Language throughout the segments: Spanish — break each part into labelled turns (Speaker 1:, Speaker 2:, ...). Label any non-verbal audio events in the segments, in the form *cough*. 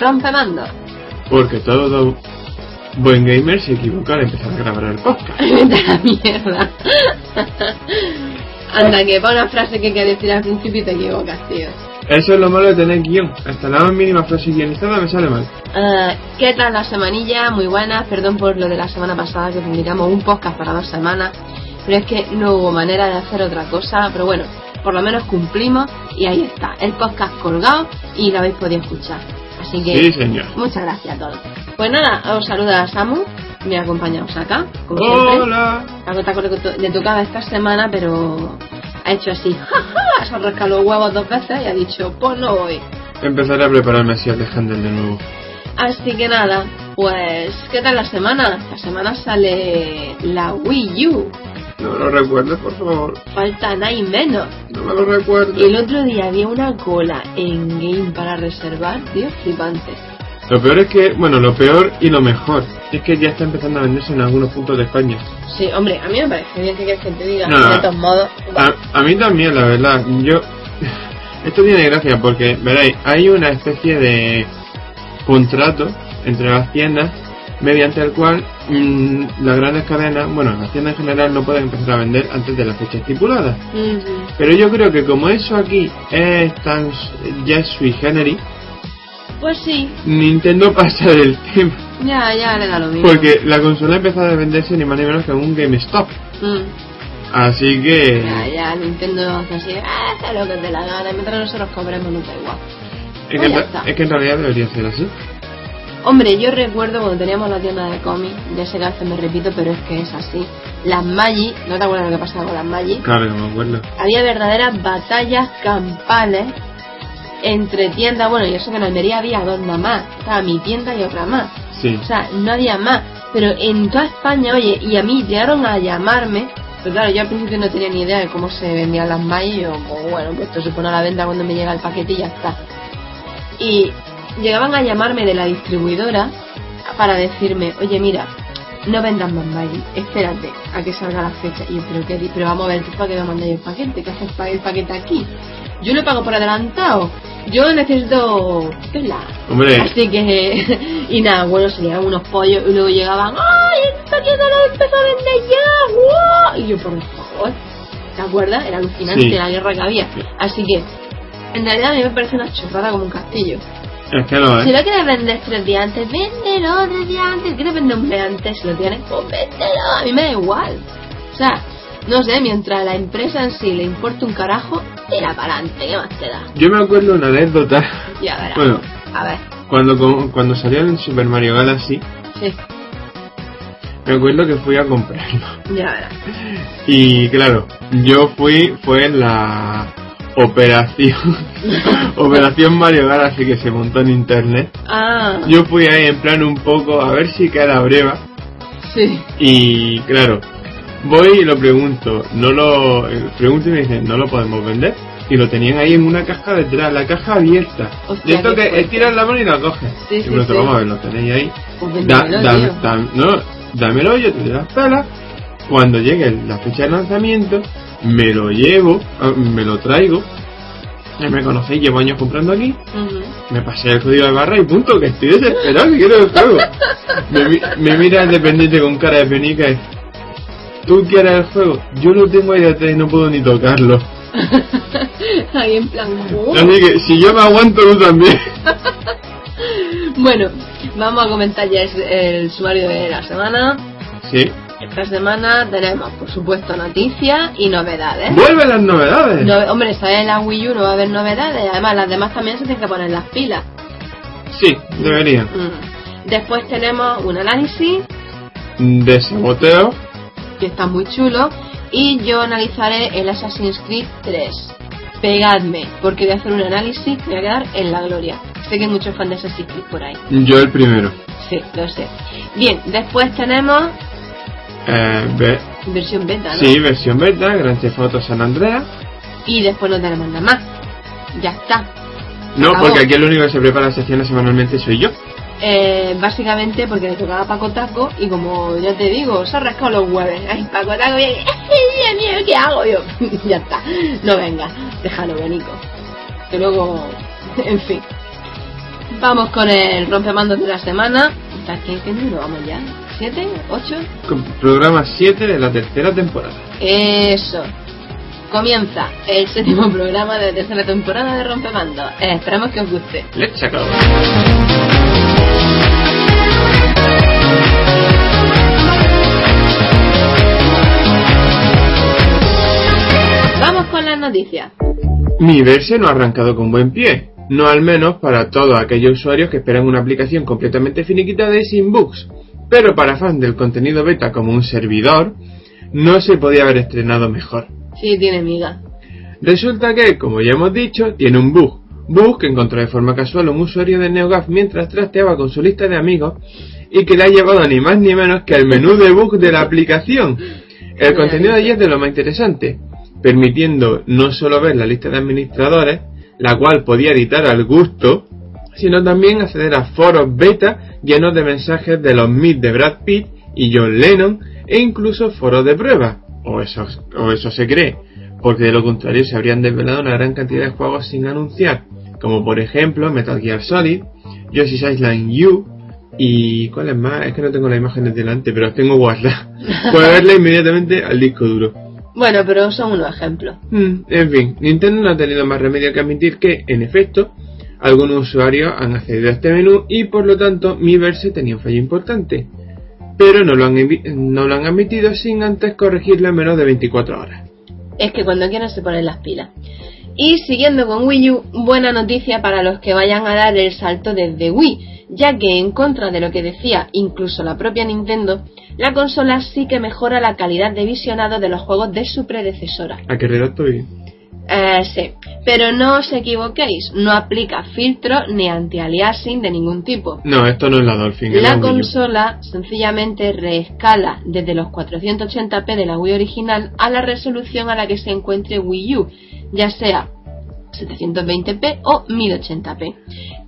Speaker 1: Rompemando.
Speaker 2: Porque todo buen gamer se equivoca al empezar a grabar el podcast. *laughs*
Speaker 1: de la mierda. *laughs* Anda, que para una frase que hay que decir al principio y te equivocas, tío.
Speaker 2: Eso es lo malo de tener guion. Hasta la más mínima frase guionizada me sale mal.
Speaker 1: Ah, ¿Qué tal la semanilla? Muy buena. Perdón por lo de la semana pasada que publicamos un podcast para dos semanas. Pero es que no hubo manera de hacer otra cosa. Pero bueno, por lo menos cumplimos y ahí está. El podcast colgado y lo habéis podido escuchar. Así que
Speaker 2: Sí, señor.
Speaker 1: muchas gracias a todos. Pues nada, os saluda Samu. Me acompañamos acá, como siempre.
Speaker 2: Hola.
Speaker 1: Algo te tocaba esta semana, pero ha hecho así, *laughs* jaja, se ha rascado los huevos dos veces y ha dicho, pues no voy.
Speaker 2: Empezaré a prepararme así al de Handel de nuevo.
Speaker 1: Así que nada, pues, ¿qué tal la semana? La semana sale la Wii U,
Speaker 2: No me lo recuerdes, por favor.
Speaker 1: falta nada y menos.
Speaker 2: No me lo recuerdes.
Speaker 1: El otro día había una cola en Game para reservar, tío, flipante.
Speaker 2: Lo peor es que, bueno, lo peor y lo mejor es que ya está empezando a venderse en algunos puntos de España.
Speaker 1: Sí, hombre, a mí me parece bien que quieres que te diga,
Speaker 2: No.
Speaker 1: de todos modos.
Speaker 2: A, a mí también, la verdad. Yo. *laughs* Esto tiene gracia porque, veréis, hay una especie de contrato entre las tiendas mediante el cual mm, las grandes cadenas, bueno, las tiendas en general no pueden empezar a vender antes de la fecha estipulada. Pero yo creo que como eso aquí es tan ya es sui generis,
Speaker 1: Pues sí,
Speaker 2: Nintendo *laughs* pasa del tema.
Speaker 1: ya, ya le da lo mismo.
Speaker 2: Porque la consola empezó a venderse ni más ni menos que un GameStop.
Speaker 1: Mm.
Speaker 2: Así que...
Speaker 1: Ya, ya, Nintendo hace así, ah, haz lo que te la gana, mientras nosotros cobremos no da igual.
Speaker 2: Es
Speaker 1: Pues
Speaker 2: que, es que en realidad debería ser así.
Speaker 1: Hombre, yo recuerdo cuando teníamos la tienda de cómics, ya sé que veces me repito, pero es que es así. Las Magi, ¿no te acuerdas lo que pasaba con las Magi?
Speaker 2: Claro que me acuerdo.
Speaker 1: Había verdaderas batallas campales entre tiendas, bueno, yo sé que en Almería había dos nada más, estaba mi tienda y otra más.
Speaker 2: Sí.
Speaker 1: O sea, no había más. Pero en toda España, oye, y a mí llegaron a llamarme. Pero claro, yo al principio no tenía ni idea de cómo se vendían las May. Y yo, pues bueno, pues esto se pone a la venta cuando me llega el paquete y ya está. Y llegaban a llamarme de la distribuidora para decirme, oye, mira, no vendas más May, espérate a que salga la fecha. Y yo, pero qué, pero vamos a ver, ¿tú para qué me mandáis el paquete? ¿Qué haces para el paquete aquí? Yo lo pago por adelantado. Yo necesito tela.
Speaker 2: Hombre,
Speaker 1: Así que, *laughs* y nada, bueno, se llegaban unos pollos y luego llegaban, ¡ay, esta tienda lo empezó a vender ya! ¡Wow! Y yo, por favor, ¿te acuerdas? Era alucinante
Speaker 2: Sí.
Speaker 1: la guerra que había. Así que, en realidad a mí me parece una chorrada como un castillo.
Speaker 2: es que no,
Speaker 1: Si
Speaker 2: ¿eh?
Speaker 1: lo quieres vender tres días antes, véndelo tres días antes. ¿Quieres vender un mes antes? Si lo tienes, pues véndelo. A mí me da igual. O sea, no sé, mientras la empresa en sí le importa un carajo, tira para adelante, ¿qué más te da?
Speaker 2: Yo me acuerdo una anécdota.
Speaker 1: Ya verás.
Speaker 2: Bueno,
Speaker 1: A ver,
Speaker 2: cuando, cuando salió el Super Mario Galaxy,
Speaker 1: sí,
Speaker 2: me acuerdo que fui a comprarlo.
Speaker 1: ya verás.
Speaker 2: Y claro, yo fui, fue en la operación, *laughs* operación Mario Galaxy que se montó en internet.
Speaker 1: Ah,
Speaker 2: Yo fui ahí en plan un poco a ver si queda breva.
Speaker 1: sí.
Speaker 2: Y claro, voy y lo pregunto, no lo eh, pregunto y me dicen, no lo podemos vender. Y lo tenían ahí en una caja detrás, la caja abierta.
Speaker 1: Hostia,
Speaker 2: esto que
Speaker 1: fuerte.
Speaker 2: estiras la mano y la coges.
Speaker 1: Sí,
Speaker 2: y
Speaker 1: sí,
Speaker 2: vamos a ver, lo tenéis ahí.
Speaker 1: Pues
Speaker 2: Da- no, dámelo, yo te doy las pelas. Cuando llegue la fecha de lanzamiento, me lo llevo, ah, me lo traigo. Ya me conocéis, llevo años comprando aquí. Me pasé el código de barra y punto, que estoy desesperado, que quiero el juego. *laughs* me, me mira el dependiente con cara de penica y... ¿Tú quieres el juego? Yo lo tengo ahí detrás y no puedo ni tocarlo. *laughs*
Speaker 1: Ahí en plan, "Uh".
Speaker 2: Así que si yo me aguanto, tú también. *laughs*
Speaker 1: Bueno, vamos a comentar ya el sumario de la semana.
Speaker 2: Sí.
Speaker 1: Esta semana tenemos, por supuesto, noticias y novedades.
Speaker 2: Vuelven las novedades.
Speaker 1: No- hombre, sale la Wii U, no va a haber novedades. Además, las demás también se tienen que poner las pilas.
Speaker 2: Sí, deberían.
Speaker 1: Mm. Después tenemos un análisis
Speaker 2: De saboteo.
Speaker 1: Que está muy chulo y yo analizaré el Assassin's Creed 3. Pegadme, porque voy a hacer un análisis que voy a quedar en la gloria. Sé que hay muchos fans de Assassin's Creed por ahí.
Speaker 2: Yo el primero.
Speaker 1: Sí, lo sé. Bien, después tenemos
Speaker 2: Eh, ve-
Speaker 1: versión beta, ¿no?
Speaker 2: sí, versión beta, Gran Theft Auto San Andreas.
Speaker 1: Y después no tenemos nada más. Ya está.
Speaker 2: No, porque aquí el único que se prepara secciones semanalmente soy yo.
Speaker 1: Eh, básicamente porque le tocaba Paco Taco y como ya te digo, se ha rascado los huevos. Ay, Paco Taco, y- Dios mío, ¿qué hago yo? *laughs* ya está. No venga, déjalo, Benico. Que luego, *laughs* en fin. Vamos con el rompemandos de la semana. ¿Hasta qué, qué número vamos ya? ¿Siete? ¿Ocho?
Speaker 2: Con programa 7 de la tercera temporada.
Speaker 1: Eso. Comienza el séptimo *laughs* programa de la tercera temporada de Rompemandos. Eh, esperamos que os guste.
Speaker 2: Let's go.
Speaker 1: Vamos con las noticias.
Speaker 2: Mi verse no ha arrancado con buen pie. No al menos para todos aquellos usuarios que esperan una aplicación completamente finiquitada y sin bugs. Pero para fans del contenido beta como un servidor, no se podía haber estrenado mejor.
Speaker 1: Sí, tiene.
Speaker 2: Resulta que, como ya hemos dicho, tiene un bug. Bug que encontró de forma casual un usuario de NeoGAF mientras trasteaba con su lista de amigos y que le ha llevado ni más ni menos que al menú de bug de la aplicación. El contenido de allí es de lo más interesante, permitiendo no solo ver la lista de administradores, la cual podía editar al gusto, sino también acceder a foros beta llenos de mensajes de los meet de Brad Pitt y John Lennon e incluso foros de prueba, o eso, o eso se cree, porque de lo contrario se habrían desvelado una gran cantidad de juegos sin anunciar, como por ejemplo Metal Gear Solid, Yoshi's Island U y ¿cuál es más? Es que no tengo las imágenes delante, pero tengo guardadas. *laughs* Puedes verla inmediatamente al disco duro.
Speaker 1: Bueno, pero son unos ejemplos.
Speaker 2: Mm, en fin, Nintendo no ha tenido más remedio que admitir que, en efecto, algunos usuarios han accedido a este menú y por lo tanto Miiverse tenía un fallo importante. Pero no lo, han, no lo han admitido sin antes corregirlo en menos de 24 horas.
Speaker 1: Es que cuando quieran se ponen las pilas. Y siguiendo con Wii U, buena noticia para los que vayan a dar el salto desde Wii, ya que en contra de lo que decía incluso la propia Nintendo, la consola sí que mejora la calidad de visionado de los juegos de su predecesora.
Speaker 2: ¿A qué redacto bien?
Speaker 1: Eh, sí, pero no os equivoquéis, no aplica filtro ni anti-aliasing de ningún tipo.
Speaker 2: No, esto no es la Dolphin.
Speaker 1: La
Speaker 2: Wii U.
Speaker 1: consola sencillamente reescala desde los 480p de la Wii original a la resolución a la que se encuentre Wii U, ya sea 720p o 1080p.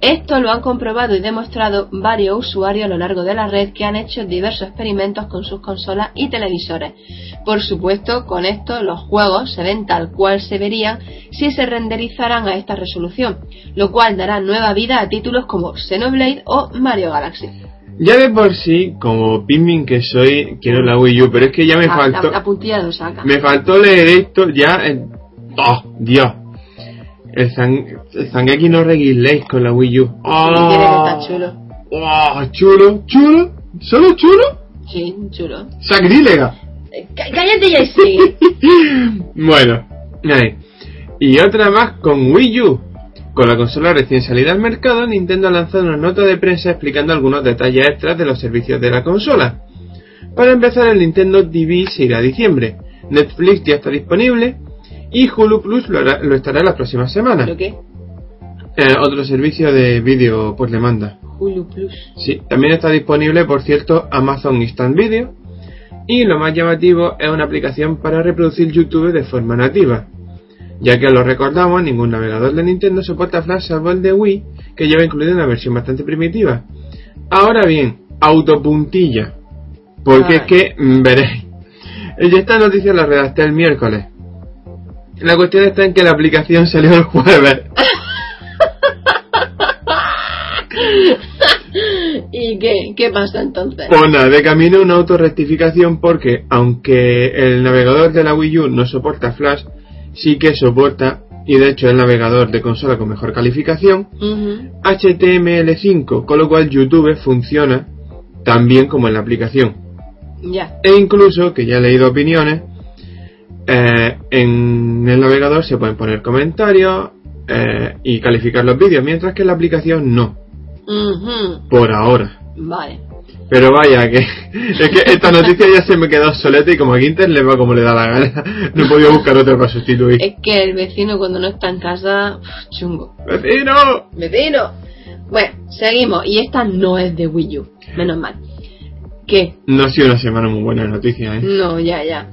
Speaker 1: Esto lo han comprobado y demostrado varios usuarios a lo largo de la red que han hecho diversos experimentos con sus consolas y televisores. Por supuesto, con esto los juegos se ven tal cual se verían si se renderizaran a esta resolución, lo cual dará nueva vida a títulos como Xenoblade o Mario Galaxy.
Speaker 2: Ya de por sí, como Pikmin que soy, quiero la Wii U, pero es que ya me
Speaker 1: Ah,
Speaker 2: faltó...
Speaker 1: La, la puntilla lo saca.
Speaker 2: Me faltó leer esto ya en... ¡Oh, Dios! El, Zang... el Zangeki no Reguiléis con la Wii U. ¡Oh!
Speaker 1: chulo.
Speaker 2: ¡Oh, chulo! ¿Chulo? ¿Solo chulo?
Speaker 1: Sí, chulo.
Speaker 2: ¡Sacrílega!
Speaker 1: Eh, cá- Cállate ya *laughs* sí.
Speaker 2: bueno, ahí. Y otra más con Wii U. Con la consola recién salida al mercado, Nintendo ha lanzado una nota de prensa explicando algunos detalles extras de los servicios de la consola. Para empezar, el Nintendo TV se irá a diciembre, Netflix ya está disponible y Hulu Plus lo, hará- lo estará la próxima semana.
Speaker 1: ¿Pero qué?
Speaker 2: Eh, otro servicio de vídeo por demanda.
Speaker 1: Hulu Plus.
Speaker 2: Sí, también está disponible, por cierto, Amazon Instant Video. Y lo más llamativo es una aplicación para reproducir YouTube de forma nativa. Ya que lo recordamos, ningún navegador de Nintendo soporta Flash salvo el de Wii, que lleva incluido una versión bastante primitiva. Ahora bien, autopuntilla. Porque
Speaker 1: Ay.
Speaker 2: es que, mm, veréis, *laughs* esta noticia la redacté el miércoles. La cuestión está en que la aplicación salió el jueves. *laughs*
Speaker 1: ¿Y qué, qué pasa entonces?
Speaker 2: Pues nada, de camino una autorrectificación porque aunque el navegador de la Wii U no soporta Flash, sí que soporta, y de hecho es el navegador de consola con mejor calificación,
Speaker 1: Ujú.
Speaker 2: HTML5, con lo cual YouTube funciona también como en la aplicación.
Speaker 1: Ya.
Speaker 2: E incluso, que ya he leído opiniones, eh, en el navegador se pueden poner comentarios eh, y calificar los vídeos, mientras que en la aplicación no, por ahora.
Speaker 1: Vale.
Speaker 2: Pero vaya, que *laughs* es que esta noticia ya se me quedó obsoleta y como a Quinter le va como le da la gana. *laughs* No he podido buscar otra para sustituir.
Speaker 1: Es que el vecino cuando no está en casa, chungo.
Speaker 2: ¡Vecino!
Speaker 1: Vecino. Bueno, seguimos. Y esta no es de Wii U. Menos mal. ¿Qué?
Speaker 2: No ha sido una semana muy buena de noticias, ¿eh?
Speaker 1: No, ya, ya.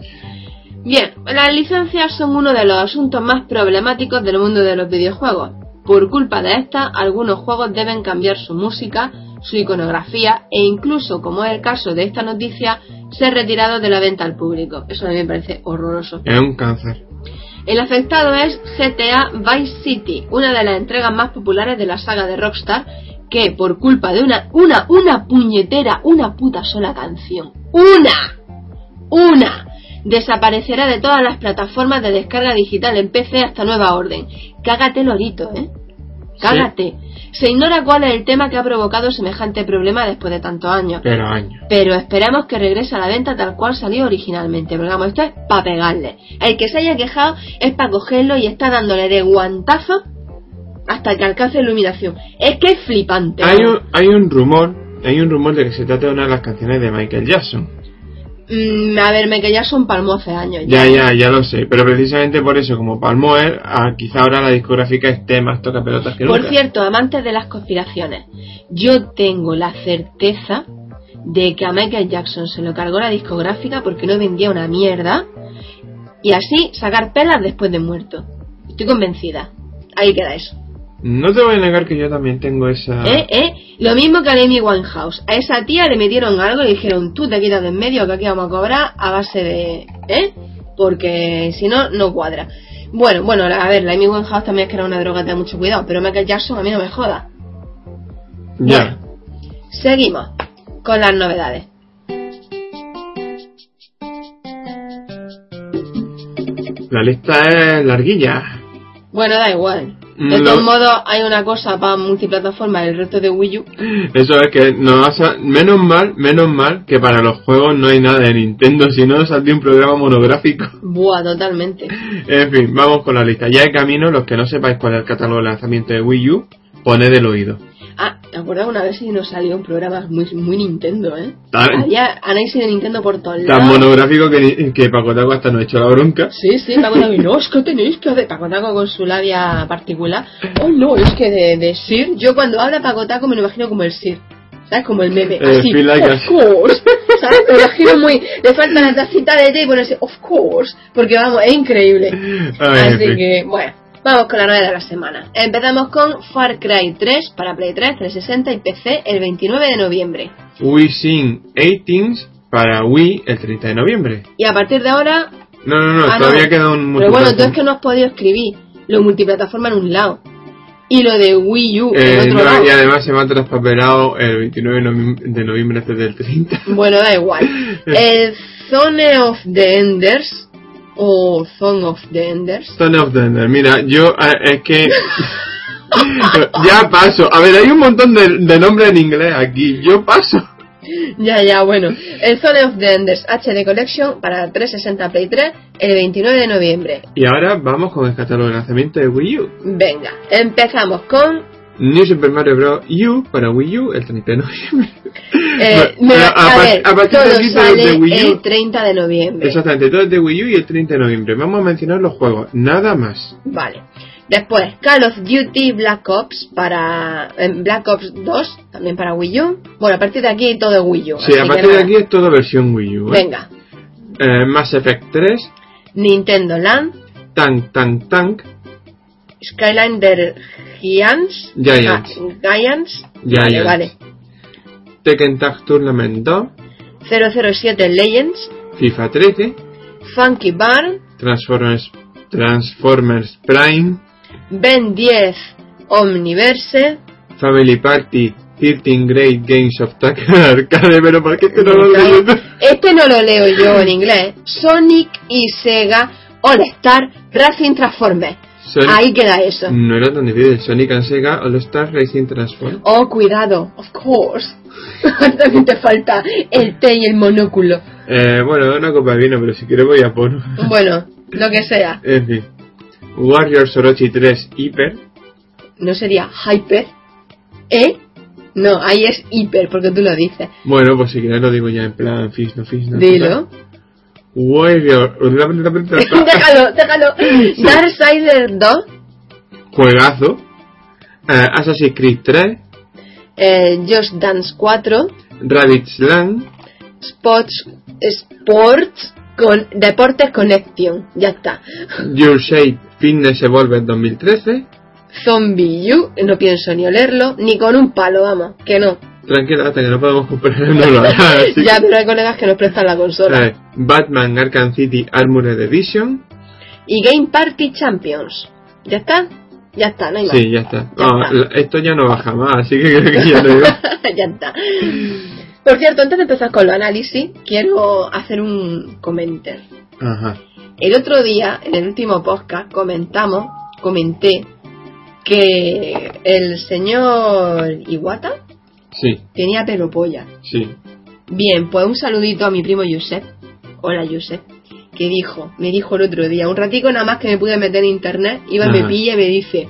Speaker 1: Bien, las licencias son uno de los asuntos más problemáticos del mundo de los videojuegos. Por culpa de estas, algunos juegos deben cambiar su música, su iconografía e incluso, como es el caso de esta noticia, ser retirados de la venta al público. Eso a mí me parece horroroso.
Speaker 2: Es un cáncer.
Speaker 1: El afectado es GTA Vice City, una de las entregas más populares de la saga de Rockstar, que por culpa de una, una, una puñetera, una puta sola canción, una, una, desaparecerá de todas las plataformas de descarga digital en PC hasta nueva orden. Cágate lorito, ¿eh? Cágate. Se ignora cuál es el tema que ha provocado semejante problema después de tantos años.
Speaker 2: Pero años.
Speaker 1: Pero esperamos que regrese a la venta tal cual salió originalmente. Porque vamos, esto es para pegarle. El que se haya quejado es para cogerlo y está dándole de guantazo hasta que alcance iluminación. Es que es flipante.
Speaker 2: Hay un, hay un rumor, hay un rumor de que se trata de una de las canciones de Michael Jackson.
Speaker 1: Mm, a ver, me que ya son palmó hace años.
Speaker 2: Ya, ya, ya lo sé. Pero precisamente por eso, como Palmo es, ah, quizá ahora la discográfica esté más toca pelotas que
Speaker 1: Por
Speaker 2: nunca.
Speaker 1: cierto, amantes de las conspiraciones, yo tengo la certeza de que a Michael Jackson se lo cargó la discográfica porque no vendía una mierda y así sacar pelas después de muerto. Estoy convencida. Ahí queda eso.
Speaker 2: No te voy a negar que yo también tengo esa...
Speaker 1: ¿Eh? ¿Eh? Lo mismo que a Amy Winehouse. A esa tía le metieron algo y le dijeron, tú te quitas de en medio que aquí vamos a cobrar a base de... ¿Eh? Porque si no, no cuadra. Bueno, bueno, a ver, la Amy Winehouse también es que era una droga de mucho cuidado, pero Michael Jackson a mí no me joda.
Speaker 2: Ya.
Speaker 1: Seguimos con las novedades.
Speaker 2: La lista es larguilla.
Speaker 1: Bueno, da igual.
Speaker 2: Mm,
Speaker 1: De
Speaker 2: lo-
Speaker 1: todos modos, hay una cosa para multiplataforma el resto de Wii U.
Speaker 2: Eso es que a... Menos mal, menos mal que para los juegos no hay nada de Nintendo, si no saldría un programa monográfico.
Speaker 1: Buah, totalmente.
Speaker 2: En fin, vamos con la lista. Ya de camino, los que no sepáis cuál es el catálogo de lanzamiento de Wii U, poned el oído.
Speaker 1: Ah, ¿te acuerdas una vez si nos salió un programa muy, muy Nintendo, eh?
Speaker 2: Tan,
Speaker 1: Había análisis de Nintendo por todos
Speaker 2: tan
Speaker 1: lados.
Speaker 2: monográfico que, que Pacotaco hasta nos echó la bronca.
Speaker 1: Sí, sí, Paco Taco, no, es que tenéis que hacer. Paco Taco con su labia particular. Oh, no, es que de, de Sir, yo cuando habla Paco Taco me lo imagino como el Sir. ¿Sabes? Como el meme.
Speaker 2: Eh,
Speaker 1: Así,
Speaker 2: like
Speaker 1: of course. ¿Sabes? Me imagino muy. Le falta la tacita de té y ponerse, of course. Porque vamos, es increíble.
Speaker 2: Ay,
Speaker 1: Así que, bueno, vamos con la novedad de la semana. Empezamos con Far Cry 3 para Play 3, 360 y PC el 29 de noviembre.
Speaker 2: We Sing 18 para Wii el 30 de noviembre.
Speaker 1: Y a partir de ahora.
Speaker 2: No, no, no,
Speaker 1: ah,
Speaker 2: todavía
Speaker 1: no.
Speaker 2: queda un
Speaker 1: Pero bueno, tú es que no has podido escribir lo multiplataforma en un lado y lo de Wii U en
Speaker 2: Eh,
Speaker 1: otro
Speaker 2: no,
Speaker 1: lado.
Speaker 2: y además se me ha traspapelado el 29 de noviem- de noviembre antes del 30.
Speaker 1: Bueno, da igual. *laughs* El Zone of the Enders o Zone of the Enders.
Speaker 2: Of the Ender. Mira, yo es que *laughs* ya paso. A ver, hay un montón de, de nombres en inglés aquí. Yo paso.
Speaker 1: Ya, ya, bueno. El Zone of the Enders HD Collection para 360 Play 3 el 29 de noviembre.
Speaker 2: Y ahora vamos con el catálogo de lanzamiento de Wii U.
Speaker 1: Venga, empezamos con
Speaker 2: New Super Mario Bros. U para Wii U el 30 de noviembre.
Speaker 1: Eh, mira,
Speaker 2: a,
Speaker 1: a, ver,
Speaker 2: a partir de
Speaker 1: todo
Speaker 2: es
Speaker 1: sale
Speaker 2: de Wii U.
Speaker 1: el 30 de noviembre.
Speaker 2: Exactamente, todo es de Wii U y el 30 de noviembre. Vamos a mencionar los juegos, nada más.
Speaker 1: Vale. Después, Call of Duty Black Ops para eh, Black Ops 2, también para Wii U. Bueno, a partir de aquí todo es Wii U.
Speaker 2: Sí, a partir de aquí es todo versión Wii U. ¿eh?
Speaker 1: Venga,
Speaker 2: Eh, Mass Effect 3,
Speaker 1: Nintendo Land,
Speaker 2: Tank Tank Tank,
Speaker 1: Skyline der Giants.
Speaker 2: Giants.
Speaker 1: Ah, Giants. Vale,
Speaker 2: Giants.
Speaker 1: vale.
Speaker 2: Tekken Tag Tournament 2,
Speaker 1: 007 Legends,
Speaker 2: FIFA 13,
Speaker 1: Funky Barn,
Speaker 2: Transformers, Transformers Prime,
Speaker 1: Ben 10 Omniverse,
Speaker 2: Family Party 13 Great Games of Tag *laughs* Arcade, pero ¿por qué que no lo leo?
Speaker 1: Este no lo leo yo en inglés. Sonic y Sega All Star Racing Transformers.
Speaker 2: Sonic-
Speaker 1: Ahí queda eso.
Speaker 2: No era tan difícil. Sonic and Sega All Star Racing Transform.
Speaker 1: Oh, cuidado, of course. *laughs* También te falta el T y el monóculo.
Speaker 2: Eh, bueno, una copa de vino, pero si quieres voy a por.
Speaker 1: Bueno, lo que sea. *laughs*
Speaker 2: En fin. Warriors Orochi 3 Hyper.
Speaker 1: No sería Hyper. ¿Eh? No, ahí es hiper, porque tú lo dices.
Speaker 2: Bueno, pues si quieres lo digo ya en plan fish, no fish, no.
Speaker 1: Dilo.
Speaker 2: Warrior. *laughs*
Speaker 1: déjalo, déjalo. Darksiders 2,
Speaker 2: Juegazo. Eh, Assassin's Creed 3.
Speaker 1: eh, Just Dance 4,
Speaker 2: Rabbids Land.
Speaker 1: Spots, Sports con Deportes Connection. Ya está.
Speaker 2: Your Shape Fitness Evolved 2013.
Speaker 1: Zombie U, no pienso ni olerlo, ni con un palo, vamos, que no.
Speaker 2: Tranquila, hasta que no podemos comprar no lo hará,
Speaker 1: ya, pero hay colegas que nos prestan la consola.
Speaker 2: Eh, Batman Arkham City Armored Edition.
Speaker 1: Y Game Party Champions. ¿Ya está? Ya está, no hay más.
Speaker 2: Sí, ya está.
Speaker 1: Ya
Speaker 2: Ah,
Speaker 1: está.
Speaker 2: esto ya no baja más, así que creo que ya digo. *laughs*
Speaker 1: ya está. Por cierto, antes de empezar con los análisis, quiero hacer un comentario.
Speaker 2: Ajá.
Speaker 1: El otro día, en el último podcast, comentamos, comenté que el señor Iwata
Speaker 2: Sí,
Speaker 1: tenía pelo polla.
Speaker 2: sí.
Speaker 1: Bien, pues un saludito a mi primo Josep. Hola Josep. Que dijo, me dijo el otro día, un ratico nada más que me pude meter en internet, iba y me pilla y me dice,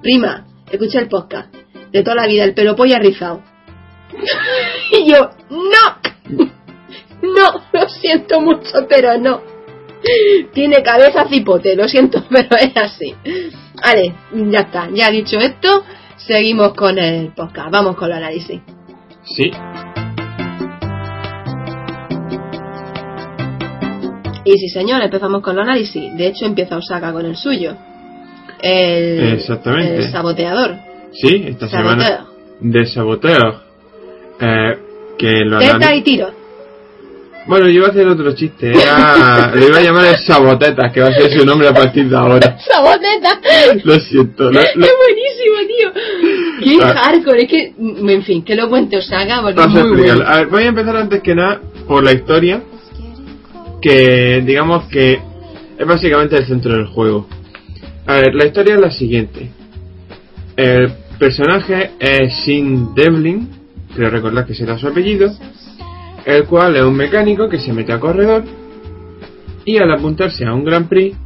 Speaker 1: prima, escucha el podcast, de toda la vida, el pelo polla rizado. *laughs* y yo, no, *laughs* no, lo siento mucho, pero no. Tiene cabeza cipote, lo siento, *laughs* pero es así. Vale, ya está, ya dicho esto, seguimos con el podcast, vamos con el análisis.
Speaker 2: Sí.
Speaker 1: Y sí, señor, empezamos con el análisis. De hecho, empieza Osaka con el suyo. El,
Speaker 2: Exactamente.
Speaker 1: el saboteador.
Speaker 2: Sí, esta semana de saboteo. Eh, que lo
Speaker 1: Teta y tiro.
Speaker 2: Bueno, yo iba a hacer otro chiste. Era... *laughs* Lo iba a llamar el Sabotetas, que va a ser su nombre a partir de ahora. *laughs*
Speaker 1: ¡Saboteta!
Speaker 2: Lo siento. lo-
Speaker 1: ¡Es
Speaker 2: lo-
Speaker 1: buenísimo, tío! ¡Qué
Speaker 2: Ah.
Speaker 1: hardcore! Es que, mm, en fin, que lo cuente Osaka porque es
Speaker 2: a
Speaker 1: muy
Speaker 2: explicarlo.
Speaker 1: bueno.
Speaker 2: A ver, voy a empezar antes que nada por la historia, que digamos que es básicamente el centro del juego. A ver, la historia es la siguiente. El personaje es Shin Devlin, creo recordar que será su apellido, el cual es un mecánico que se mete a corredor y al apuntarse a un Grand Prix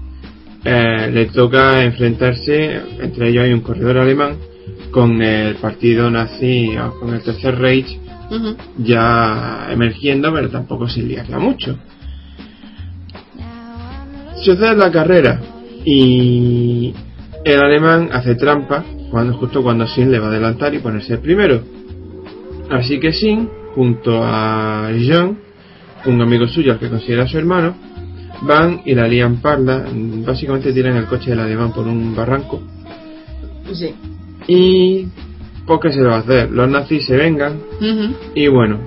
Speaker 2: eh, le toca enfrentarse, entre ellos hay un corredor alemán, con el partido nazi, o con el Tercer Reich ya emergiendo, pero tampoco sin liarla mucho. Sucede la carrera y el alemán hace trampa cuando, justo cuando Sin le va a adelantar y ponerse el primero. Así que Sin, junto a Jean, un amigo suyo al que considera su hermano, van y la lían parda, básicamente tiran el coche del alemán por un barranco
Speaker 1: Sí.
Speaker 2: y pues qué se lo va a hacer, los nazis se vengan y bueno,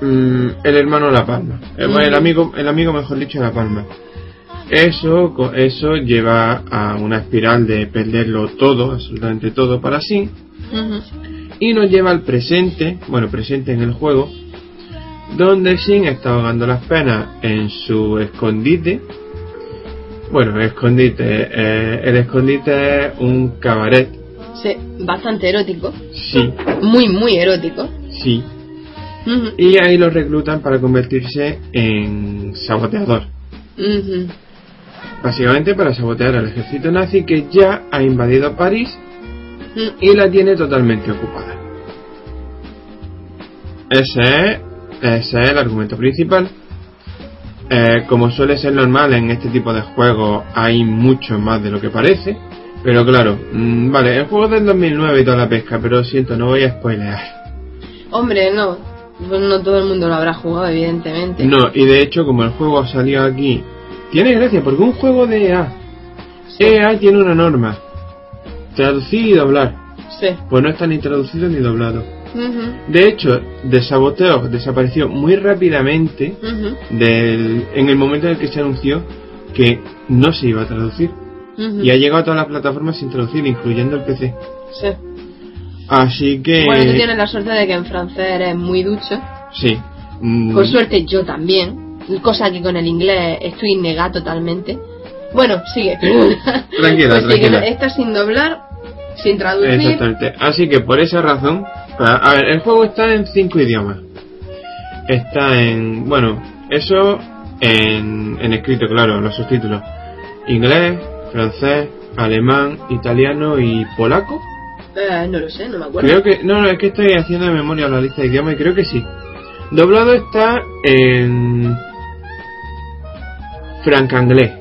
Speaker 2: mm, el hermano La Palma. El, el amigo, el amigo mejor dicho La Palma. Eso, eso lleva a una espiral de perderlo todo, absolutamente todo para sí. Y nos lleva al presente, bueno, presente en el juego, donde Sin está ahogando las penas en su escondite. Bueno, escondite, eh, el escondite es un cabaret.
Speaker 1: Sí, bastante erótico.
Speaker 2: Sí,
Speaker 1: Muy, muy erótico.
Speaker 2: sí. Y ahí lo reclutan para convertirse en saboteador.
Speaker 1: Ujú.
Speaker 2: Básicamente para sabotear al ejército nazi que ya ha invadido París. Y la tiene totalmente ocupada. Ese es, ese es el argumento principal. Eh, como suele ser normal en este tipo de juegos, hay mucho más de lo que parece. Pero claro, mm, vale, el juego del 2009 y toda la pesca, pero siento, no voy a spoilear.
Speaker 1: Hombre, no. Pues no todo el mundo lo habrá jugado, evidentemente.
Speaker 2: No, y de hecho, como el juego salió aquí, tiene gracia, porque un juego de EA, EA tiene una norma: traducir y doblar.
Speaker 1: Sí.
Speaker 2: Pues no está ni traducido ni doblado. De hecho, de Saboteo desapareció muy rápidamente del, en el momento en el que se anunció que no se iba a traducir. Y ha llegado a todas las plataformas sin traducir, incluyendo el PC.
Speaker 1: Sí.
Speaker 2: Así que.
Speaker 1: Bueno, tú tienes la suerte de que en francés eres muy ducho.
Speaker 2: Sí. Mm,
Speaker 1: Por suerte yo también. Cosa que con el inglés estoy negada totalmente. Bueno, sigue. *laughs*
Speaker 2: Tranquila, *laughs*
Speaker 1: Pues
Speaker 2: tranquila.
Speaker 1: Sin doblar, sin traducir.
Speaker 2: Exactamente. Así que por esa razón, a ver, el juego está en cinco idiomas. Está en, bueno, eso en, en escrito, claro, los subtítulos. Inglés, francés, alemán, italiano y polaco.
Speaker 1: Eh, no lo sé, no me acuerdo.
Speaker 2: Creo que. No, no, es que estoy haciendo de memoria la lista de idiomas y creo que sí. Doblado está en. Francanglés.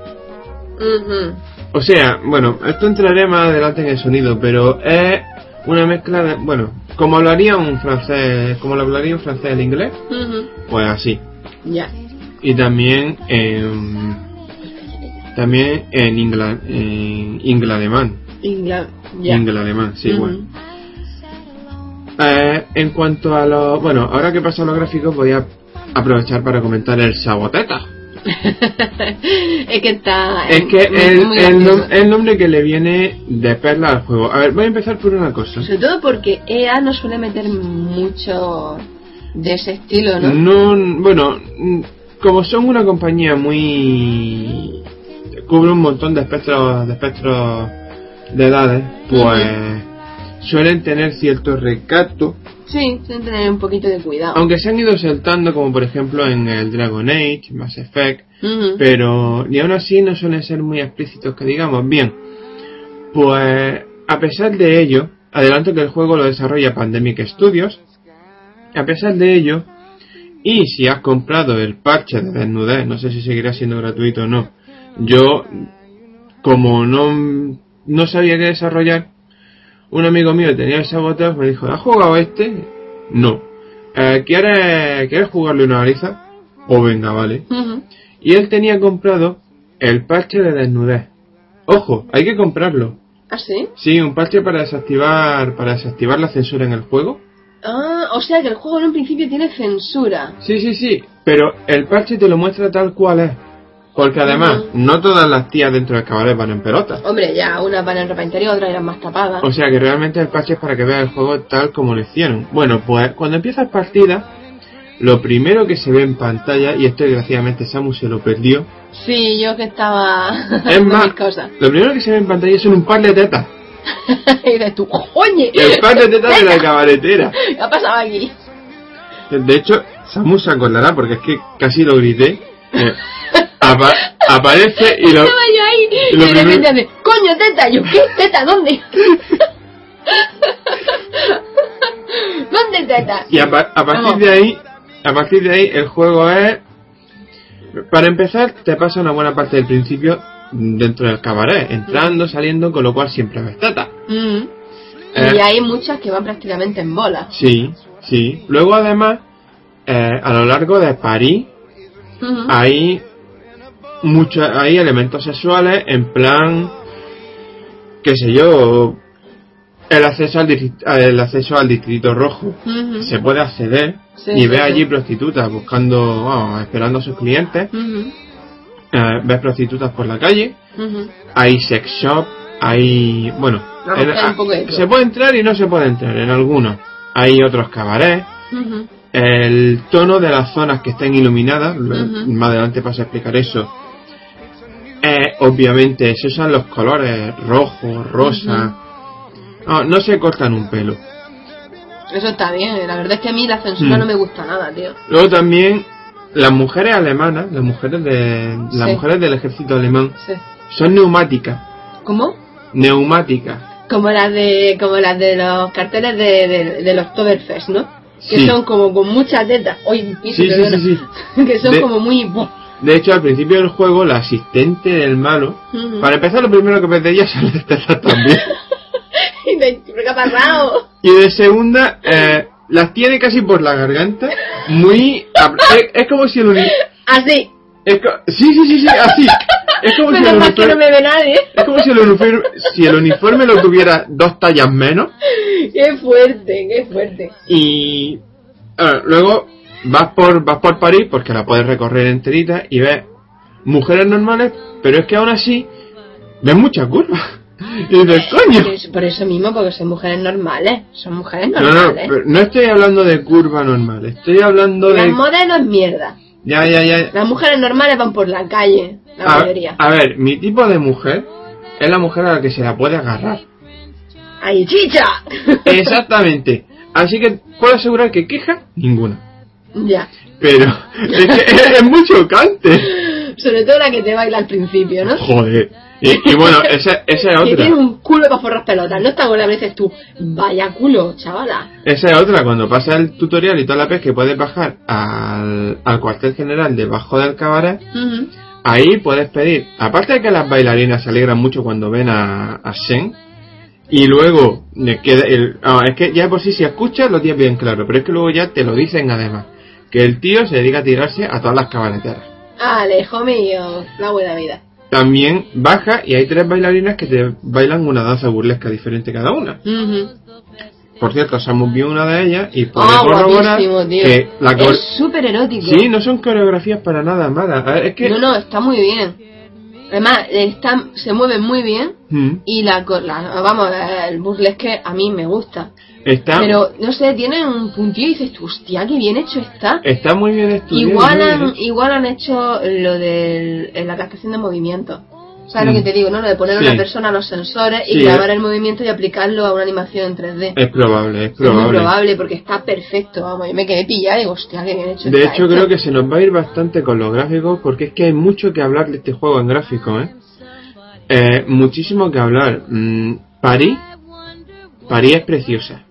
Speaker 2: O sea, bueno, esto entraré más adelante en el sonido, pero es una mezcla de. Bueno, como hablaría un francés. Como lo hablaría un francés el inglés,
Speaker 1: Ujú.
Speaker 2: pues así.
Speaker 1: Ya.
Speaker 2: Y también en. También en ingla, en ingla-alemán.
Speaker 1: Ingla... Ya.
Speaker 2: Ingla-alemán, sí, bueno. Eh, en cuanto a los. Bueno, ahora que paso a los gráficos, voy a aprovechar para comentar el Saboteta. *laughs*
Speaker 1: es que está.
Speaker 2: Es que
Speaker 1: muy-
Speaker 2: el,
Speaker 1: muy
Speaker 2: el,
Speaker 1: gracioso.
Speaker 2: nom- el nombre que le viene de perla al juego. A ver, voy a empezar por una cosa.
Speaker 1: Sobre todo porque EA no suele meter mucho de ese estilo, ¿no?
Speaker 2: No, bueno, como son una compañía muy. cubre un montón de espectros de, espectros de edades, pues. suelen tener cierto recato,
Speaker 1: Sí, tienen que tener un poquito de cuidado.
Speaker 2: aunque se han ido saltando, como por ejemplo en el Dragon Age, Mass Effect, pero ni aún así no suelen ser muy explícitos que digamos. Bien, pues a pesar de ello, adelanto que el juego lo desarrolla Pandemic Studios, a pesar de ello, y si has comprado el parche de desnudez, no sé si seguirá siendo gratuito o no, yo, como no, no sabía qué desarrollar, un amigo mío tenía el saboteo, me dijo, ¿has jugado este? No. "Eh, ¿quieres, ¿Quieres jugarle una baliza? O venga, vale. Y él tenía comprado el parche de desnudez. Ojo, hay que comprarlo.
Speaker 1: ¿Ah, sí?
Speaker 2: Sí, un parche para desactivar para desactivar la censura en el juego.
Speaker 1: Ah, o sea que el juego en un principio tiene censura.
Speaker 2: Sí, sí, sí, pero el parche te lo muestra tal cual es. Porque además, no todas las tías dentro del cabaret van en pelotas.
Speaker 1: Hombre, ya, unas van en ropa interior, otras eran más tapadas.
Speaker 2: O sea que realmente el parche es para que veas el juego tal como lo hicieron. Bueno, pues cuando empiezas partida, lo primero que se ve en pantalla, y esto desgraciadamente Samu se lo perdió,
Speaker 1: Sí, yo que estaba
Speaker 2: es *laughs* más,
Speaker 1: cosas.
Speaker 2: lo primero que se ve en pantalla son un par de tetas. *laughs*
Speaker 1: y dices tú, ¡oye!
Speaker 2: El par de tetas de la cabaretera.
Speaker 1: ¿Qué *laughs* ha pasado aquí?
Speaker 2: De hecho, Samu se acordará porque es que casi lo grité. Eh, apa- aparece y lo.
Speaker 1: Estaba yo ahí
Speaker 2: y
Speaker 1: de repente
Speaker 2: primero-
Speaker 1: hace, ¡coño, teta! Yo, ¿qué? ¿Teta? ¿Dónde? *laughs* ¿Dónde teta?
Speaker 2: Y a, pa- a partir
Speaker 1: Vamos.
Speaker 2: de ahí, a partir de ahí, el juego es. Para empezar, te pasa una buena parte del principio dentro del cabaret, entrando, saliendo, con lo cual siempre ves teta.
Speaker 1: Mm.
Speaker 2: Eh.
Speaker 1: Y hay muchas que van prácticamente en bola.
Speaker 2: Sí, sí. Luego, además, eh, a lo largo de París,
Speaker 1: Ujú.
Speaker 2: hay muchos hay elementos sexuales en plan qué sé yo el acceso al el acceso al distrito rojo. Se puede acceder
Speaker 1: Sí,
Speaker 2: y
Speaker 1: sí, sí.
Speaker 2: allí prostitutas buscando esperando a sus clientes. Eh, ves prostitutas por la calle. Hay sex shop hay bueno en-
Speaker 1: hay
Speaker 2: se puede entrar y no se puede entrar en algunos. Hay otros cabarets. El tono de las zonas que estén iluminadas, más adelante paso a explicar eso. Eh, obviamente se usan los colores rojo, rosa. no, no se cortan un pelo.
Speaker 1: Eso está bien. La verdad es que a mí la censura
Speaker 2: Mm.
Speaker 1: no me gusta nada, tío.
Speaker 2: Luego también las mujeres alemanas, las mujeres de las
Speaker 1: Sí.
Speaker 2: mujeres del ejército alemán
Speaker 1: Sí.
Speaker 2: son neumáticas,
Speaker 1: ¿Cómo?
Speaker 2: neumáticas.
Speaker 1: Como las de como las de los carteles de, de, del Oktoberfest, ¿no? Que
Speaker 2: Sí.
Speaker 1: son como con muchas tetas. Piso,
Speaker 2: Sí, sí, sí, *laughs*
Speaker 1: que son
Speaker 2: De-
Speaker 1: como muy...
Speaker 2: De hecho, al principio del juego, la asistente del malo, para empezar, lo primero que ella son las tetas también. *laughs*
Speaker 1: Y de- ¿Qué ha pasado?
Speaker 2: Y de segunda, eh, las tiene casi por la garganta. Muy. Es, es como si el
Speaker 1: Así.
Speaker 2: es Sí, sí, sí, sí, así. Es como si el
Speaker 1: no
Speaker 2: uniforme.
Speaker 1: me ve nadie.
Speaker 2: Es como si el uniforme, si el uniforme lo tuviera dos tallas menos.
Speaker 1: Qué fuerte, qué fuerte.
Speaker 2: Y. luego vas por, vas por París porque la puedes recorrer enterita y ves mujeres normales, pero es que aún así ves muchas curvas. *laughs* Y dices, coño.
Speaker 1: Por eso, mismo, porque son mujeres normales. Son mujeres
Speaker 2: No, no,
Speaker 1: normales.
Speaker 2: no estoy hablando de curva normal, estoy hablando
Speaker 1: Las
Speaker 2: de.
Speaker 1: modelos es mierda.
Speaker 2: Ya, ya, ya.
Speaker 1: Las mujeres normales van por la calle, la
Speaker 2: A,
Speaker 1: mayoría.
Speaker 2: a ver, mi tipo de mujer es la mujer a la que se la puede agarrar.
Speaker 1: ¡Ay, chicha!
Speaker 2: Exactamente. Así que puedo asegurar que queja, ninguna.
Speaker 1: Ya.
Speaker 2: Pero es que es, es muy chocante.
Speaker 1: Sobre todo la que te baila al principio, ¿no?
Speaker 2: Joder. Y, y bueno, esa, esa es
Speaker 1: Que
Speaker 2: otra.
Speaker 1: tiene un culo para forrar pelotas. No está con la dices tú, vaya culo, chavala.
Speaker 2: Esa es otra, cuando pasa el tutorial y toda la vez que puedes bajar al, al cuartel general debajo del cabaret, ahí puedes pedir, aparte de que las bailarinas se alegran mucho cuando ven a, a Shen, y luego le queda el, ah, es que ya por sí si escuchas lo tienes bien claro, pero es que luego ya te lo dicen además, que el tío se dedica a tirarse a todas las cabareteras.
Speaker 1: Alejo mío, la buena vida.
Speaker 2: También baja y hay tres bailarinas que te bailan una danza burlesca diferente cada una. Por cierto, Samus vio una de ellas y puede
Speaker 1: Ah,
Speaker 2: corroborar que la
Speaker 1: Es súper erótico.
Speaker 2: Sí, no son coreografías para nada malas. Es que...
Speaker 1: No, no, está muy bien. Además, está, se mueve muy bien
Speaker 2: Mm,
Speaker 1: y la, la- vamos, el burlesque a mí me gusta.
Speaker 2: Está,
Speaker 1: Pero, no sé, tiene un puntillo y dices hostia, qué bien hecho está.
Speaker 2: está muy bien estudiado.
Speaker 1: Igual
Speaker 2: bien
Speaker 1: han,
Speaker 2: hecho.
Speaker 1: igual han hecho lo de la captación de movimiento. ¿Sabes
Speaker 2: Mm.
Speaker 1: lo que te digo, no? Lo de poner a una persona a los sensores y
Speaker 2: Sí,
Speaker 1: grabar
Speaker 2: eh.
Speaker 1: el movimiento y aplicarlo a una animación en 3D.
Speaker 2: Es probable, es
Speaker 1: Es muy
Speaker 2: probable.
Speaker 1: probable porque está perfecto, vamos. Yo me quedé pillada y digo, hostia, qué bien hecho
Speaker 2: De hecho, creo que se nos va a ir bastante con los gráficos porque es que hay mucho que hablar de este juego en gráficos, ¿eh? Eh, muchísimo que hablar. Mm, París, París es preciosa.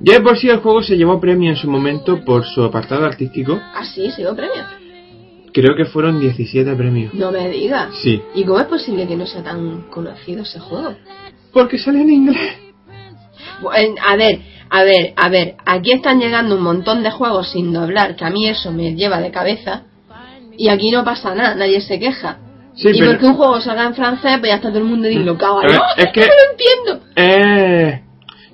Speaker 2: Ya de por sí el juego se llevó premio en su momento por su apartado artístico.
Speaker 1: Ah, sí, se dio premio.
Speaker 2: Creo que fueron 17 premios.
Speaker 1: No me digas.
Speaker 2: Sí.
Speaker 1: ¿Y cómo es posible que no sea tan conocido ese juego?
Speaker 2: Porque sale en inglés.
Speaker 1: Bueno, a ver, a ver, a ver. Aquí están llegando un montón de juegos sin doblar, que a mí eso me lleva de cabeza. Y aquí no pasa nada, nadie se queja.
Speaker 2: Sí,
Speaker 1: y
Speaker 2: pero-
Speaker 1: porque un juego salga en francés, pues ya está todo el mundo
Speaker 2: ver,
Speaker 1: ¿no?
Speaker 2: es que-
Speaker 1: no lo entiendo.
Speaker 2: Eh,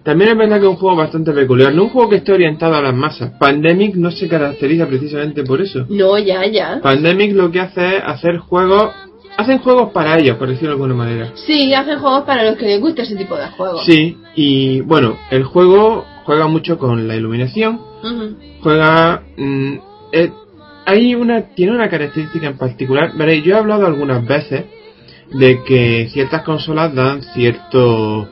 Speaker 2: también es verdad que es un juego bastante peculiar. No un juego que esté orientado a las masas. Pandemic no se caracteriza precisamente por eso.
Speaker 1: No, ya, ya.
Speaker 2: Pandemic lo que hace es hacer juegos. Hacen juegos para ellos, por decirlo de alguna manera.
Speaker 1: Sí, hacen juegos para los que les guste ese tipo de juegos.
Speaker 2: Sí, y bueno, el juego juega mucho con la iluminación. Juega. mm, eh, hay una. Tiene una característica en particular. Veréis, yo he hablado algunas veces de que ciertas consolas dan cierto.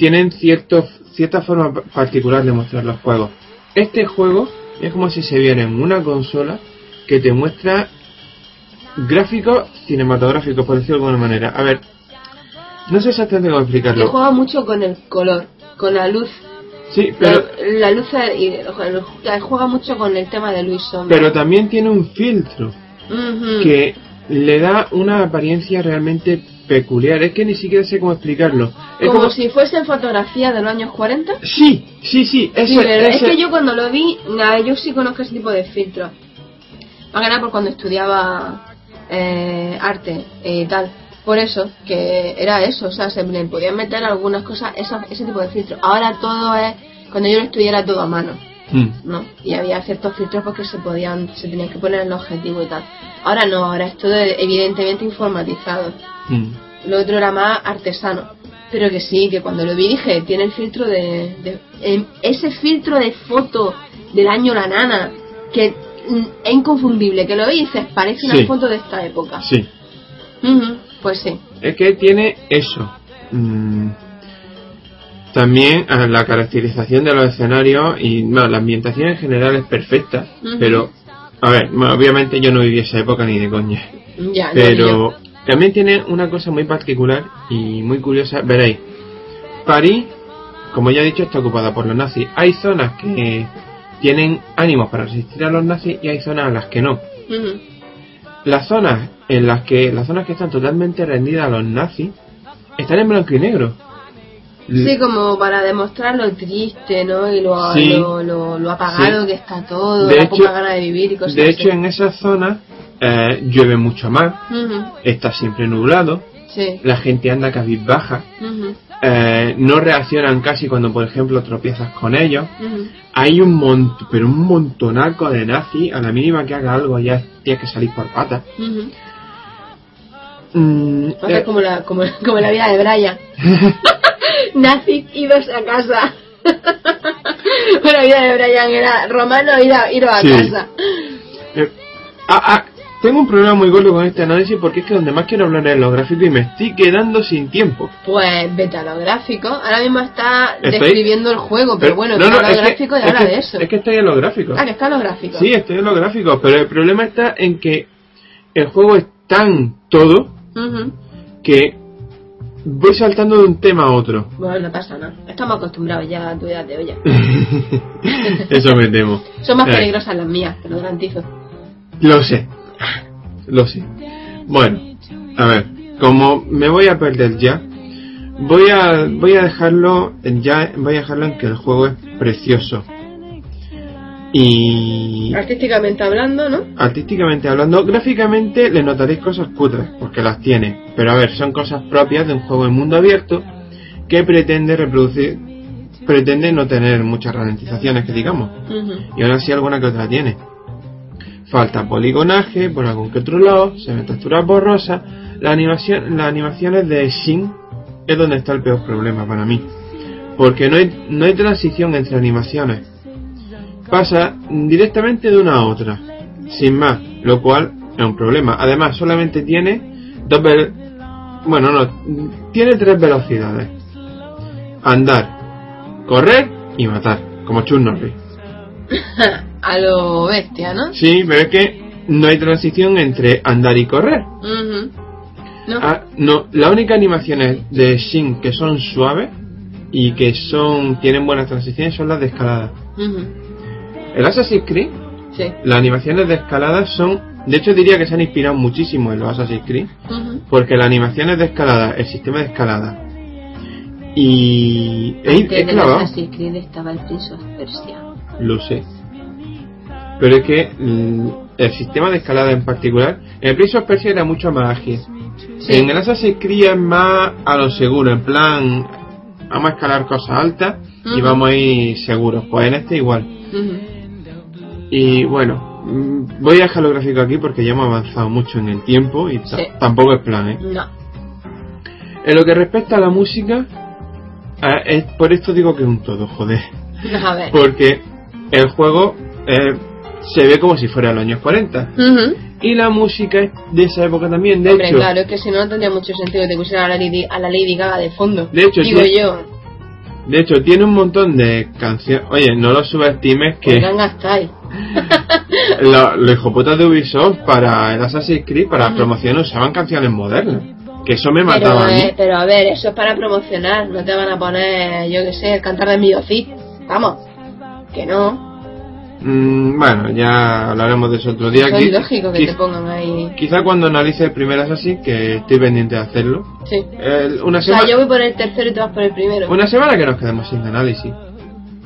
Speaker 2: Tienen cierto, cierta forma pa- particular de mostrar los juegos. Este juego es como si se viera en una consola que te muestra gráficos cinematográficos, por decirlo de alguna manera. A ver, no sé exactamente cómo explicarlo.
Speaker 1: juega mucho con el color, con la luz.
Speaker 2: Sí, pero,
Speaker 1: la, la luz y juega mucho con el tema de luz sombra.
Speaker 2: pero también tiene un filtro que le da una apariencia realmente peculiar. Es que ni siquiera sé cómo explicarlo. Es
Speaker 1: como,
Speaker 2: como-
Speaker 1: si fuesen fotografías de los años 40.
Speaker 2: Sí, sí, sí. Ese,
Speaker 1: Sí, pero es que yo cuando lo vi, nada, yo sí conozco ese tipo de filtros. Más que nada por cuando estudiaba eh, arte y tal. Por eso, que era eso, o sea, se le podían meter algunas cosas, esa- ese tipo de filtros. Ahora todo es, cuando yo lo estudié era todo a mano,
Speaker 2: Mm,
Speaker 1: ¿no? Y había ciertos filtros porque se podían, se tenían que poner en el objetivo y tal. Ahora no, ahora es todo evidentemente informatizado.
Speaker 2: Mm.
Speaker 1: Lo otro era más artesano. Pero que sí, que cuando lo vi dije, tiene el filtro de... de- ese filtro de foto del año La Nana, que mm, es inconfundible, que lo dices, parece una
Speaker 2: Sí.
Speaker 1: foto de esta época.
Speaker 2: Sí.
Speaker 1: Ujú, pues sí.
Speaker 2: Es que tiene eso. Mm. También la caracterización de los escenarios y bueno, la ambientación en general es perfecta, pero a ver, obviamente yo no viví esa época ni de coña.
Speaker 1: Ya, no.
Speaker 2: Pero también tiene una cosa muy particular y muy curiosa. Veréis, París, como ya he dicho, está ocupada por los nazis. Hay zonas que tienen ánimos para resistir a los nazis y hay zonas a las que no. Las zonas en las que las zonas que están totalmente rendidas a los nazis están en blanco y negro.
Speaker 1: Sí, como para demostrar lo triste, ¿no? Y lo,
Speaker 2: Sí.
Speaker 1: lo, lo, lo apagado
Speaker 2: Sí.
Speaker 1: que está todo,
Speaker 2: De
Speaker 1: la
Speaker 2: hecho-
Speaker 1: poca gana de vivir y cosas
Speaker 2: De hecho,
Speaker 1: así.
Speaker 2: en esas zonas eh, llueve mucho más, está siempre nublado,
Speaker 1: Sí.
Speaker 2: la gente anda cabizbaja,
Speaker 1: Ujú,
Speaker 2: eh, no reaccionan casi cuando, por ejemplo, tropiezas con ellos. Hay un montón, pero un montonaco de nazis, a la mínima que haga algo ya tienes que salir por patas. Mm,
Speaker 1: a
Speaker 2: eh,
Speaker 1: como la, como, como la vida de Brian. *laughs* Nazis idos a casa. *laughs* bueno, la vida de Brian era romano iros a
Speaker 2: Sí.
Speaker 1: casa.
Speaker 2: eh, ah, ah, tengo un problema muy gordo con este análisis porque es que donde más quiero hablar es los gráficos y me estoy quedando sin tiempo.
Speaker 1: Pues vete a lo gráfico. Ahora mismo está describiendo el juego, pero, bueno,
Speaker 2: no,
Speaker 1: vete
Speaker 2: no,
Speaker 1: a lo
Speaker 2: es que-
Speaker 1: gráfico y habla de eso.
Speaker 2: Es que estoy en los gráficos.
Speaker 1: Ah, que está en los gráficos.
Speaker 2: Sí, estoy en los gráficos, pero el problema está en que el juego es tan todo que voy saltando de un tema a otro.
Speaker 1: Bueno, no pasa nada. Estamos acostumbrados ya a tu edad de olla. *laughs*
Speaker 2: Eso me temo.
Speaker 1: Son más
Speaker 2: Eh,
Speaker 1: peligrosas las mías, te lo garantizo.
Speaker 2: Lo sé. Lo sé. Bueno, a ver, como me voy a perder ya, voy a voy a dejarlo en ya voy a dejarlo en que el juego es precioso. Y
Speaker 1: Artísticamente hablando, ¿no?
Speaker 2: artísticamente hablando, gráficamente le notaréis cosas cutres, porque las tiene. Pero a ver, son cosas propias de un juego en mundo abierto que pretende reproducir, pretende no tener muchas ralentizaciones, que digamos. Y aún así alguna que otra tiene. Falta poligonaje por algún que otro lado, se ve texturas borrosas. La animación, las animaciones de Shin es donde está el peor problema para mí. Porque no hay, no hay transición entre animaciones. Pasa directamente de una a otra, sin más, lo cual es un problema. Además, solamente tiene dos bueno, no, tiene tres velocidades. Andar, correr y matar, como Chun Norris. *laughs*
Speaker 1: a lo bestia, ¿no?
Speaker 2: Sí, pero es que no hay transición entre andar y correr.
Speaker 1: ¿No?
Speaker 2: Ah, no, la única animaciones de Shin que son suaves y que son tienen buenas transiciones son las de escalada. El Assassin's Creed,
Speaker 1: Sí.
Speaker 2: las animaciones de escalada son, de hecho diría que se han inspirado muchísimo en los Assassin's Creed,
Speaker 1: Ujú.
Speaker 2: porque las animaciones de escalada, el sistema de escalada y es,
Speaker 1: Antes
Speaker 2: clavado.
Speaker 1: Assassin's Creed estaba el Prince of Persia.
Speaker 2: Lo sé. Pero es que mm, el sistema de escalada en particular, en el Prince of Persia era mucho más ágil.
Speaker 1: Sí.
Speaker 2: En el Assassin's Creed es más a lo seguro, en plan, vamos a escalar cosas altas y vamos a ir seguros. Pues en este igual. Y bueno, mm, voy a dejar lo gráfico aquí porque ya hemos avanzado mucho en el tiempo y
Speaker 1: Sí.
Speaker 2: tampoco es plan, ¿eh?
Speaker 1: No.
Speaker 2: En lo que respecta a la música, ah, es, por esto digo que es un todo, joder. *laughs*
Speaker 1: A ver.
Speaker 2: Porque el juego eh, se ve como si fuera los años 40.
Speaker 1: Ujú.
Speaker 2: Y la música es de esa época también, de
Speaker 1: Hombre,
Speaker 2: hecho.
Speaker 1: claro, es que si no, no tendría mucho sentido que te pusieran a la Lady, a la Lady Gaga de fondo.
Speaker 2: De hecho,
Speaker 1: Digo yo,
Speaker 2: De hecho, tiene un montón de canciones. Oye, no lo subestimes
Speaker 1: que
Speaker 2: que
Speaker 1: ganga estáis.
Speaker 2: lo- los hijoputas de Ubisoft para el Assassin's Creed, para las
Speaker 1: Ujú.
Speaker 2: promociones, usaban canciones modernas. Que eso me
Speaker 1: Pero,
Speaker 2: mataba a mí.
Speaker 1: eh, pero a ver, eso es para promocionar. No te van a poner, yo que sé, el cantar de Miocid. Vamos. Que no.
Speaker 2: Mm, bueno, ya hablaremos de eso otro día.
Speaker 1: Es lógico que
Speaker 2: qui-
Speaker 1: te pongan ahí.
Speaker 2: Quizá cuando analice el primer Assassin, que estoy pendiente de hacerlo.
Speaker 1: Sí.
Speaker 2: Una,
Speaker 1: O sea,
Speaker 2: semana,
Speaker 1: yo voy por el tercero y tú vas por el primero.
Speaker 2: una semana que nos quedemos sin análisis.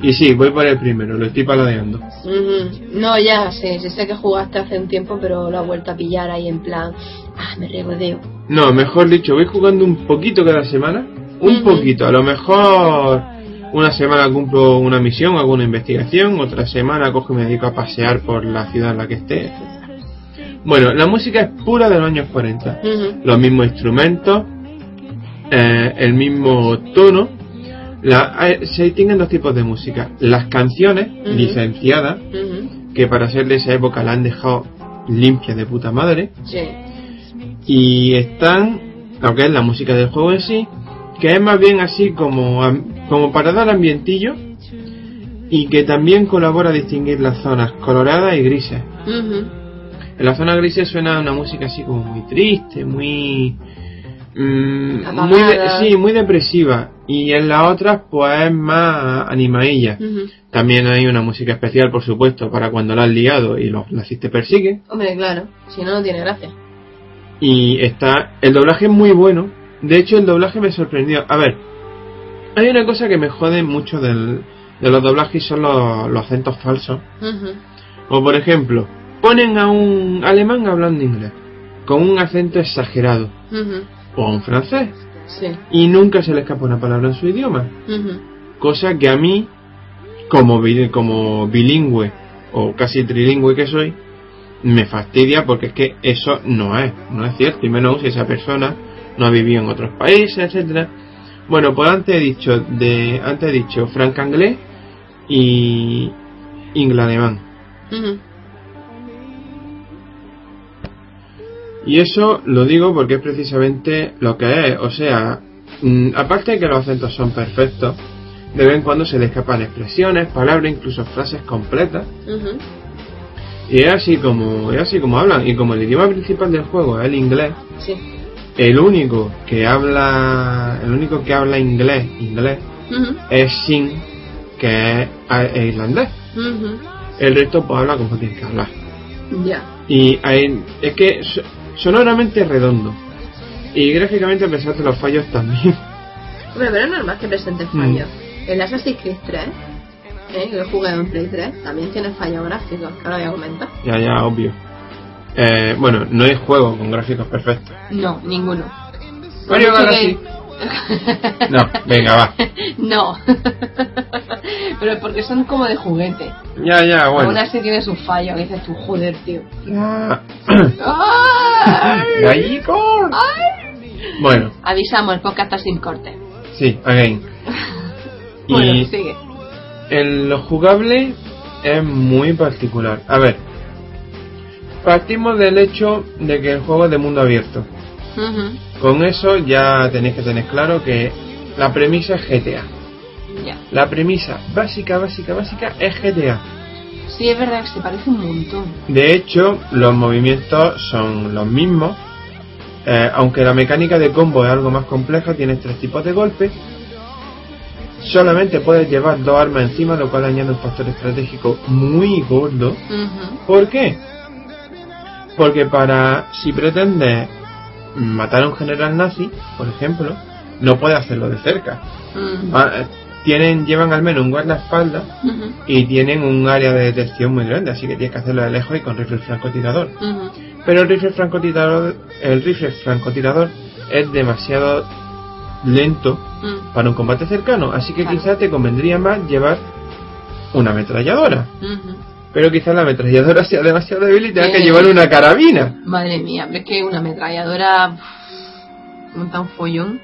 Speaker 2: Y sí, voy por el primero, lo estoy paladeando.
Speaker 1: Ujú. No, ya, sí, sí sé que jugaste hace un tiempo, pero lo has vuelto a pillar ahí en plan. Ah, me regodeo.
Speaker 2: No, mejor dicho, voy jugando un poquito cada semana. Un poquito. A lo mejor una semana cumplo una misión, hago una investigación. Otra semana cojo y me dedico a pasear por la ciudad en la que esté. Bueno, la música es pura de los años 40.
Speaker 1: Ujú.
Speaker 2: Los mismos instrumentos, eh, el mismo tono. La, se distinguen dos tipos de música. Las canciones, licenciadas, que para ser de esa época la han dejado limpia de puta madre.
Speaker 1: Sí.
Speaker 2: y están lo que es la música del juego en sí que es más bien así como como para dar ambientillo y que también colabora a distinguir las zonas coloradas y grises en la zona grises suena una música así como muy triste muy mm, muy de- sí muy depresiva. Y en las otras pues es más animadilla. También hay una música especial por supuesto para cuando la has liado y los nazis te persiguen
Speaker 1: Hombre, claro. Si no, no tiene gracia.
Speaker 2: y está el doblaje es muy bueno. De hecho el doblaje me sorprendió. A ver hay una cosa que me jode mucho del, de los doblajes y son los, los acentos falsos. O por ejemplo ponen a un alemán hablando inglés con un acento exagerado. O a un francés.
Speaker 1: Sí.
Speaker 2: y nunca se le escapa una palabra en su idioma.
Speaker 1: Ujú.
Speaker 2: cosa que a mí como como bilingüe o casi trilingüe que soy me fastidia porque es que eso no es, no es cierto, y menos si esa persona no ha vivido en otros países, etcétera. Bueno, pues antes he dicho de antes he dicho franc-anglais y inglanemán.
Speaker 1: Ujú.
Speaker 2: Y eso lo digo porque es precisamente lo que es, o sea, mm, aparte de que los acentos son perfectos, de vez en cuando se le escapan expresiones, palabras, incluso frases completas.
Speaker 1: Ujú.
Speaker 2: Y es así como es así como hablan. Y como el idioma principal del juego es el inglés,
Speaker 1: Sí.
Speaker 2: El único que habla el único que habla inglés inglés es Shin, que es, es irlandés. El resto pues habla como tiene que hablar.
Speaker 1: Ya.
Speaker 2: Y hay- es que so- sonoramente es redondo. Y gráficamente a pesar de los fallos también.
Speaker 1: Hombre, pero es normal que presente
Speaker 2: Mm.
Speaker 1: fallos. El Assassin's Creed 3, ¿eh? que he jugado en Play 3, también tiene fallos gráficos, que ahora voy a comentar.
Speaker 2: ya, ya, obvio. Eh, bueno, no hay juego con gráficos perfectos.
Speaker 1: No, ninguno.
Speaker 2: Mario Galaxy.
Speaker 1: que-
Speaker 2: No, venga, va. *laughs*
Speaker 1: no. *laughs* pero porque son como de juguete.
Speaker 2: Ya, ya,
Speaker 1: Aún
Speaker 2: bueno.
Speaker 1: así tiene sus fallos, que dices tú, joder, tío.
Speaker 2: Ya. *coughs*
Speaker 1: ¡Ay!
Speaker 2: Gallico. Bueno,
Speaker 1: Avisamos, el podcast está sin corte.
Speaker 2: sí, again. *laughs*
Speaker 1: Bueno,
Speaker 2: Y
Speaker 1: sigue.
Speaker 2: en lo jugable es muy particular. A ver, partimos del hecho de que el juego es de mundo abierto. Con eso ya tenéis que tener claro que la premisa es GTA. La premisa básica, básica, básica es GTA.
Speaker 1: Sí, es verdad que se parece un montón.
Speaker 2: De hecho, los movimientos son los mismos. eh, aunque la mecánica de combo es algo más compleja, tienes tres tipos de golpes. Solamente puedes llevar dos armas encima, lo cual añade un factor estratégico muy gordo. ¿Por qué? Porque para si pretendes matar a un general nazi, por ejemplo, no puedes hacerlo de cerca. Va- eh, tienen, llevan al menos un guardaespaldas y tienen un área de detección muy grande, así que tienes que hacerlo de lejos y con rifle francotirador. Pero el rifle francotirador, el rifle francotirador es demasiado lento para un combate cercano, así que
Speaker 1: Claro.
Speaker 2: quizás te convendría más llevar una ametralladora. Pero quizás la ametralladora sea demasiado débil y tengas que
Speaker 1: Eh.
Speaker 2: llevar una carabina.
Speaker 1: Madre mía, es que una ametralladora monta un follón.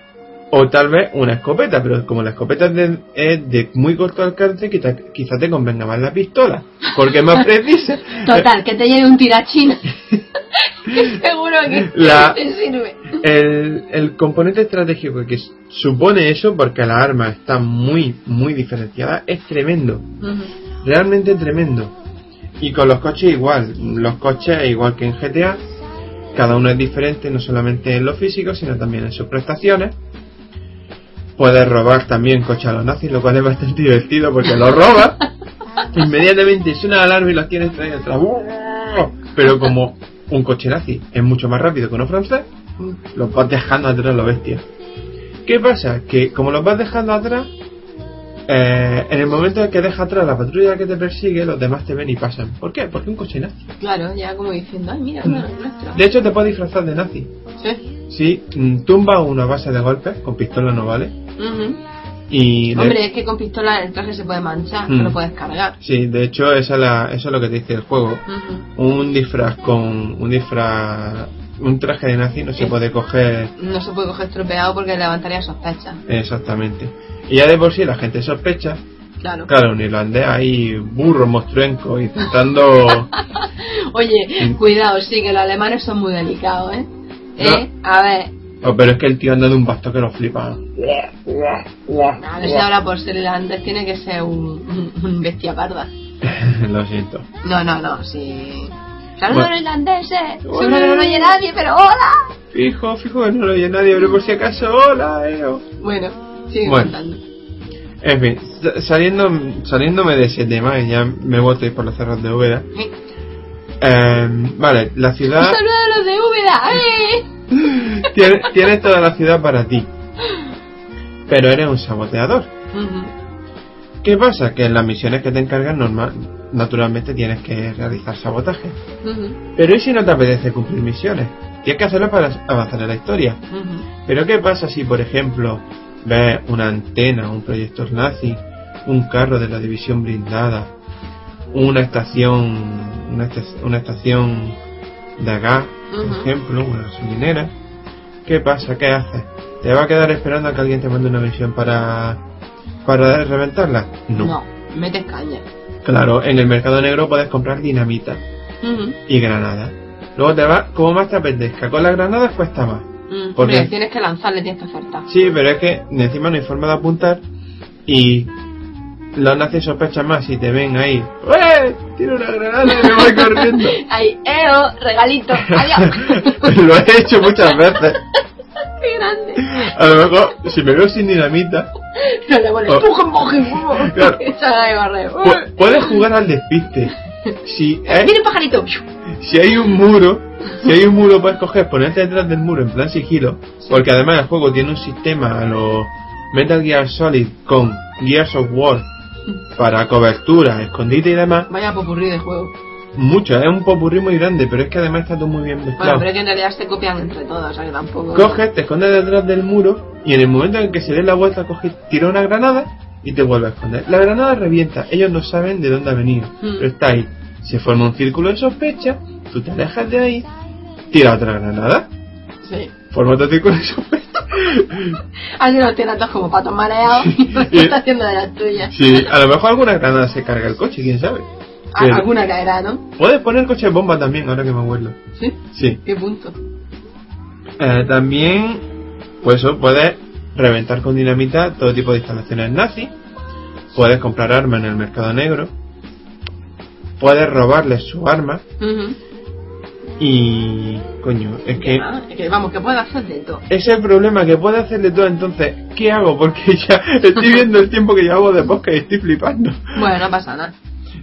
Speaker 2: O tal vez una escopeta, pero como la escopeta es de, es de muy corto alcance, quizás quizá te convenga más la pistola, porque es más *laughs* precisa.
Speaker 1: Total, que te lleve un tirachina. *laughs* que seguro que
Speaker 2: La- *laughs*
Speaker 1: te sirve.
Speaker 2: El, el componente estratégico que supone eso, porque la arma está muy, muy diferenciada, es tremendo.
Speaker 1: Ujú,
Speaker 2: Realmente tremendo. Y con los coches igual. Los coches, igual que en GTA, cada uno es diferente, no solamente en lo físico, sino también en sus prestaciones. Puedes robar también coches a los nazis, lo cual es bastante divertido porque los robas. *laughs* inmediatamente suena la alarma y los tienes traídos atrás. Pero como un coche nazi es mucho más rápido que uno francés, los vas dejando atrás lo bestia. ¿Qué pasa? Que como los vas dejando atrás, eh, en el momento en que deja atrás la patrulla que te persigue, los demás te ven y pasan. ¿Por qué? Porque un coche nazi.
Speaker 1: Claro, ya como diciendo, ay, mira, no, es nuestro.
Speaker 2: De hecho, te puedes disfrazar de nazi.
Speaker 1: Sí.
Speaker 2: Si mm, tumba una base de golpes, con pistola no vale.
Speaker 1: Ujú.
Speaker 2: Y de-
Speaker 1: Hombre, es que con pistola el traje se puede manchar,
Speaker 2: Mm.
Speaker 1: no lo puedes cargar.
Speaker 2: sí, de hecho, esa es la- eso es lo que te dice el juego. Un disfraz con un disfraz, un traje de nazi no se
Speaker 1: Sí.
Speaker 2: puede coger
Speaker 1: No se puede coger estropeado porque levantaría sospecha.
Speaker 2: exactamente. Y ya de por sí la gente sospecha.
Speaker 1: Claro.
Speaker 2: Claro, un irlandés ahí burro, monstruenco, intentando *laughs*
Speaker 1: Oye, cuidado, sí, que los alemanes son muy delicados, ¿eh? ¿Eh? A ver,
Speaker 2: Oh, pero es que el tío anda de un basto que lo flipa.
Speaker 1: a ver si ahora por ser irlandés tiene que ser un, *laughs* un, bestia parda. *laughs*
Speaker 2: lo siento.
Speaker 1: No, no, no, sí. Saludos
Speaker 2: Bueno.
Speaker 1: irlandeses. Seguro que no lo oye nadie, pero hola.
Speaker 2: Fijo, fijo que no lo oye nadie, pero por si acaso, hola, eo.
Speaker 1: Bueno, sigue
Speaker 2: Bueno.
Speaker 1: contando.
Speaker 2: En fin, sa- saliendo, saliéndome de ese tema, y ya me voy por los cerros de Úbeda.
Speaker 1: Eh,
Speaker 2: Eh, vale, la
Speaker 1: Un
Speaker 2: ciudad
Speaker 1: saludo a los de Úbeda. ¡eh! *laughs*
Speaker 2: tiene, tienes toda la ciudad para ti. Pero eres un saboteador.
Speaker 1: Ujú.
Speaker 2: ¿Qué pasa? Que en las misiones que te encargan normal, naturalmente tienes que realizar sabotaje. Pero ¿y si no te apetece cumplir misiones? Tienes que hacerlo para avanzar en la historia. Pero ¿qué pasa si, por ejemplo, ves una antena, un proyector nazi, un carro de la división blindada, una estación, una, esta- una estación de gas, por ejemplo, una gasolinera? ¿Qué pasa? ¿Qué haces? ¿Te va a quedar esperando a que alguien te mande una misión para, para reventarla?
Speaker 1: No, metes caña.
Speaker 2: Claro, en el mercado negro puedes comprar dinamita y granadas. Luego te va, como más te apetezca. Con las granadas cuesta más.
Speaker 1: Mm,
Speaker 2: Porque-
Speaker 1: hombre, tienes que lanzarle, tienes que acertar.
Speaker 2: Sí, pero es que encima no hay forma de apuntar y los nazis sospechan más y te ven ahí. ¡Eh! Tiro una granada y me voy corriendo. *laughs*
Speaker 1: Ahí, eo, regalito, adiós. *laughs*
Speaker 2: Lo he hecho muchas veces. *laughs*
Speaker 1: Qué grande.
Speaker 2: A lo mejor, si me veo sin dinamita,
Speaker 1: No le pone, empuje, empuje, empuje.
Speaker 2: Claro. Pu- puedes jugar al despiste. Si, eh,
Speaker 1: Viene un pajarito.
Speaker 2: si hay un muro, si hay un muro puedes coger, ponerte detrás del muro en plan sigilo, porque además el juego tiene un sistema a los Metal Gear Solid con Gears of War para cobertura, escondite y demás,
Speaker 1: Vaya popurrí de juego.
Speaker 2: mucho, es un popurrí muy grande, pero es que además está todo muy bien
Speaker 1: Bueno,
Speaker 2: mezclado.
Speaker 1: pero es que en realidad se copian entre todos, o sea que tampoco.
Speaker 2: Coges, te escondes detrás del muro y en el momento en que se dé la vuelta coges, tira una granada y te vuelve a esconder. La granada revienta, ellos no saben de dónde ha venido,
Speaker 1: Mm.
Speaker 2: pero está ahí. Se forma un círculo de sospecha, tú te alejas de ahí, tira otra granada,
Speaker 1: Sí.
Speaker 2: forma otro círculo de sospecha.
Speaker 1: Así los tiene todos como patos mareados *laughs* y está haciendo de las tuyas.
Speaker 2: Sí, a lo mejor alguna granada se carga el coche, quién sabe.
Speaker 1: A-
Speaker 2: Pero-
Speaker 1: Alguna caerá, ¿no?
Speaker 2: Puedes poner coche bomba también, ahora que me acuerdo.
Speaker 1: Sí.
Speaker 2: Sí.
Speaker 1: ¿Qué punto?
Speaker 2: Eh, también, pues eso, puedes reventar con dinamita todo tipo de instalaciones nazi. Puedes comprar armas en el mercado negro. Puedes robarles su arma. Y. Coño, es que.
Speaker 1: Ah, que vamos, que puede hacer de todo.
Speaker 2: Ese es el problema, que puede hacer de todo. Entonces, ¿qué hago? Porque *laughs* ya estoy viendo el tiempo que llevamos de podcast y estoy flipando.
Speaker 1: Bueno, no pasa nada.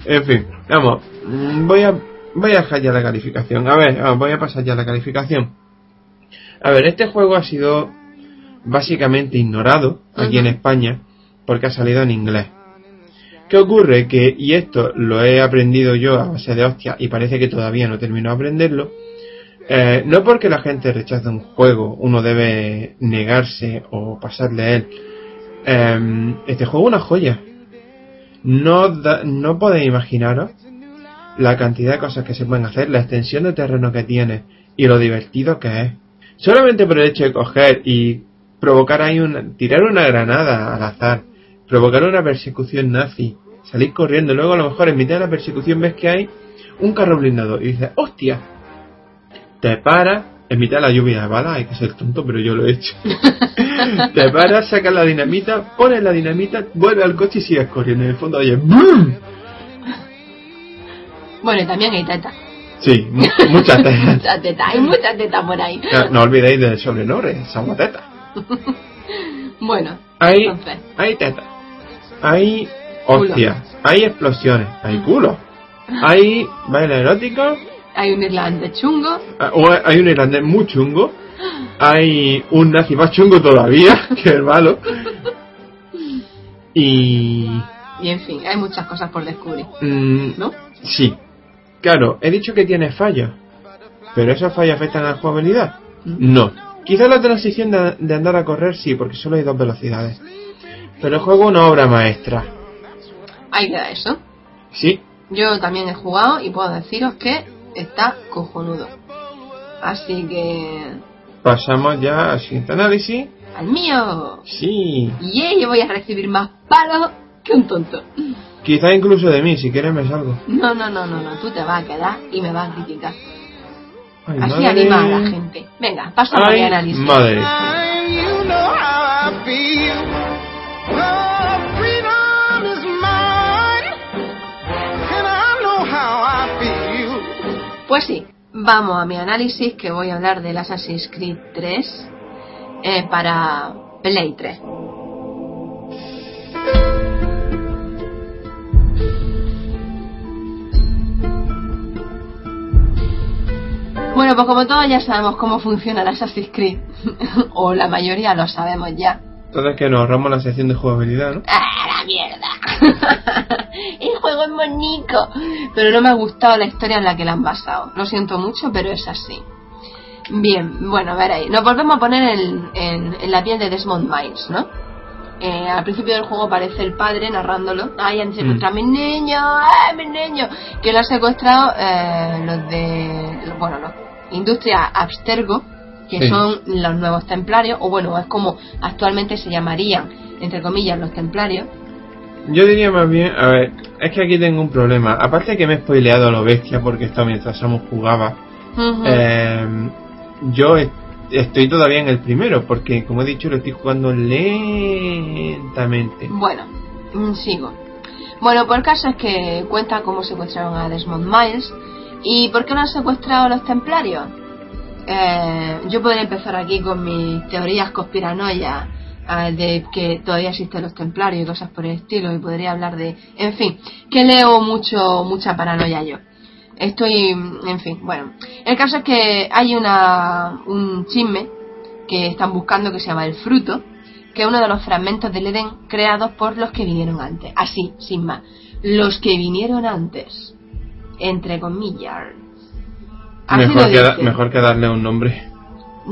Speaker 2: En fin, vamos. mm, Voy a, voy a dejar ya la calificación. A ver, vamos, voy a pasar ya la calificación. A ver, este juego ha sido básicamente ignorado aquí en. España porque ha salido en inglés. ¿Qué ocurre? Que, y esto lo he aprendido yo a base de hostia y parece que todavía no termino de aprenderlo, eh, no porque la gente rechace un juego uno debe negarse o pasarle a él. Eh, este juego es una joya. No, no podéis imaginaros la cantidad de cosas que se pueden hacer, la extensión de terreno que tiene y lo divertido que es. Solamente por el hecho de coger y provocar ahí una, tirar una granada al azar, provocar una persecución nazi, salir corriendo, luego a lo mejor en mitad de la persecución ves que hay un carro blindado y dices, hostia, te paras en mitad de la lluvia de balas, hay que ser tonto, pero yo lo he hecho. *laughs* te paras, sacas la dinamita, pones la dinamita, vuelves al coche y sigues corriendo. En el fondo oye, ¡boom!
Speaker 1: Bueno, y también hay teta.
Speaker 2: Sí, mu- muchas tetas. *laughs*
Speaker 1: Muchas tetas, hay muchas tetas por ahí.
Speaker 2: No, no olvidéis del sobrenombre, somos tetas. *laughs*
Speaker 1: Bueno,
Speaker 2: Hay,
Speaker 1: entonces,
Speaker 2: hay tetas. Hay hostias. Hay explosiones. Hay culos. Hay baile erótico.
Speaker 1: hay un irlandés chungo.
Speaker 2: ah, o Hay un irlandés muy chungo. Hay un nazi más chungo todavía, *laughs* que el malo. Y...
Speaker 1: Y en fin, hay muchas cosas por descubrir,
Speaker 2: mm,
Speaker 1: ¿no?
Speaker 2: sí. Claro, he dicho que tiene fallos. ¿Pero esos fallos afectan a la jugabilidad? No. Quizás la transición de, de andar a correr sí, porque solo hay dos velocidades. Pero el juego es una obra maestra.
Speaker 1: Ahí queda eso.
Speaker 2: Sí,
Speaker 1: Yo también he jugado y puedo deciros que está cojonudo. Así que...
Speaker 2: pasamos ya al siguiente análisis.
Speaker 1: ¡Al mío!
Speaker 2: Sí,
Speaker 1: Y yo voy a recibir más palos que un tonto.
Speaker 2: quizá incluso de mí, si quieres me salgo.
Speaker 1: No, no, no, no, no. Tú te vas a quedar y me vas a criticar.
Speaker 2: Ay,
Speaker 1: Así
Speaker 2: madre.
Speaker 1: anima a la gente. Venga, pasa a mi
Speaker 2: Ay,
Speaker 1: análisis.
Speaker 2: madre.
Speaker 1: Pues sí, vamos a mi análisis que voy a hablar del Assassin's Creed 3 eh, para Play 3. Bueno, pues como todos ya sabemos cómo funciona el Assassin's Creed, *laughs* o la mayoría lo sabemos ya.
Speaker 2: Entonces que nos ahorramos la sección de jugabilidad, ¿no?
Speaker 1: ¡Ah, la mierda! *laughs* El juego es bonito. Pero no me ha gustado la historia en la que la han basado. Lo siento mucho, pero es así. Bien, bueno, veréis. Nos volvemos a poner en, en- en la piel de Desmond Miles, ¿no? Eh, al principio del juego aparece el padre narrándolo. Ay, han secuestrado a mis niños, ay, mis niños. Que lo han secuestrado eh, los de. Bueno, los Industria Abstergo, que
Speaker 2: Sí.
Speaker 1: son los nuevos templarios, o bueno, es como actualmente se llamarían, entre comillas, los templarios.
Speaker 2: Yo diría más bien, a ver, es que aquí tengo un problema. Aparte que me he spoileado a lo bestia porque esto mientras Samus jugaba, eh, yo est- estoy todavía en el primero porque, como he dicho, lo estoy jugando lentamente.
Speaker 1: Bueno, mm, sigo. Bueno, el caso es que cuenta cómo secuestraron a Desmond Miles. ¿Y por qué no han secuestrado a los templarios? Eh, yo podría empezar aquí con mis teorías conspiranoias eh, de que todavía existen los templarios y cosas por el estilo y podría hablar de en fin que leo mucho mucha paranoia yo. Estoy en fin bueno. El caso es que hay una un chisme que están buscando que se llama el fruto que es uno de los fragmentos del Edén creados por los que vinieron antes. Así sin más. Los que vinieron antes entre comillas
Speaker 2: Mejor que, da-
Speaker 1: dice.
Speaker 2: mejor que darle un nombre.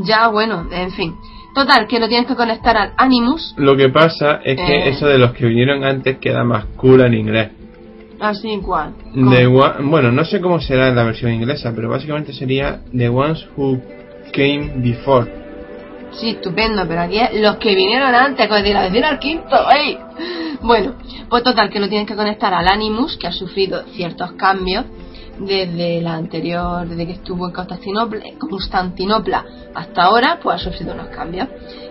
Speaker 1: ya bueno en fin total que lo tienes que conectar al Animus
Speaker 2: Lo que pasa es que
Speaker 1: Eh.
Speaker 2: eso de los que vinieron antes queda más cool en inglés.
Speaker 1: así cual
Speaker 2: The one- bueno, no sé cómo será en la versión inglesa, pero básicamente sería The Ones Who Came Before.
Speaker 1: Sí, estupendo, pero aquí es los que vinieron antes, con decir, a decir al quinto, ¡ey! Bueno, pues total, que lo tienen que conectar al Animus, que ha sufrido ciertos cambios desde la anterior, desde que estuvo en Constantinopla, Constantinopla hasta ahora, pues ha sufrido unos cambios.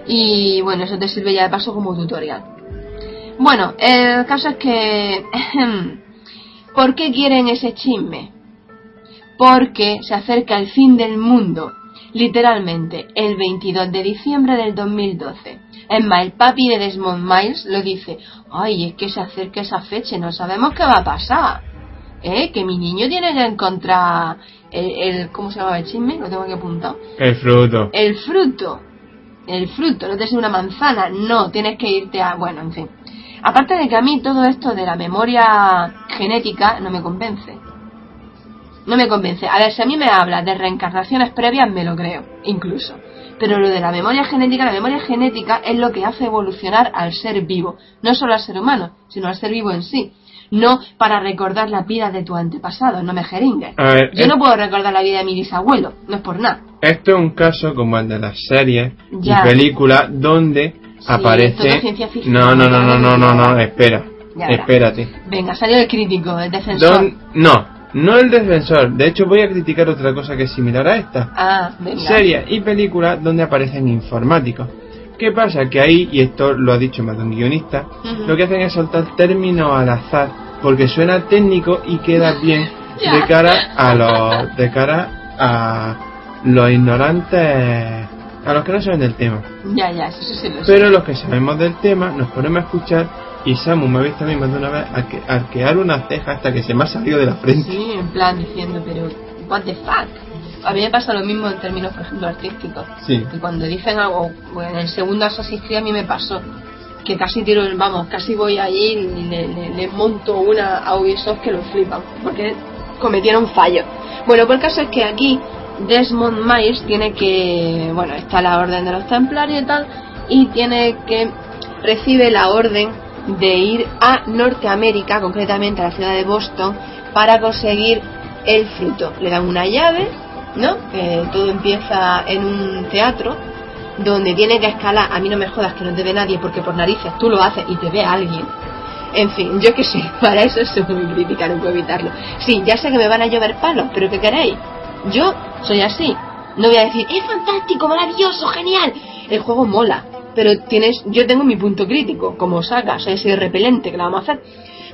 Speaker 1: Y bueno, eso te sirve ya de paso como tutorial. Bueno, el caso es que... *laughs* ¿Por qué quieren ese chisme? porque se acerca el fin del mundo, literalmente, el 22 de diciembre del 2012. Es más, el papi de Desmond Miles lo dice, ay, es que se acerca esa fecha no sabemos qué va a pasar. ¿Eh? Que mi niño tiene que encontrar el, el- ¿cómo se llama el chisme? Lo tengo aquí apuntado.
Speaker 2: El fruto.
Speaker 1: El fruto. El fruto, no te es una manzana, no, tienes que irte a... Bueno, en fin. Aparte de que a mí todo esto de la memoria genética no me convence. No me convence. A ver, si a mí me habla de reencarnaciones previas, me lo creo, incluso. Pero lo de la memoria genética, la memoria genética es lo que hace evolucionar al ser vivo. No solo al ser humano, sino al ser vivo en sí. No para recordar la vida de tu antepasado, no me jeringues.
Speaker 2: Ver,
Speaker 1: Yo
Speaker 2: es-
Speaker 1: no puedo recordar la vida de mi bisabuelo, no es por nada.
Speaker 2: Esto es un caso como el de las series
Speaker 1: Ya.
Speaker 2: y películas donde
Speaker 1: Sí, esto es
Speaker 2: aparece. No, no, no, no, no, no, no, espera.
Speaker 1: Ya.
Speaker 2: Espérate.
Speaker 1: Venga, salió el crítico, el defensor.
Speaker 2: Don- no, no el defensor. De hecho, voy a criticar otra cosa que es similar a esta.
Speaker 1: Ah, venga.
Speaker 2: Series y películas donde aparecen informáticos. ¿Qué pasa? Que ahí, y esto lo ha dicho más de un guionista, lo que hacen es soltar términos al azar porque suena técnico y queda *laughs* bien de cara a los de cara a los ignorantes a los que no saben del tema.
Speaker 1: Ya, ya, eso sí lo sé.
Speaker 2: Pero los que sabemos del tema nos ponemos a escuchar y Samu me ha visto a mí más de una vez arque- arquear una ceja hasta que se me ha salido de la frente.
Speaker 1: Sí, en plan diciendo, pero, what the fuck. A mí me pasa lo mismo en términos, por ejemplo, artísticos.
Speaker 2: Sí.
Speaker 1: Que cuando dicen algo, bueno, en el segundo Creed a mí me pasó. Que casi tiro, el- vamos, casi voy allí y le, le- le monto una a Ubisoft que lo flipan. Porque cometieron fallos. Bueno, pues el caso es que aquí Desmond Miles tiene que, bueno, está la orden de los templarios y tal, y tiene que, recibe la orden de ir a Norteamérica, concretamente a la ciudad de Boston, para conseguir el fruto. Le dan una llave, ¿no? Que todo empieza en un teatro, donde tiene que escalar, a mí no me jodas que no te ve nadie, porque por narices tú lo haces y te ve alguien. En fin, yo que sé, *laughs* para eso soy muy crítica, no puedo evitarlo. Sí, ya sé que me van a llover palos, pero ¿qué queréis? Yo soy así. No voy a decir, es fantástico, maravilloso, genial. El juego mola, pero tienes, yo tengo mi punto crítico, como saca, soy ese repelente que la vamos a hacer.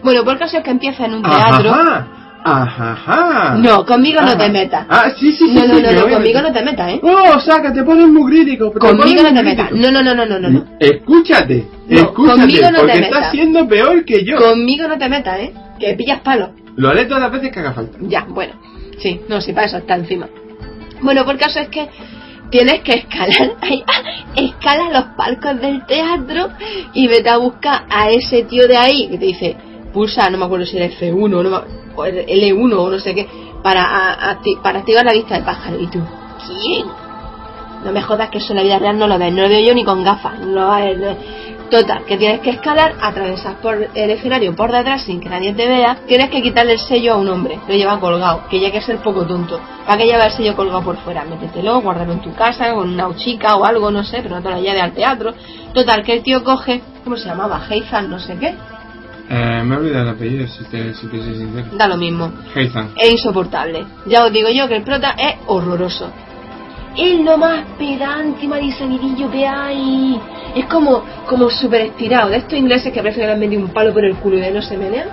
Speaker 1: Bueno, por el caso es que empieza en un teatro.
Speaker 2: Ajá, ajá.
Speaker 1: No, conmigo no
Speaker 2: Ajá.
Speaker 1: te metas.
Speaker 2: Ah, sí, sí, sí.
Speaker 1: No, no,
Speaker 2: sí,
Speaker 1: no, no,
Speaker 2: a
Speaker 1: conmigo no te metas, ¿eh?
Speaker 2: Oh, saca, te pones muy crítico. te
Speaker 1: Conmigo no te metas. No, no, no, no, no, no.
Speaker 2: Escúchate,
Speaker 1: No,
Speaker 2: escúchate,
Speaker 1: conmigo no te
Speaker 2: porque
Speaker 1: metas.
Speaker 2: estás siendo peor que yo.
Speaker 1: Conmigo no te metas, ¿eh? Que pillas palos.
Speaker 2: Lo haré todas las veces que haga falta.
Speaker 1: Ya, bueno. Sí, no, si para eso está encima. Bueno, por caso es que tienes que escalar, *laughs* ah, escala los palcos del teatro y vete a buscar a ese tío de ahí que te dice, pulsa, no me acuerdo si era F1 no me- o el L1 o no sé qué, para, acti- para activar la vista de pájaro. Y tú, ¿quién? No me jodas que eso en la vida real no lo ves, no lo veo yo ni con gafas. No. Total, que tienes que escalar, atravesar por el escenario por detrás sin que nadie te vea. Tienes que quitarle el sello a un hombre, lo lleva colgado, que ya hay que ser poco tonto. ¿Para que lleva el sello colgado por fuera? Métetelo, guárdalo en tu casa, con una chica o algo, no sé, pero no te lo lleve al teatro. Total, que el tío coge, ¿cómo se llamaba? Heizan, no sé qué.
Speaker 2: Eh, me he olvidado el apellido, si te, si te soy sincero.
Speaker 1: Da lo mismo.
Speaker 2: Heizan.
Speaker 1: es insoportable. Ya os digo yo que el prota es horroroso. Es lo más pedante y marisanidillo que hay. Es como, como súper estirado. De estos ingleses que parece que le han metido un palo por el culo y de no se menean.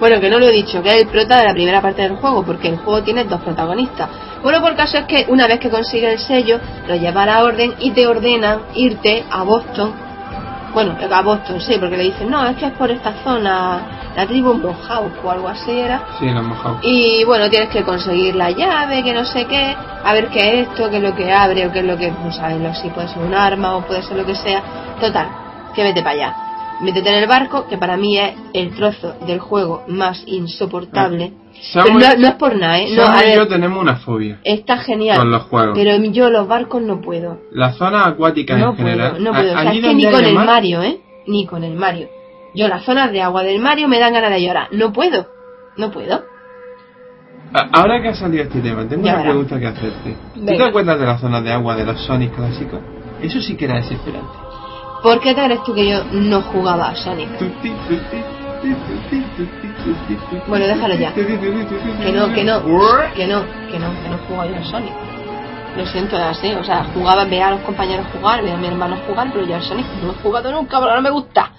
Speaker 1: Bueno, que no lo he dicho, que es el prota de la primera parte del juego, porque el juego tiene dos protagonistas. Bueno, por caso es que una vez que consigues el sello, lo lleva a la orden y te ordenan irte a Boston. Bueno, a Boston, sí, porque le dicen, no, es que es por esta zona, la tribu Mohawk o algo así era.
Speaker 2: Sí, hemos mojado.
Speaker 1: Y bueno, tienes que conseguir la llave, que no sé qué, a ver qué es esto, qué es lo que abre o qué es lo que, no sabes, lo- si puede ser un arma o puede ser lo que sea. Total, que vete para allá. Métete en el barco, que para mí es el trozo del juego más insoportable. Pero
Speaker 2: Samuel,
Speaker 1: no, no es por nada, ¿eh? No, a
Speaker 2: y yo
Speaker 1: ver,
Speaker 2: tenemos una fobia
Speaker 1: está genial.
Speaker 2: con los juegos.
Speaker 1: Pero yo los barcos no puedo.
Speaker 2: Las zonas acuáticas
Speaker 1: No
Speaker 2: en general.
Speaker 1: puedo, no
Speaker 2: a-
Speaker 1: puedo. O sea, es que ni con el
Speaker 2: mar-
Speaker 1: Mario, ¿eh? Ni con el Mario. Yo las zonas de agua del Mario me dan ganas de llorar. No puedo. No puedo.
Speaker 2: Ahora que ha salido este tema, tengo
Speaker 1: Ya
Speaker 2: una
Speaker 1: verás.
Speaker 2: pregunta que hacerte. ¿Tú te
Speaker 1: Venga.
Speaker 2: acuerdas de las zonas de agua de los Sonic clásicos? Eso sí que era desesperante.
Speaker 1: ¿Por qué te crees tú que yo no jugaba a Sonic? Bueno, déjalo ya. Que no, que no, que no, que no, que no jugaba yo al Sonic. Lo siento, es así. O sea, jugaba, veía a los compañeros jugar, veía a mi hermano jugar, pero yo al Sonic no he jugado nunca, porque no me gusta.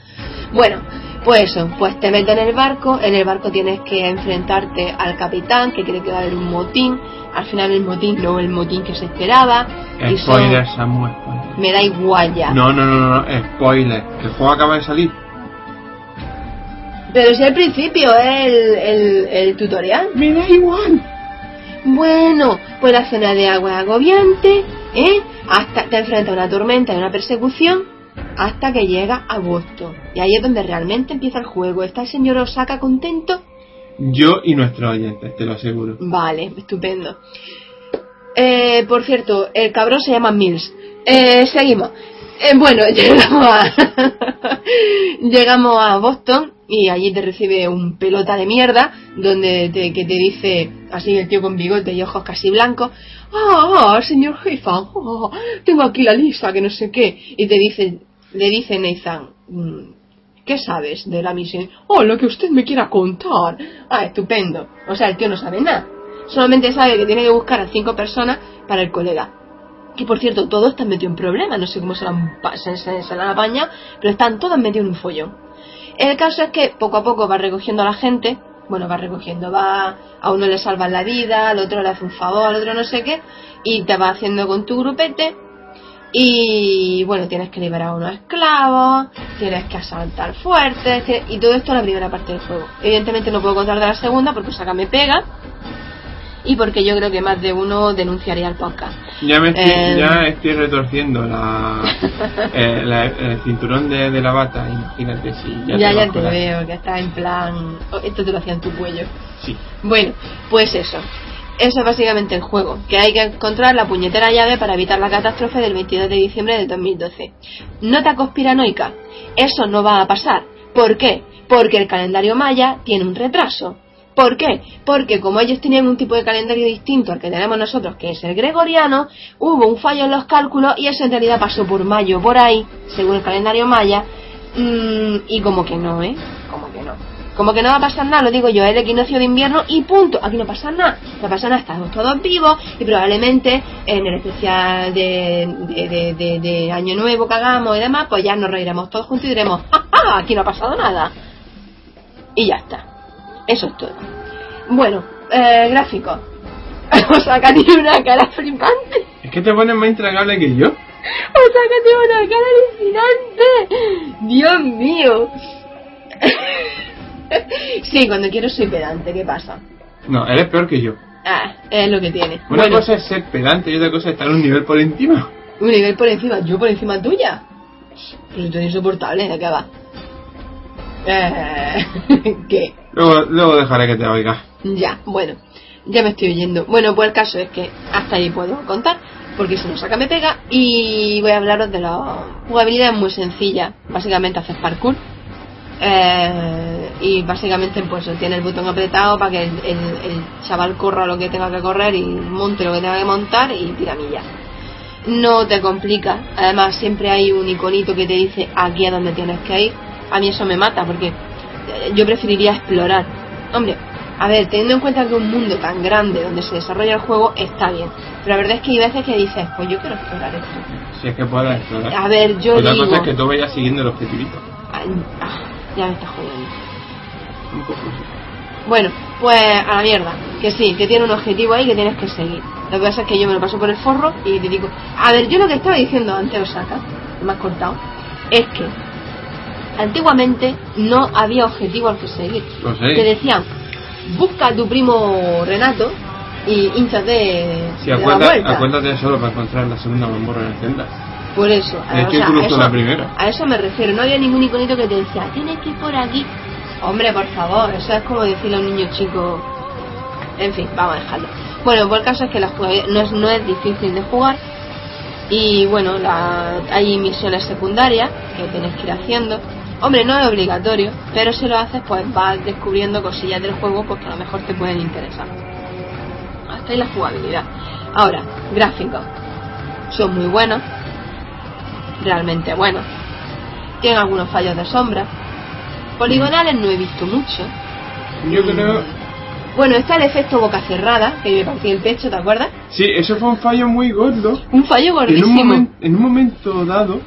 Speaker 1: Bueno, pues eso, pues te metes en el barco, en el barco tienes que enfrentarte al capitán, que cree que a haber un motín, al final el motín no el motín que se esperaba, y son-
Speaker 2: Spoiler, Samuel, spoiler.
Speaker 1: me da igual ya.
Speaker 2: No, no, no, no, spoiler. El juego acaba de salir.
Speaker 1: Pero si al principio es el, el, el tutorial.
Speaker 2: Me da igual.
Speaker 1: Bueno, pues la zona de agua agobiante, ¿eh? Hasta te enfrenta a una tormenta y una persecución hasta que llega a Boston. Y ahí es donde realmente empieza el juego. ¿Está el señor Osaka contento?
Speaker 2: Yo y nuestros oyentes, te lo aseguro.
Speaker 1: Vale, estupendo. Eh, por cierto, el cabrón se llama Mills. Eh, seguimos. Eh, bueno, *laughs* llegamos a, *laughs* llegamos a Boston y allí te recibe un pelota de mierda donde te, que te dice, así el tío con bigote y ojos casi blancos, ah, ah, señor jefa, ah, tengo aquí la lista, que no sé qué, y te dice, le dice Nathan, "Mm, ¿qué sabes de la misión? Oh, lo que usted me quiera contar. Ah, estupendo. O sea, el tío no sabe nada. Solamente sabe que tiene que buscar a cinco personas para el colega. Que por cierto, todos están metidos en problemas. No sé cómo se la, han se, pero están todos metidos en un follón. El caso es que poco a poco va recogiendo a la gente. Bueno, va recogiendo, va. A uno le salvan la vida, al otro le hace un favor, al otro no sé qué. Y te va haciendo con tu grupete. Y bueno, tienes que liberar a unos esclavos, tienes que asaltar fuertes, y todo esto en la primera parte del juego. Evidentemente no puedo contar de la segunda porque Saca me pega y porque yo creo que más de uno denunciaría el podcast.
Speaker 2: Ya me estoy,
Speaker 1: Eh.
Speaker 2: ya estoy retorciendo la, *laughs* eh, la- el cinturón de, de la bata. Imagínate si ya,
Speaker 1: Ya,
Speaker 2: te
Speaker 1: ya, te veo, que estás en plan... oh, esto te lo hacía en tu cuello.
Speaker 2: Sí.
Speaker 1: Bueno, pues eso. Eso es básicamente el juego, que hay que encontrar la puñetera llave para evitar la catástrofe del 22 de diciembre del 2012. Nota conspiranoica, eso no va a pasar. ¿Por qué? Porque el calendario maya tiene un retraso. ¿Por qué? Porque como ellos tenían un tipo de calendario distinto al que tenemos nosotros, que es el gregoriano, hubo un fallo en los cálculos y eso en realidad pasó por mayo, por ahí, según el calendario maya, mm, y como que no, ¿eh? Como que no va a pasar nada, lo digo yo, es el equinoccio de invierno y punto. Aquí no pasa nada, no pasa nada, estamos todos vivos y probablemente en el especial de, de, de- de- de Año Nuevo que hagamos y demás, pues ya nos reiremos todos juntos y diremos, ¡ah, ah! Aquí no ha pasado nada. Y ya está. Eso es todo. Bueno, eh, gráfico. O sea, que tiene una cara flipante.
Speaker 2: Es que te pones más intragable que yo.
Speaker 1: O sea, que tiene una cara alucinante. Dios mío. *laughs* Sí, cuando quiero soy pedante, ¿qué pasa?
Speaker 2: No, eres peor que yo.
Speaker 1: Ah, es lo que tiene.
Speaker 2: Una
Speaker 1: Bueno,
Speaker 2: cosa es ser pedante y otra cosa es estar un nivel por encima.
Speaker 1: un nivel por encima, yo por encima tuya. Pero tú eres insoportable, ¿de qué va? Eh, *laughs* ¿Qué?
Speaker 2: Luego, luego dejaré que te oigas.
Speaker 1: Ya, bueno, ya me estoy oyendo. Bueno, pues el caso es que hasta ahí puedo contar, porque si no saca me pega, y voy a hablaros de la jugabilidad muy sencilla. Básicamente haces parkour. Eh, y básicamente pues tiene el botón apretado para que el, el- el chaval corra lo que tenga que correr y monte lo que tenga que montar y tiramilla. No te complica, además siempre hay un iconito que te dice aquí a donde tienes que ir. A mí eso me mata porque eh, yo preferiría explorar. Hombre, a ver, teniendo en cuenta que un mundo tan grande donde se desarrolla el juego está bien. Pero la verdad es que hay veces que dices, pues yo quiero explorar esto.
Speaker 2: Si es que puedes explorar.
Speaker 1: A ver, yo
Speaker 2: Otra
Speaker 1: digo...
Speaker 2: cosa es que tú vayas siguiendo el objetivito.
Speaker 1: Ay, ah, ya me está jodiendo.
Speaker 2: Sí.
Speaker 1: Bueno, pues a la mierda. Que sí, que tiene un objetivo ahí que tienes que seguir. Lo que pasa es que yo me lo paso por el forro y te digo... A ver, yo lo que estaba diciendo antes, Osaka, me has cortado, es que antiguamente no había objetivo al que seguir. Te decían, busca a tu primo Renato y hinchate
Speaker 2: Si
Speaker 1: de la
Speaker 2: acuérdate, acuérdate solo para encontrar la segunda mamorra en el Zelda.
Speaker 1: Por eso.
Speaker 2: Es
Speaker 1: o
Speaker 2: que
Speaker 1: sea, a
Speaker 2: incluso
Speaker 1: eso-
Speaker 2: la primera.
Speaker 1: A eso me refiero. No había ningún iconito que te decía, tienes que ir por aquí. Hombre, por favor, eso es como decirle a un niño chico. En fin, vamos a dejarlo. Bueno, pues el caso es que la jugabilidad no es, no es difícil de jugar. Y bueno, la, hay misiones secundarias que tienes que ir haciendo. Hombre, no es obligatorio, pero si lo haces, pues vas descubriendo cosillas del juego pues, que a lo mejor te pueden interesar. Hasta ahí la jugabilidad. Ahora, gráficos. Son muy buenos. Realmente buenos. Tienen algunos fallos de sombra. Poligonales no he visto mucho.
Speaker 2: Yo creo...
Speaker 1: Bueno, está el efecto boca cerrada, que me partí el pecho, ¿te acuerdas?
Speaker 2: Sí, eso fue un fallo muy gordo.
Speaker 1: Un fallo
Speaker 2: En
Speaker 1: gordísimo.
Speaker 2: un, momen- en un momento dado,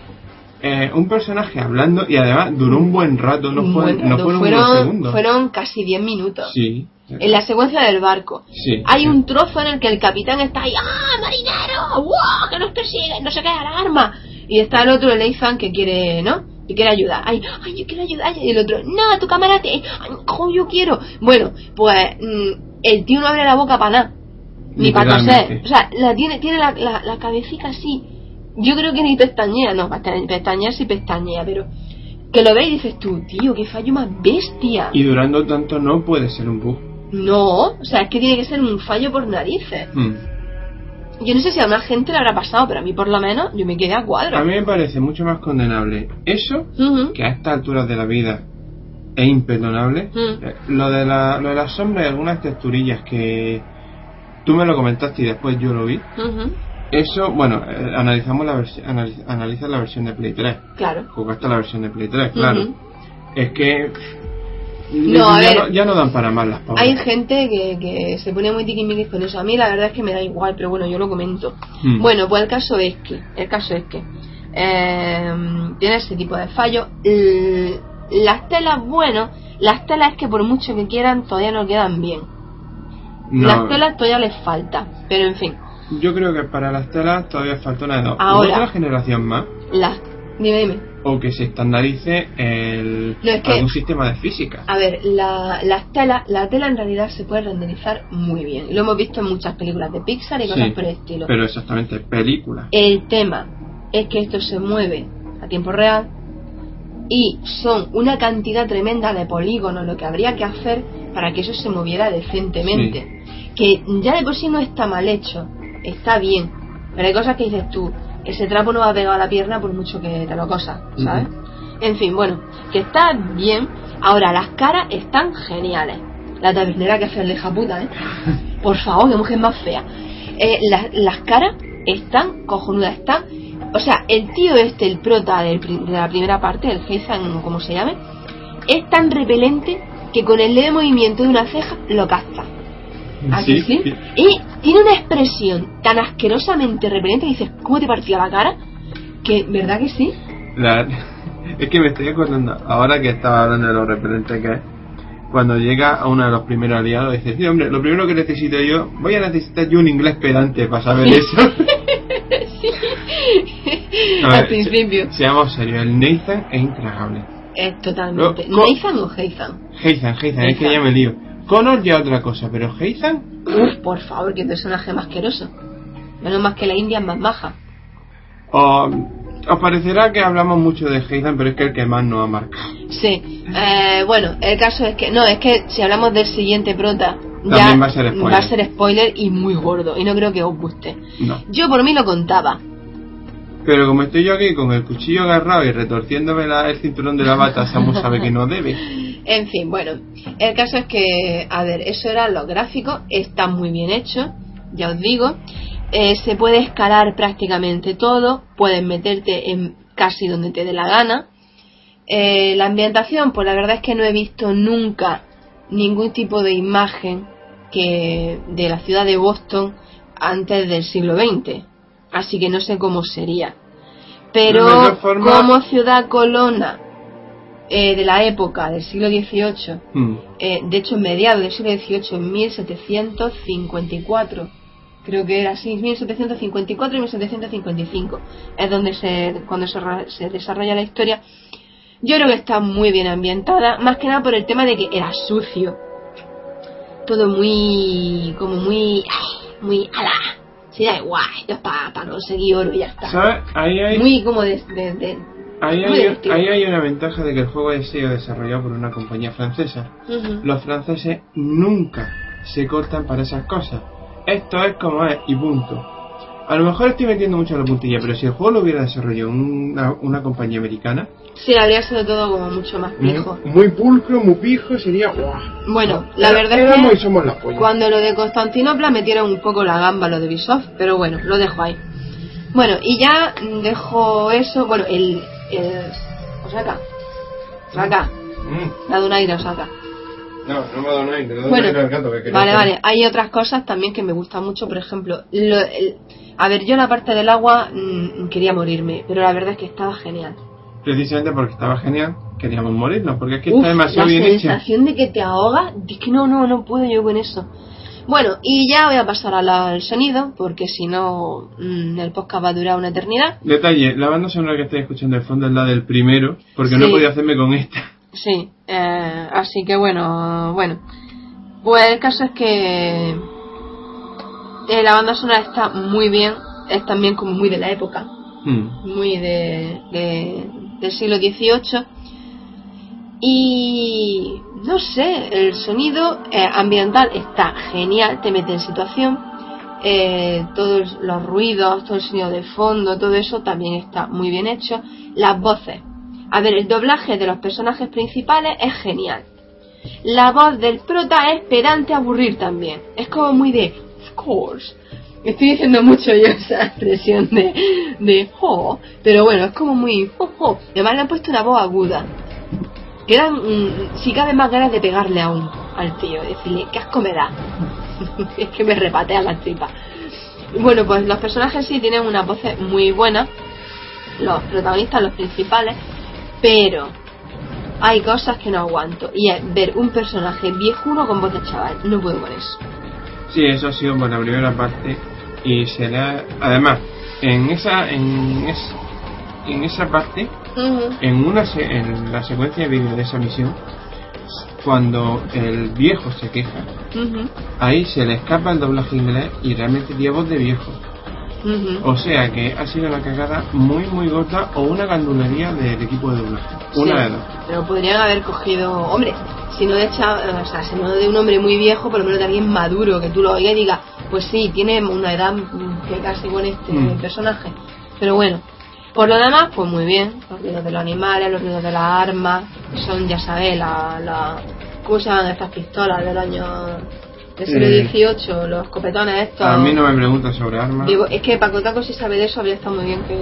Speaker 2: eh, un personaje hablando y además duró un buen rato, no,
Speaker 1: Un
Speaker 2: fue,
Speaker 1: buen
Speaker 2: no
Speaker 1: rato.
Speaker 2: fueron, unos
Speaker 1: fueron,
Speaker 2: segundos.
Speaker 1: fueron casi 10 minutos.
Speaker 2: Sí.
Speaker 1: En la secuencia del barco.
Speaker 2: Sí.
Speaker 1: Hay un trozo en el que el capitán está ahí, ¡ah, marinero! ¡Wow! ¡Que nos persiguen! ¡No se qué, alarma! Y está el otro, el Ethan, que quiere, ¿no? Que quiere ayudar. ¡Ay, ay, yo quiero ayudar! Y el otro, ¡no, tu cámara te... ¡Ay, jo, yo quiero! Bueno, pues mm, el tío no abre la boca para nada. Ni para toser. O sea, la tiene, tiene la, la, la cabecita así. Yo creo que ni pestañea. No, pestañea pestañear sí pestañea, pero... Que lo ves y dices tú, tío, qué fallo más bestia.
Speaker 2: Y durando tanto no puede ser un bug.
Speaker 1: No, o sea, es que tiene que ser un fallo por narices.
Speaker 2: Hmm.
Speaker 1: Yo no sé si a más gente le habrá pasado, pero a mí por lo menos yo me quedé a cuadro.
Speaker 2: A mí me parece mucho más condenable eso que a estas alturas de la vida es imperdonable. Eh, Lo de la, lo de las sombras y algunas texturillas que tú me lo comentaste y después yo lo vi. Eso, bueno, eh, analizamos la versión, analiz- analiza la versión de Play 3.
Speaker 1: Claro.
Speaker 2: Jugaste la versión de Play 3, claro. Es que
Speaker 1: No, a
Speaker 2: ya,
Speaker 1: ver.
Speaker 2: no, ya no dan para más las pobres.
Speaker 1: Hay gente que, que se pone muy tiquismiquis con eso. A mí la verdad es que me da igual, pero bueno, yo lo comento.
Speaker 2: Mm.
Speaker 1: Bueno, pues el caso es que, el caso es que eh, tiene ese tipo de fallo. L- las telas, bueno, las telas es que por mucho que quieran todavía no quedan bien.
Speaker 2: No,
Speaker 1: Las telas todavía les falta, pero en fin,
Speaker 2: Yo creo que para las telas todavía falta una de dos.
Speaker 1: Ahora.
Speaker 2: Otra generación más.
Speaker 1: las... Dime, dime.
Speaker 2: O que se estandarice el,
Speaker 1: No, es que-
Speaker 2: algún sistema de física.
Speaker 1: A ver, la, las telas, la tela en realidad se puede renderizar muy bien. Lo hemos visto en muchas películas de Pixar y cosas
Speaker 2: Sí,
Speaker 1: por el estilo.
Speaker 2: Pero exactamente, película.
Speaker 1: El tema es que esto se mueve a tiempo real y son una cantidad tremenda de polígonos lo que habría que hacer para que eso se moviera decentemente. Que ya de por sí no está mal hecho, está bien. Pero hay cosas que dices tú, ese trapo no va pegado a la pierna por mucho que te lo cosa, ¿sabes? En fin, bueno, que está bien. Ahora, las caras están geniales. La tabernera que hace el hija puta, ¿eh? *laughs* Por favor, qué mujer más fea. Eh, las- las caras están cojonudas, están... O sea, el tío este, el prota del de la primera parte, el Heizan, como se llame, es tan repelente que con el leve movimiento de una ceja lo capta. ¿A que sí? Y tiene una expresión tan asquerosamente repelente que dices, ¿cómo te partía la cara? Que, ¿verdad que sí?
Speaker 2: La- es que me estoy acordando, ahora que estaba hablando de lo repelente que es, cuando llega a uno de los primeros aliados, dice, sí, hombre, lo primero que necesito yo, voy a necesitar yo un inglés pedante para saber eso. *laughs* A
Speaker 1: Al
Speaker 2: ver,
Speaker 1: principio.
Speaker 2: se- Seamos serios, el Nathan es intragable.
Speaker 1: Es totalmente. ¿Nathan o Heizan?
Speaker 2: Heizan, Heizan, es que ya me lío. Connor ya otra cosa, pero Heizan,
Speaker 1: Uf, por favor, qué personaje más asqueroso. Menos más que la India es más maja.
Speaker 2: o- os parecerá que hablamos mucho de Heizan, pero es que el que más nos ha marcado.
Speaker 1: Sí. Eh, bueno, el caso es que. No, es que si hablamos del siguiente prota. Ya
Speaker 2: También va a ser spoiler.
Speaker 1: va a ser spoiler y muy gordo. Y no creo que os guste.
Speaker 2: No.
Speaker 1: Yo por mí lo contaba.
Speaker 2: Pero como estoy yo aquí con el cuchillo agarrado y retorciéndome la- el cinturón de la bata, Samu sabe que no debe. *laughs*
Speaker 1: En fin, bueno, el caso es que, a ver, eso eran los gráficos, está muy bien hecho, ya os digo. Eh, se puede escalar prácticamente todo, puedes meterte en casi donde te dé la gana. Eh, la ambientación, pues la verdad es que no he visto nunca ningún tipo de imagen que de la ciudad de Boston antes del siglo XX, así que no sé cómo sería. Pero como ciudad colona eh, de la época del siglo XVIII,
Speaker 2: Mm.
Speaker 1: eh, de hecho en mediados del siglo XVIII, en 1754, creo que era así, 1754 y 1755, es donde se, cuando se, se desarrolla la historia. Yo creo que está muy bien ambientada, más que nada por el tema de que era sucio. Todo muy, como muy, ay, muy, ala, sí, da igual, es para conseguir oro y ya está.
Speaker 2: ¿Sabes? Ahí hay,
Speaker 1: Muy como de, de- de-
Speaker 2: ahí, hay,
Speaker 1: divertido.
Speaker 2: ahí hay una ventaja de que el juego haya sido desarrollado por una compañía francesa. Los franceses nunca se cortan para esas cosas. Esto es como es y punto. A lo mejor estoy metiendo mucho la puntilla, pero si el juego lo hubiera desarrollado una, una compañía americana,
Speaker 1: Sí, habría sido todo como mucho más pijo.
Speaker 2: muy pulcro, muy pijo, sería ¡guau!
Speaker 1: Bueno, la
Speaker 2: Era-
Speaker 1: verdad es que cuando lo de Constantinopla metieron un poco la gamba lo de Ubisoft, pero bueno, lo dejo ahí. Bueno, y ya dejo eso, bueno, el... el Osaka. Osaka.
Speaker 2: Mm,
Speaker 1: La de un aire Osaka.
Speaker 2: no, no me ha dado
Speaker 1: Bueno,
Speaker 2: el gato que quería
Speaker 1: vale, vale. Hay otras cosas también que me gustan mucho, por ejemplo, lo- el- a ver, yo la parte del agua mm, quería morirme, pero la verdad es que estaba genial.
Speaker 2: Precisamente porque estaba genial, queríamos morirnos, porque es que
Speaker 1: Uf,
Speaker 2: está demasiado
Speaker 1: la
Speaker 2: bien hecha.
Speaker 1: sensación de que te ahoga, es que no, no, no puedo yo con eso. Bueno, y ya voy a pasar a la- al sonido, porque si no, mm, el podcast va a durar una eternidad.
Speaker 2: Detalle, la banda sonora que estáis escuchando de fondo es la del primero, porque no
Speaker 1: Sí.
Speaker 2: podía hacerme con esta.
Speaker 1: Sí, eh, así que bueno, bueno. Pues el caso es que eh, la banda sonora está muy bien, es también como muy de la época,
Speaker 2: Mm.
Speaker 1: muy de, de- del siglo XVIII. Y no sé, el sonido eh, ambiental está genial, te mete en situación. eh, todos los ruidos, todo el sonido de fondo, todo eso también está muy bien hecho. Las voces. A ver, el doblaje de los personajes principales es genial. La voz del prota es pedante aburrir también. Es como muy de, of course. Estoy diciendo mucho yo *laughs* esa expresión de, de, oh, pero bueno, es como muy, oh, oh. Además le han puesto una voz aguda. Que dan, mm, si cabe más ganas de pegarle aún al tío, decirle, ¿qué asco me da? *laughs* es que me repatea la tripa. Bueno, pues los personajes sí tienen una voz muy buena, los protagonistas, los principales, pero hay cosas que no aguanto. Y es ver un personaje viejuno con voz de chaval. No puedo con eso.
Speaker 2: Sí, eso ha sido por la primera parte y será además en esa en, es- en esa parte en una se- en la secuencia de vídeo de esa misión cuando el viejo se queja ahí se le escapa el doblaje inglés y realmente tiene voz de viejo. O sea que ha sido una cagada muy muy gorda o una gandulería del equipo de doblaje. Una
Speaker 1: Sí,
Speaker 2: de dos.
Speaker 1: Pero podrían haber cogido, hombre, si no de o sea, si no de un hombre muy viejo, por lo menos de alguien maduro, que tú lo oigas y digas, pues sí, tiene una edad mm, que casi con este
Speaker 2: Mm.
Speaker 1: personaje. Pero bueno, por lo demás, pues muy bien. Los ruidos de los animales, los ruidos de las armas, son, ya sabéis, la, la, ¿cómo se llaman estas pistolas del año del siglo
Speaker 2: Eh.
Speaker 1: XVIII? Los copetones estos.
Speaker 2: a mí no me preguntan sobre armas
Speaker 1: Digo, es que Paco Taco si sabe de eso habría estado muy bien que...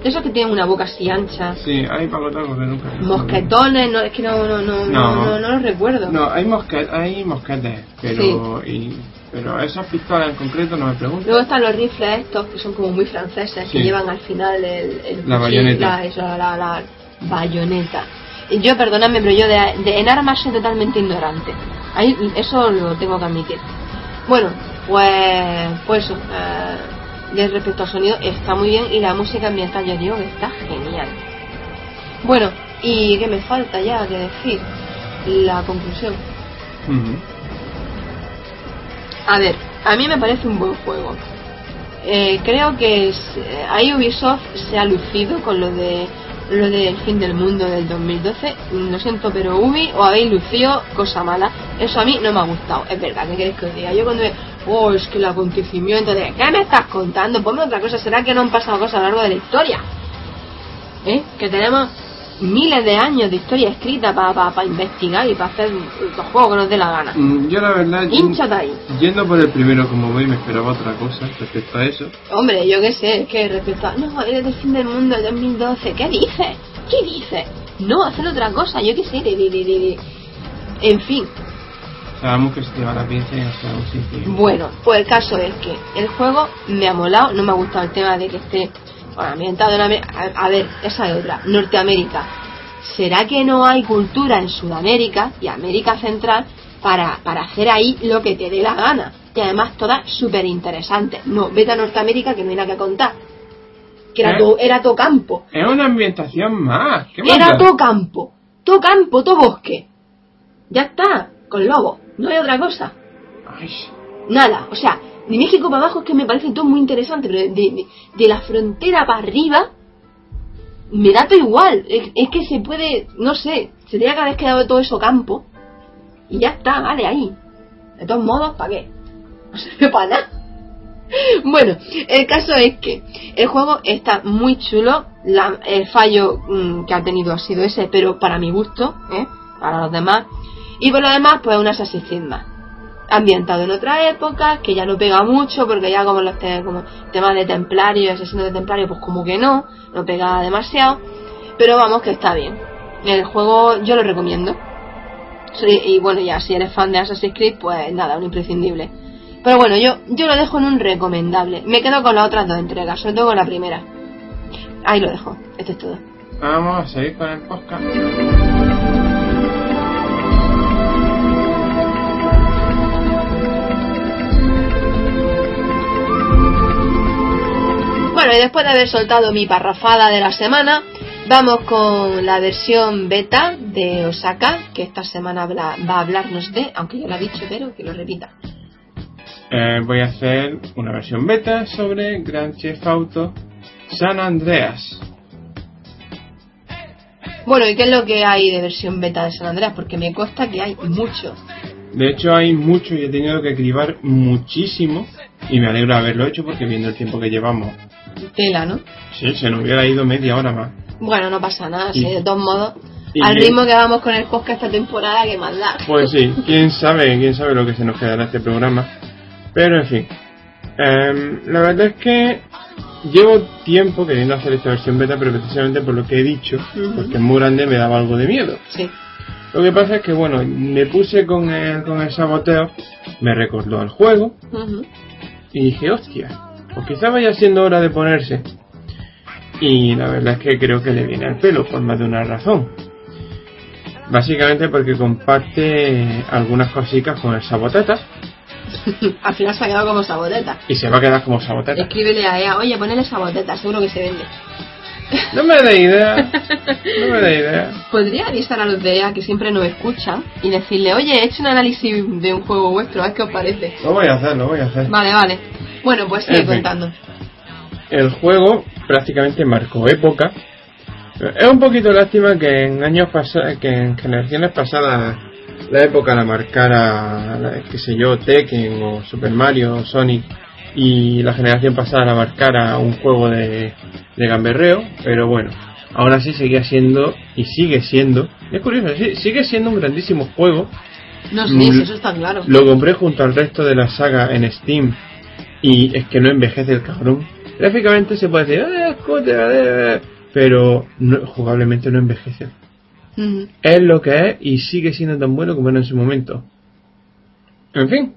Speaker 1: De esos que tienen una boca así ancha.
Speaker 2: sí hay pagotacos que nunca
Speaker 1: Mosquetones, no, es que no, no, no, no,
Speaker 2: No.
Speaker 1: no, no los recuerdo.
Speaker 2: No, hay, hay mosquetes, pero y, pero esas pistolas en concreto no me preguntan.
Speaker 1: Luego están los rifles estos, que son como muy franceses, que llevan al final el, el
Speaker 2: La bayoneta.
Speaker 1: Eso, la, la, la bayoneta. Yo, perdonadme, pero yo de, de- en armas soy totalmente ignorante. Ahí, eso lo tengo que admitir. Bueno, pues, pues eh, respecto al sonido, está muy bien. Y la música ambiental, yo digo que está genial. Bueno, ¿y qué me falta ya que decir? La conclusión. A ver, a mí me parece un buen juego. Eh, creo que eh, ahí Ubisoft se ha lucido con lo de lo del fin del mundo del 2012. Mm, Lo siento, pero Ubi o habéis lucido cosa mala. Eso a mí no me ha gustado. Es verdad, ¿qué queréis que os diga? Yo cuando ve, oh, es que el acontecimiento de, ¿qué me estás contando? Ponme otra cosa. ¿Será que no han pasado cosas a lo largo de la historia? ¿Eh? Que tenemos miles de años de historia escrita para investigar y para hacer los juegos que nos dé la gana.
Speaker 2: Mm, Yo la verdad,
Speaker 1: Hinchate ahí.
Speaker 2: yendo por el primero como veis, me esperaba otra cosa respecto a eso.
Speaker 1: Hombre, yo qué sé, que respecto a... No, eres del fin del mundo de 2012. ¿Qué dices? ¿Qué dices? No, hacer otra cosa, yo qué sé. de- de- de- de- de- En fin,
Speaker 2: Sabemos que se te va la pieza y
Speaker 1: bueno, pues el caso es que el juego me ha molado, no me ha gustado el tema de que esté bueno, ambientado en América. A, a ver, esa es otra. Norteamérica. ¿será que no hay cultura en Sudamérica y América Central para, para hacer ahí lo que te dé la gana? Y además todas súper interesantes. No, vete a Norteamérica que no hay nada que contar. Que era
Speaker 2: ¿Eh?
Speaker 1: todo, era campo.
Speaker 2: Es una ambientación más. ¿Qué más
Speaker 1: Era
Speaker 2: da?
Speaker 1: todo campo. Todo campo, todo bosque. Ya está, con lobos. No hay otra cosa.
Speaker 2: Ay,
Speaker 1: Nada. O sea, de México para abajo es que me parece todo muy interesante, pero de, la frontera para arriba me da todo igual. Es, es que se puede, no sé, se tenía que haber quedado todo eso campo y ya está, vale, ahí. De todos modos, ¿para qué? *laughs* No sirve para nada. Bueno, el caso es que el juego está muy chulo. La- el fallo mm, que ha tenido ha sido ese, pero para mi gusto, ¿eh? para los demás. Y por lo demás, pues un Assassin's Creed más. Ambientado en otra época, que ya no pega mucho, porque ya como los te- como temas de templario, asesino de templario, pues como que no, no pega demasiado. Pero vamos, que está bien. El juego yo lo recomiendo. Sí, y bueno, ya si eres fan de Assassin's Creed, pues nada, un imprescindible. Pero bueno, yo, yo lo dejo en un recomendable. Me quedo con las otras dos entregas, sobre todo con la primera. Ahí lo dejo. Esto es todo.
Speaker 2: Vamos a seguir con el podcast.
Speaker 1: Bueno, y después de haber soltado mi parrafada de la semana, vamos con la versión beta de Osaka, que esta semana va a hablarnos de, aunque ya lo ha dicho, pero que lo repita.
Speaker 2: Eh, voy a hacer una versión beta sobre Grand Theft Auto San Andreas.
Speaker 1: Bueno, ¿y qué es lo que hay de versión beta de San Andreas? Porque me consta que hay mucho.
Speaker 2: De hecho hay mucho y he tenido que cribar muchísimo y me alegro de haberlo hecho porque viendo el tiempo que llevamos,
Speaker 1: Tela, ¿no?
Speaker 2: sí, se nos hubiera ido media hora más.
Speaker 1: Bueno, no pasa nada, sí, de todos modos. Al ritmo que vamos con el podcast esta temporada, que más da.
Speaker 2: Pues sí, quién sabe, quién sabe lo que se nos quedará este programa. Pero en fin, Em, la verdad es que llevo tiempo queriendo hacer esta versión beta, pero precisamente por lo que he dicho,
Speaker 1: Ujú.
Speaker 2: porque es muy grande me daba algo de miedo.
Speaker 1: Sí.
Speaker 2: Lo que pasa es que, bueno, me puse con el, con el saboteo, me recordó al juego y dije, hostia, pues quizá vaya siendo hora de ponerse. Y la verdad es que creo que le viene al pelo por más de una razón. Básicamente porque comparte algunas cositas con el saboteta *laughs*
Speaker 1: Al final se ha quedado como saboteta.
Speaker 2: y se va a quedar como saboteta.
Speaker 1: Escríbele a ella, oye, ponele saboteta, seguro que se vende.
Speaker 2: No me da idea, no me da idea.
Speaker 1: Podría avisar a los de EA que siempre nos escuchan y decirle, oye, he hecho un análisis de un juego vuestro, a ver qué os parece.
Speaker 2: Lo voy a hacer, lo voy a hacer.
Speaker 1: Vale, vale. Bueno, pues sigue
Speaker 2: En fin.
Speaker 1: contando.
Speaker 2: el juego prácticamente marcó época. Es un poquito lástima que en años pasados, que en generaciones pasadas la época la marcara, la- qué sé yo, Tekken o Super Mario o Sonic y la generación pasada la marcara un juego de, de gamberreo, pero bueno, aún así seguía siendo y sigue siendo, es curioso, sí, sigue siendo un grandísimo juego.
Speaker 1: No sé,
Speaker 2: Mm,
Speaker 1: si eso está claro.
Speaker 2: Lo compré junto al resto de la saga en Steam y es que no envejece el cabrón. Gráficamente se puede decir, "Eh, escute, eh", pero no- jugablemente no envejece. Es lo que es y sigue siendo tan bueno como era en su momento. En fin,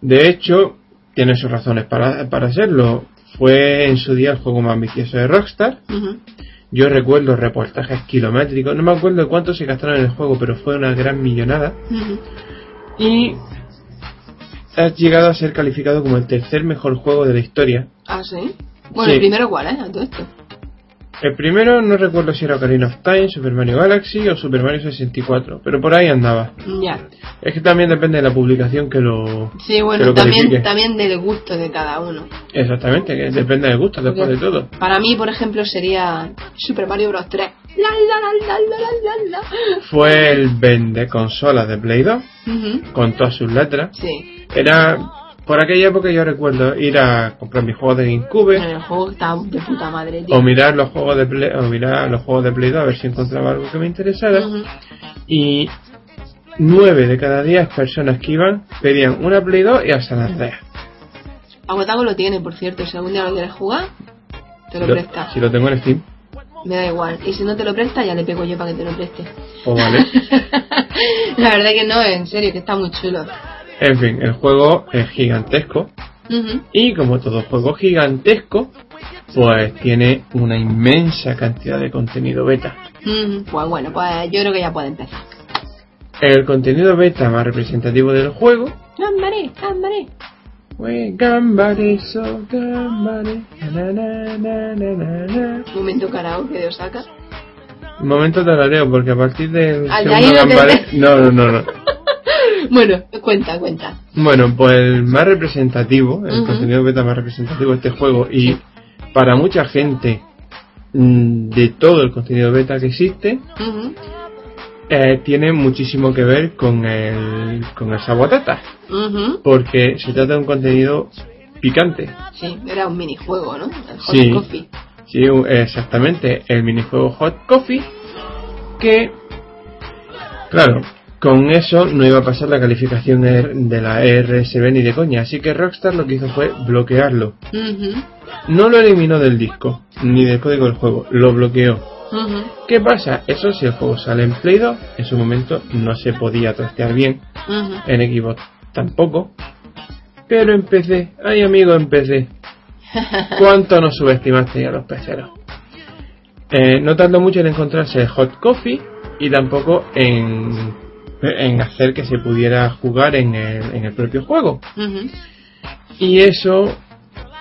Speaker 2: de hecho, tiene sus razones para, para serlo. Fue en su día el juego más ambicioso de Rockstar. Yo recuerdo reportajes kilométricos, no me acuerdo de cuánto se gastaron en el juego, pero fue una gran millonada. Y ha llegado a ser calificado como el tercer mejor juego de la historia.
Speaker 1: Ah, sí. Bueno,
Speaker 2: Sí.
Speaker 1: el primero es, a todo esto.
Speaker 2: El primero no recuerdo si era Ocarina of Time, Super Mario Galaxy o Super Mario 64, pero por ahí andaba.
Speaker 1: Ya.
Speaker 2: Es que también depende de la publicación que lo...
Speaker 1: Sí, bueno,
Speaker 2: lo
Speaker 1: también, también del gusto de cada uno.
Speaker 2: Exactamente, que depende del gusto después de todo.
Speaker 1: Para mí, por ejemplo, sería Super Mario Bros. 3. La, la, la, la, la, la, la.
Speaker 2: Fue el vende consolas de Play 2,
Speaker 1: Ujú.
Speaker 2: con todas sus letras.
Speaker 1: Sí.
Speaker 2: Era... Por aquella época yo recuerdo ir a comprar mis juegos de GameCube
Speaker 1: Bueno, el juego está de puta madre, tío.
Speaker 2: o mirar los juegos de Play, o mirar los juegos de Play 2 a ver si encontraba algo que me interesara. Y nueve de cada diez personas que iban pedían una Play 2 y al San Andreas.
Speaker 1: Aguatago lo tiene, por cierto. Si algún día lo quieres jugar, te lo- presta.
Speaker 2: Si lo tengo en Steam,
Speaker 1: Me da igual. Y si no te lo presta, ya le pego yo para que te lo preste.
Speaker 2: pues vale. *laughs*
Speaker 1: La verdad que no, en serio, que está muy chulo.
Speaker 2: En fin, el juego es gigantesco.
Speaker 1: Ujú,
Speaker 2: Y como todo juego gigantesco, pues tiene una inmensa cantidad de contenido beta.
Speaker 1: ujú. Pues bueno, pues yo creo que ya puede empezar.
Speaker 2: El contenido beta más representativo del juego.
Speaker 1: ¡Gambaré!
Speaker 2: fue Gambare, so Gambare, na, na, na.
Speaker 1: Momento karaoke de Osaka.
Speaker 2: Momento tarareo, porque a partir del
Speaker 1: Ah,
Speaker 2: segundo Gambare... No, no, no, no. *laughs*
Speaker 1: Bueno, cuenta, cuenta.
Speaker 2: Bueno, pues el más representativo, el contenido beta más representativo de este juego y para mucha gente mm, de todo el contenido beta que existe, eh, tiene muchísimo que ver con el, con el porque se trata de un contenido picante.
Speaker 1: Sí, era un minijuego, ¿no? El Hot
Speaker 2: Sí.
Speaker 1: Coffee.
Speaker 2: Sí, exactamente, el minijuego Hot Coffee, que, claro, con eso no iba a pasar la calificación er- de la ERSB ni de coña, así que Rockstar lo que hizo fue bloquearlo. No lo eliminó del disco, ni del código del juego, lo bloqueó. ¿Qué pasa? Eso si el juego sale en Play 2, en su momento no se podía trastear bien, en Xbox tampoco, pero en PC, ay amigo en PC, *laughs* ¿cuánto nos subestimaste a los peceros? Eh, no tardó mucho en encontrarse Hot Coffee y tampoco en, en hacer que se pudiera jugar en el, en el propio juego. Y eso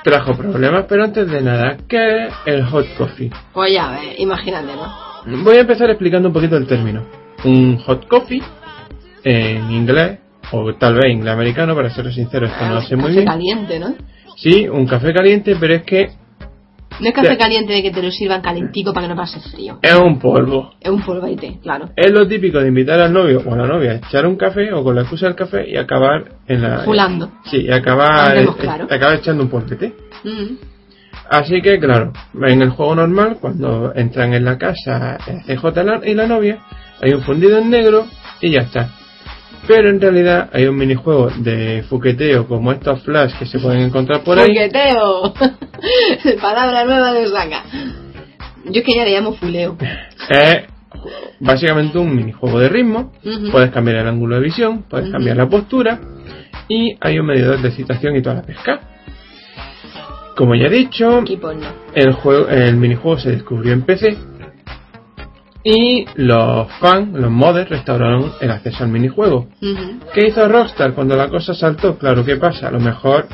Speaker 2: trajo problemas, pero antes de nada, ¿qué es el Hot Coffee?
Speaker 1: Pues ya ves, imagínate, ¿no?
Speaker 2: Voy a empezar explicando un poquito el término. Un hot coffee en inglés, o tal vez inglés americano, para ser sincero, esto no lo sé muy
Speaker 1: Café
Speaker 2: bien.
Speaker 1: caliente, ¿no?
Speaker 2: Sí, un café caliente, pero es que
Speaker 1: No es café caliente de que te lo sirvan calentico para que no pase frío.
Speaker 2: es un polvo.
Speaker 1: Es un polvaite, claro.
Speaker 2: Es lo típico de invitar al novio o a la novia a echar un café o con la excusa del café y acabar en la.
Speaker 1: Fulando.
Speaker 2: Sí, y acabar,
Speaker 1: claro.
Speaker 2: eh, acabar echando un polvete.
Speaker 1: Ujú.
Speaker 2: Así que, claro, en el juego normal, cuando entran en la casa CJ la- y la novia, hay un fundido en negro y ya está. Pero en realidad hay un minijuego de fuqueteo como estos flash que se pueden encontrar por ahí.
Speaker 1: Fuqueteo. *laughs* Palabra nueva de Osaka. Yo es que ya le llamo fuleo.
Speaker 2: Es *laughs* básicamente un minijuego de ritmo. Puedes cambiar el ángulo de visión, puedes cambiar la postura y hay un medidor de excitación y toda la pesca. Como ya he dicho, el, juego, el minijuego se descubrió en PC y los fans, los modders, restauraron el acceso al minijuego. ¿Qué hizo Rockstar cuando la cosa saltó? Claro, ¿qué pasa? A lo mejor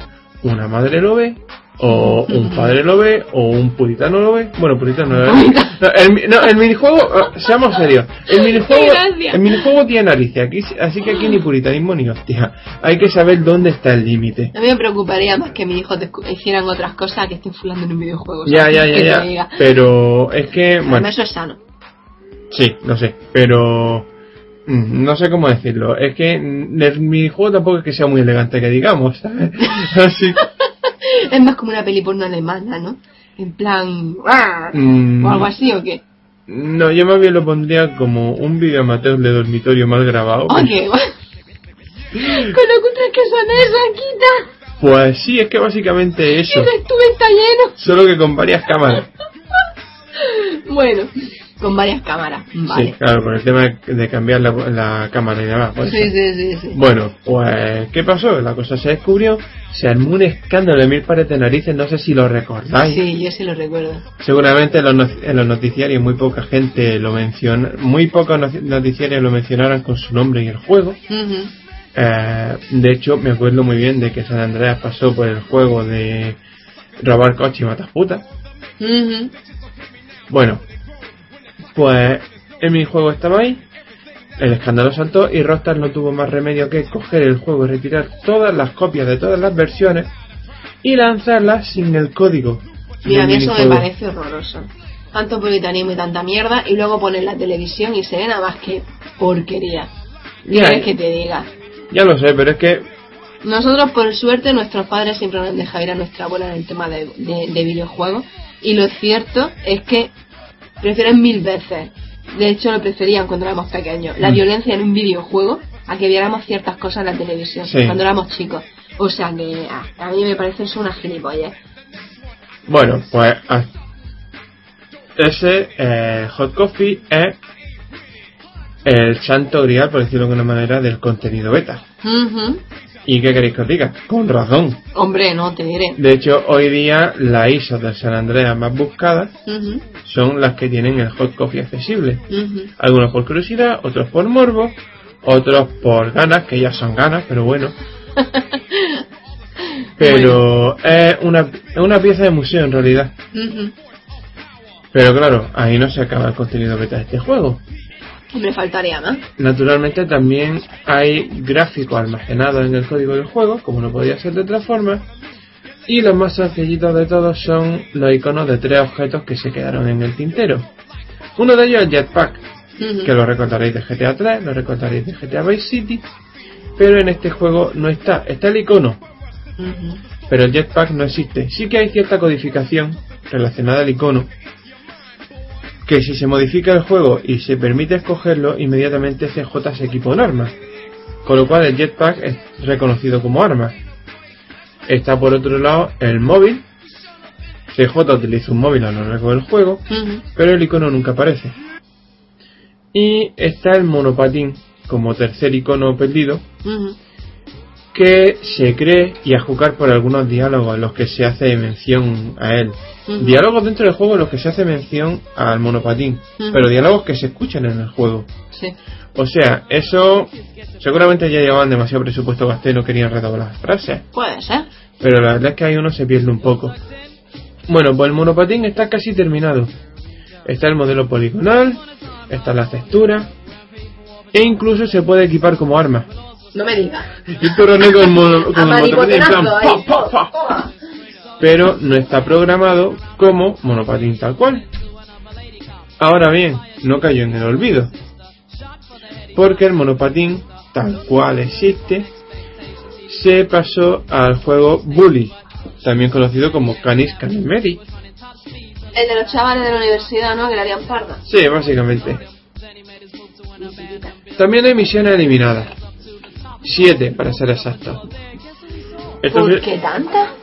Speaker 2: una madre lo ve, o un padre lo ve, o un puritano lo ve. Bueno, puritano no, no, el, no, el minijuego, eh, seamos serios, el minijuego, el minijuego tiene narices, aquí, así que aquí ni puritanismo ni hostia. Hay que saber dónde está el límite.
Speaker 1: A mí me preocuparía más que mis hijos hicieran otras cosas que estén fulando en un videojuego.
Speaker 2: Ya, ya, ya. Pero es que, bueno,
Speaker 1: eso es sano.
Speaker 2: Sí, no sé, pero mm, no sé cómo decirlo. Es que el minijuego tampoco es que sea muy elegante, que digamos. ¿sabes? *laughs* Así, *laughs*
Speaker 1: Es más como una peli porno alemana, ¿no? En plan... ¡rar!
Speaker 2: mm,
Speaker 1: O algo así, ¿o qué?
Speaker 2: No, yo más bien lo pondría como un video amateur de dormitorio mal grabado.
Speaker 1: ¡Oh, qué guay! Con lo cutres que son esas, quita.
Speaker 2: Pues sí, es que básicamente eso.
Speaker 1: el estuve está lleno.
Speaker 2: Solo que con varias cámaras. *laughs*
Speaker 1: Bueno, con varias cámaras. Vale.
Speaker 2: Sí, claro, con el tema de cambiar la, la cámara y demás.
Speaker 1: Sí, sí, sí, sí.
Speaker 2: Bueno, pues, ¿qué pasó? La cosa se descubrió, se armó un escándalo de mil pares de narices, no sé si lo recordáis.
Speaker 1: Sí, yo sí lo recuerdo.
Speaker 2: Seguramente en los, en los noticiarios muy poca gente lo menciona, muy pocos noticiarios lo mencionaron con su nombre y el juego. Eh, de hecho, me acuerdo muy bien de que San Andreas pasó por el juego de robar coche y matar putas. Bueno, pues el minijuego estaba ahí, el escándalo saltó y Rockstar no tuvo más remedio que coger el juego y retirar todas las copias de todas las versiones y lanzarlas sin el código.
Speaker 1: Mira, a mí eso me parece horroroso. Tanto puritanismo y tanta mierda, y luego poner la televisión y se ve nada más que porquería. ¿Qué
Speaker 2: Ya,
Speaker 1: quieres que te diga?
Speaker 2: ya lo sé, pero es que
Speaker 1: Nosotros, por suerte, nuestros padres siempre nos han dejado ir a nuestra abuela en el tema de, de- de videojuegos. Y lo cierto es que prefieren mil veces. De hecho, lo preferían cuando éramos pequeños. La
Speaker 2: Mm.
Speaker 1: violencia en un videojuego a que viéramos ciertas cosas en la televisión
Speaker 2: Sí.
Speaker 1: cuando éramos chicos. O sea que ah, a mí me parece eso una gilipollez.
Speaker 2: Bueno, pues ah, ese eh, Hot Coffee es el santo grial, por decirlo de alguna manera, del contenido beta.
Speaker 1: Ujú.
Speaker 2: ¿Y qué queréis que os diga? Con razón.
Speaker 1: Hombre, no te diré.
Speaker 2: De hecho, hoy día las ISO del San Andreas más buscadas son las que tienen el hot coffee accesible.
Speaker 1: ujú.
Speaker 2: Algunos por curiosidad, otros por morbo, otros por ganas, que ya son ganas, pero bueno. *laughs* Pero es una, es una pieza de museo en realidad. Pero claro, ahí no se acaba el contenido beta de este juego.
Speaker 1: Me faltaría más.
Speaker 2: Naturalmente también hay gráficos almacenados en el código del juego, como no podía ser de otra forma. Y los más sencillitos de todos son los iconos de tres objetos que se quedaron en el tintero. Uno de ellos es Jetpack,
Speaker 1: Ujú.
Speaker 2: que lo recordaréis de GTA 3, lo recordaréis de GTA Vice City, pero en este juego no está, está el icono, pero el jetpack no existe. Sí que hay cierta codificación relacionada al icono, que si se modifica el juego y se permite escogerlo, inmediatamente CJ se equipa un arma, con lo cual el jetpack es reconocido como arma. Está por otro lado el móvil, CJ utiliza un móvil a lo largo del juego, pero el icono nunca aparece. Y está el monopatín como tercer icono perdido. Que se cree y a juzgar por algunos diálogos en los que se hace mención a él. Diálogos dentro del juego en los que se hace mención al monopatín, pero diálogos que se escuchan en el juego.
Speaker 1: Sí.
Speaker 2: O sea, eso seguramente ya llevaban demasiado presupuesto gasté y no querían redoblar las frases,
Speaker 1: Puede ser.
Speaker 2: pero la verdad es que ahí uno se pierde un poco. Bueno, pues el monopatín está casi terminado. Está el modelo poligonal, está la textura e incluso se puede equipar como arma.
Speaker 1: No me digas.
Speaker 2: Y tú René con, mono- con
Speaker 1: A
Speaker 2: el monopatín en plan,
Speaker 1: maripotenazo ahí.
Speaker 2: pa, pa, pa. pero no está programado como monopatín tal cual. Ahora bien, no cayó en el olvido, porque el monopatín tal cual existe se pasó al juego Bully, también conocido como Canis Canimeri.
Speaker 1: El de los chavales de la universidad, ¿no? Que le harían parda.
Speaker 2: Sí, básicamente. También hay misiones eliminadas. Siete, para ser exacto.
Speaker 1: ¿Por qué tanta?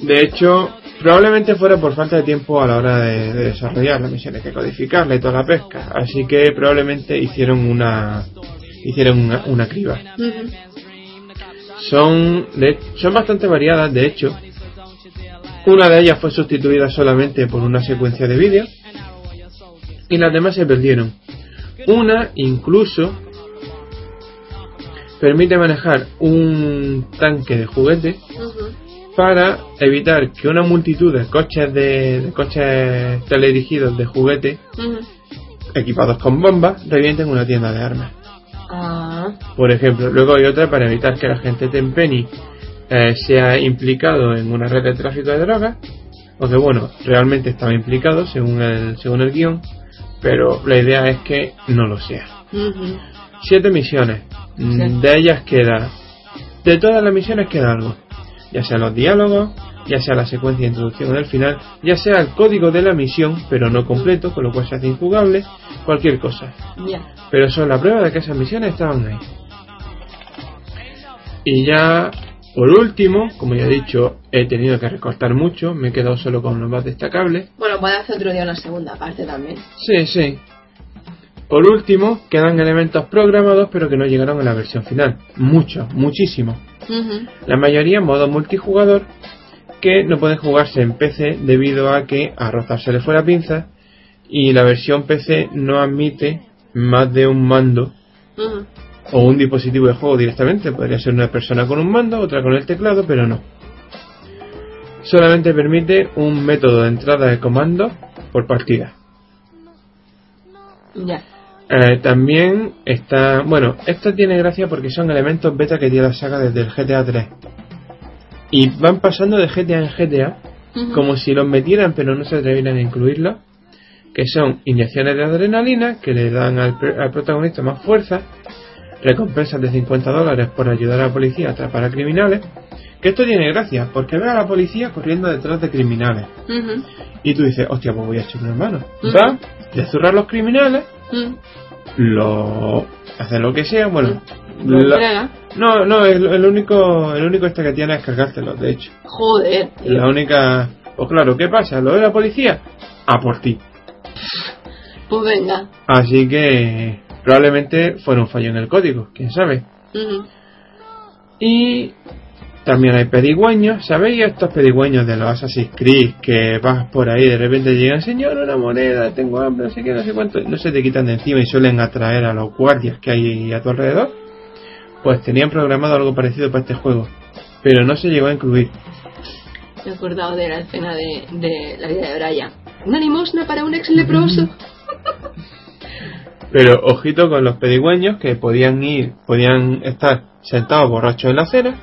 Speaker 2: De hecho, probablemente fuera por falta de tiempo a la hora de, de desarrollar las misiones, que codificarla y toda la pesca. Así que probablemente hicieron una hicieron una, una criba. Son de- son bastante variadas, de hecho. Una de ellas fue sustituida solamente por una secuencia de vídeos y las demás se perdieron. Una incluso permite manejar un tanque de juguete para evitar que una multitud de coches de, de coches teledirigidos de juguete equipados con bombas revienten una tienda de armas.
Speaker 1: Ah.
Speaker 2: Por ejemplo, luego hay otra para evitar que la gente Tempeni eh, sea implicado en una red de tráfico de drogas, o que bueno, realmente estaba implicado según el, según el guion, pero la idea es que no lo sea.
Speaker 1: Ujú.
Speaker 2: Siete misiones,
Speaker 1: Sí.
Speaker 2: de ellas queda, de todas las misiones queda algo, ya sea los diálogos, ya sea la secuencia de introducción del final, ya sea el código de la misión, pero no completo, con lo cual se hace injugable, cualquier cosa. Pero son la prueba de que esas misiones estaban ahí. Y ya, por último, como ya he dicho, he tenido que recortar mucho, me he quedado solo con lo más destacable.
Speaker 1: Bueno, puede hacer otro día una segunda parte también.
Speaker 2: Sí, sí. Por último, quedan elementos programados pero que no llegaron a la versión final. Muchos, muchísimos. La mayoría en modo multijugador que no pueden jugarse en PC debido a que a Rozar se le fue la pinza y la versión PC no admite más de un mando o un dispositivo de juego directamente. Podría ser una persona con un mando, otra con el teclado, pero no. Solamente permite un método de entrada de comando por partida.
Speaker 1: Ya.
Speaker 2: Eh, también está, bueno, esto tiene gracia porque son elementos beta que tiene la saga desde el GTA 3. Y van pasando de GTA en GTA como si los metieran pero no se atrevieran a incluirlos. Que son inyecciones de adrenalina que le dan al, al protagonista más fuerza, recompensas de 50 dólares por ayudar a la policía a atrapar a criminales. Que esto tiene gracia porque ve a la policía corriendo detrás de criminales. Y tú dices, hostia, pues voy a echar una mano.
Speaker 1: Ujú.
Speaker 2: Va, le zurra a los criminales, Lo hace lo que sea, bueno.
Speaker 1: Lo-
Speaker 2: no, no, el, el único el único este que tiene es cargártelos, de hecho.
Speaker 1: Joder, tío.
Speaker 2: La única... Pues claro, ¿qué pasa? ¿Lo de la policía? A por ti.
Speaker 1: Pues venga.
Speaker 2: Así que probablemente fuera un fallo en el código, quién sabe. Y también hay pedigüeños. ¿Sabéis estos pedigüeños de los Assassin's Creed que vas por ahí de repente llegan, señor, una moneda, tengo hambre, no sé qué, no sé cuánto, no se te quitan de encima y suelen atraer a los guardias que hay a tu alrededor? Pues tenían programado algo parecido para este juego, pero no se llegó a incluir.
Speaker 1: Me he acordado de la escena de, de la vida de Brian. Una limosna para un ex leproso. *laughs*
Speaker 2: Pero ojito con los pedigüeños que podían ir, podían estar sentados borrachos en la acera,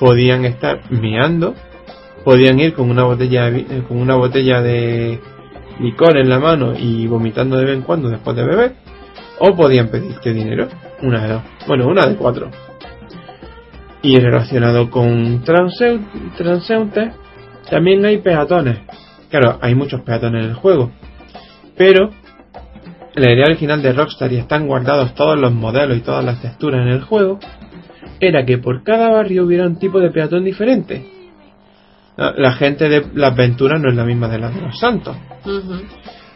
Speaker 2: podían estar meando, podían ir con una botella de, eh, con una botella de licor en la mano y vomitando de vez en cuando después de beber, o podían pedirte dinero, una de dos, bueno, una de cuatro. Y relacionado con transeúntes, también hay peatones. Claro, hay muchos peatones en el juego, pero la idea original de Rockstar y están guardados todos los modelos y todas las texturas en el juego, era que por cada barrio hubiera un tipo de peatón diferente. La la gente de las Venturas no es la misma de las de los Santos.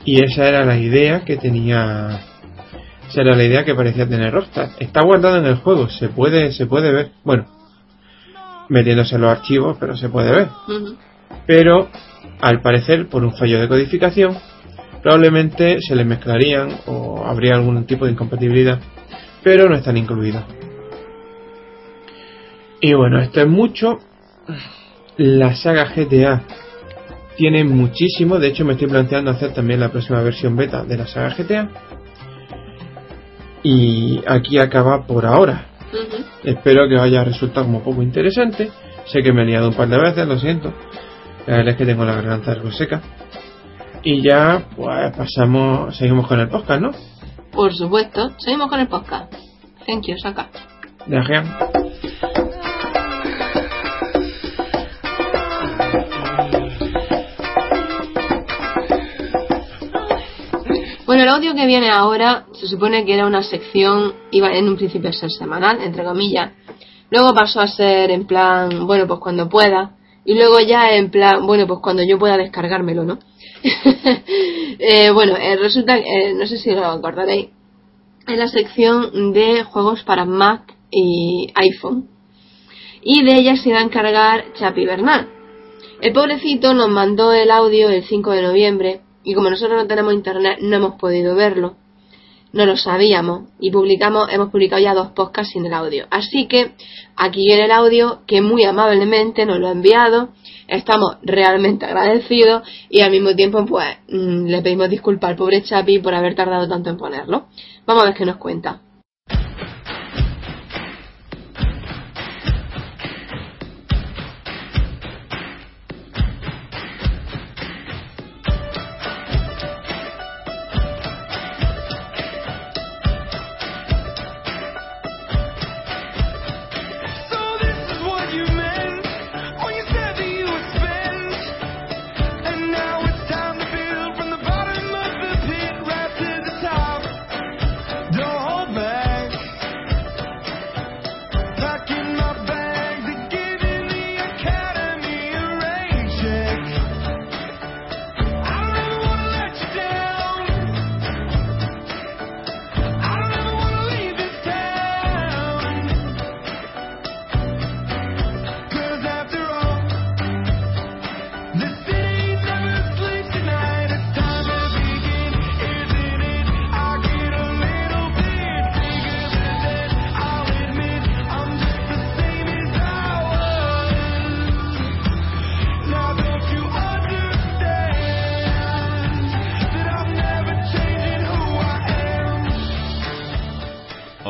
Speaker 2: Y esa era la idea que tenía. Esa era la idea que parecía tener Rockstar. Está guardado en el juego, se puede, se puede ver. Bueno, metiéndose en los archivos, pero se puede ver. Pero, al parecer, por un fallo de codificación, probablemente se les mezclarían o habría algún tipo de incompatibilidad, pero no están incluidos. Y bueno, esto es mucho. La saga GTA tiene muchísimo, de hecho me estoy planteando hacer también la próxima versión beta de la saga GTA. Y aquí acaba por ahora. Espero que os haya resultado como poco interesante. Sé que me he liado un par de veces, lo siento. La verdad es que tengo la garganta algo seca. Y ya, pues pasamos, seguimos con el podcast, ¿no?
Speaker 1: Por supuesto. Seguimos con el podcast. Thank you, Saka.
Speaker 2: De
Speaker 1: Bueno, el audio que viene ahora se supone que era una sección, iba en un principio a ser semanal, entre comillas. Luego pasó a ser en plan, bueno, pues cuando pueda. Y luego ya en plan, bueno, pues cuando yo pueda descargármelo, ¿no? *laughs* Eh, bueno, eh, resulta, eh, no sé si lo acordaréis, en la sección de juegos para Mac y iPhone. Y de ella se iba a encargar Chapi Bernal. El pobrecito nos mandó el audio el 5 de noviembre y como nosotros no tenemos internet no hemos podido verlo. No lo sabíamos y publicamos, hemos publicado ya dos podcasts sin el audio. Así que aquí viene el audio que muy amablemente nos lo ha enviado. Estamos realmente agradecidos y al mismo tiempo pues mm, le pedimos disculpas al pobre Chapi por haber tardado tanto en ponerlo. Vamos a ver qué nos cuenta.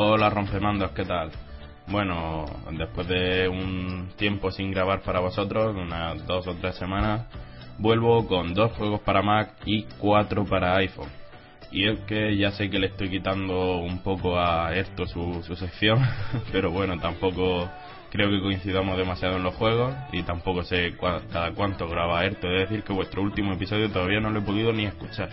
Speaker 3: Hola rompemandos, ¿qué tal? Bueno, después de un tiempo sin grabar para vosotros, unas dos o tres semanas, vuelvo con dos juegos para Mac y cuatro para iPhone. Y es que ya sé que le estoy quitando un poco a esto su, su sección, *laughs* pero bueno, tampoco creo que coincidamos demasiado en los juegos y tampoco sé cada cuánto graba Erto. Es decir, que vuestro último episodio todavía no lo he podido ni escuchar.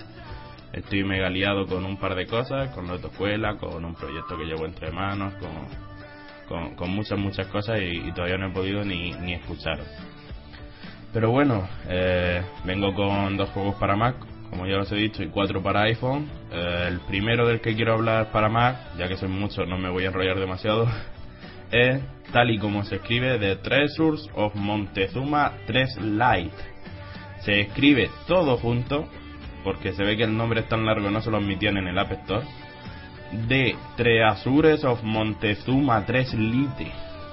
Speaker 3: Estoy mega liado con un par de cosas, con la autoescuela, con un proyecto que llevo entre manos, con, con, muchas, muchas cosas y, todavía no he podido ni, ni escucharos. Pero bueno, eh, vengo con dos juegos para Mac, como ya os he dicho, y cuatro para iPhone. Eh, el primero del que quiero hablar para Mac, ya que son muchos, no me voy a enrollar demasiado, *laughs* es, tal y como se escribe, The Treasures of Montezuma 3 Light. Se escribe todo junto, porque se ve que el nombre es tan largo no se lo admitían en el App Store. The Treasures of Montezuma 3 Lite.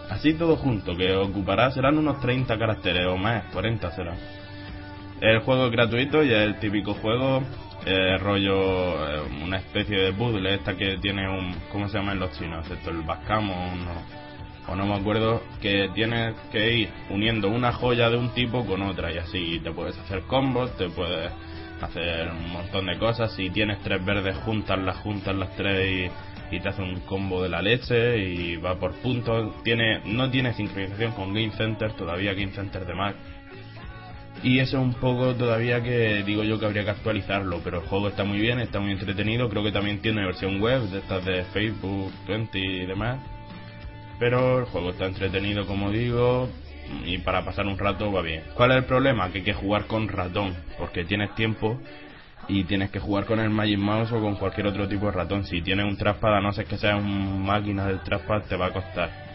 Speaker 3: Así todo junto, que ocupará, serán unos 30 caracteres o más, 40 será. El juego es gratuito y es el típico juego, eh, rollo, eh, una especie de puzzle, esta que tiene un, ¿cómo se llaman los chinos? Esto, el backgammon o, o no me acuerdo, que tienes que ir uniendo una joya de un tipo con otra y así te puedes hacer combos, te puedes hacer un montón de cosas, si tienes tres verdes juntas, las juntas las tres y, te hace un combo de la leche y va por puntos, tiene, no tiene sincronización con Game Center, todavía Game Center de Mac, y eso es un poco todavía que digo yo que habría que actualizarlo, pero el juego está muy bien, está muy entretenido, creo que también tiene versión web de estas de Facebook, 20 y demás. Pero el juego está entretenido como digo y para pasar un rato va bien. ¿Cuál es el problema? Que hay que jugar con ratón, porque tienes tiempo y tienes que jugar con el Magic Mouse o con cualquier otro tipo de ratón. Si tienes un trackpad, a no ser que sea una máquina del trackpad, te va a costar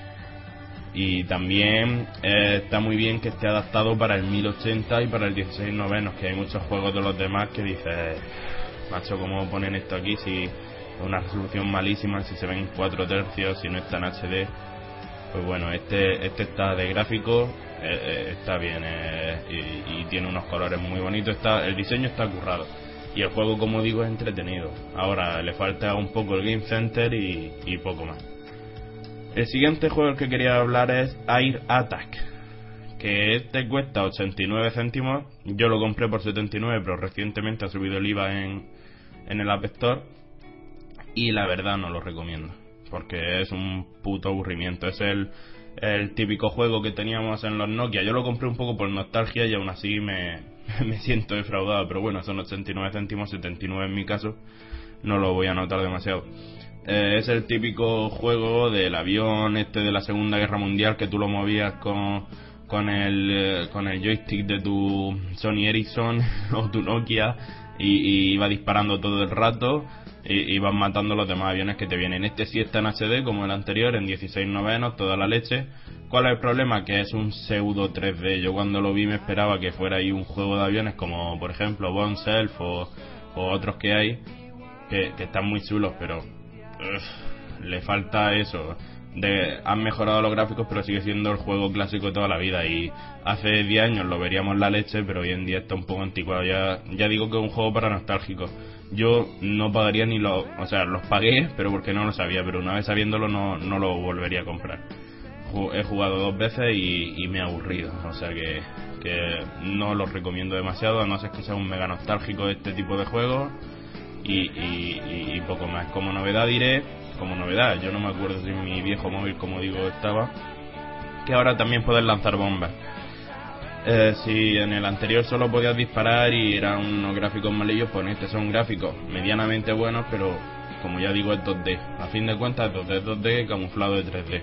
Speaker 3: y también eh, está muy bien que esté adaptado para el 1080 y para el 16 novenos que hay muchos juegos de los demás que dices macho cómo ponen esto aquí si es una resolución malísima si se ven en 4 tercios si no está en HD pues bueno este este está de gráfico eh, eh, está bien eh, y, tiene unos colores muy bonitos está el diseño está currado y el juego como digo es entretenido ahora le falta un poco el Game Center y, y poco más el siguiente juego del que quería hablar es Air Attack. Que este cuesta 89 céntimos. Yo lo compré por 79, pero recientemente ha subido el IVA en, en el App Store. Y la verdad no lo recomiendo. Porque es un puto aburrimiento. Es el, el típico juego que teníamos en los Nokia. Yo lo compré un poco por nostalgia y aún así me, *laughs* me siento defraudado. Pero bueno, son 89 céntimos, 79 en mi caso. No lo voy a notar demasiado. Eh, es el típico juego del avión este de la Segunda Guerra Mundial que tú lo movías con, con, el, eh, con el joystick de tu Sony Ericsson *laughs* o tu Nokia y, y iba disparando todo el rato y ibas matando los demás aviones que te vienen. Este sí está en HD como el anterior, en 16 novenos, toda la leche. ¿Cuál es el problema? Que es un pseudo 3D. Yo cuando lo vi me esperaba que fuera ahí un juego de aviones como por ejemplo Bone Self o, otros que hay que, que están muy chulos, pero Ugh, le falta eso. De, han mejorado los gráficos, pero sigue siendo el juego clásico de toda la vida. Y hace 10 años lo veríamos la leche, pero hoy en día está un poco anticuado. Ya, ya digo que es un juego para nostálgicos. Yo no pagaría ni los. O sea, los pagué, pero porque no lo sabía. Pero una vez sabiéndolo, no, no lo volvería a comprar. He jugado dos veces y, y me ha aburrido. O sea que, que no los recomiendo demasiado, a no ser que sea un mega nostálgico de este tipo de juegos y- y- y poco más. Como novedad diré, como novedad, yo no me acuerdo si mi viejo móvil, como digo, estaba, que ahora también puedes lanzar bombas. Eh, si en el anterior solo podías disparar y eran unos gráficos malillos, pues en este son gráficos medianamente buenos, pero como ya digo es 2D. A fin de cuentas 2D, 2D camuflado de 3D.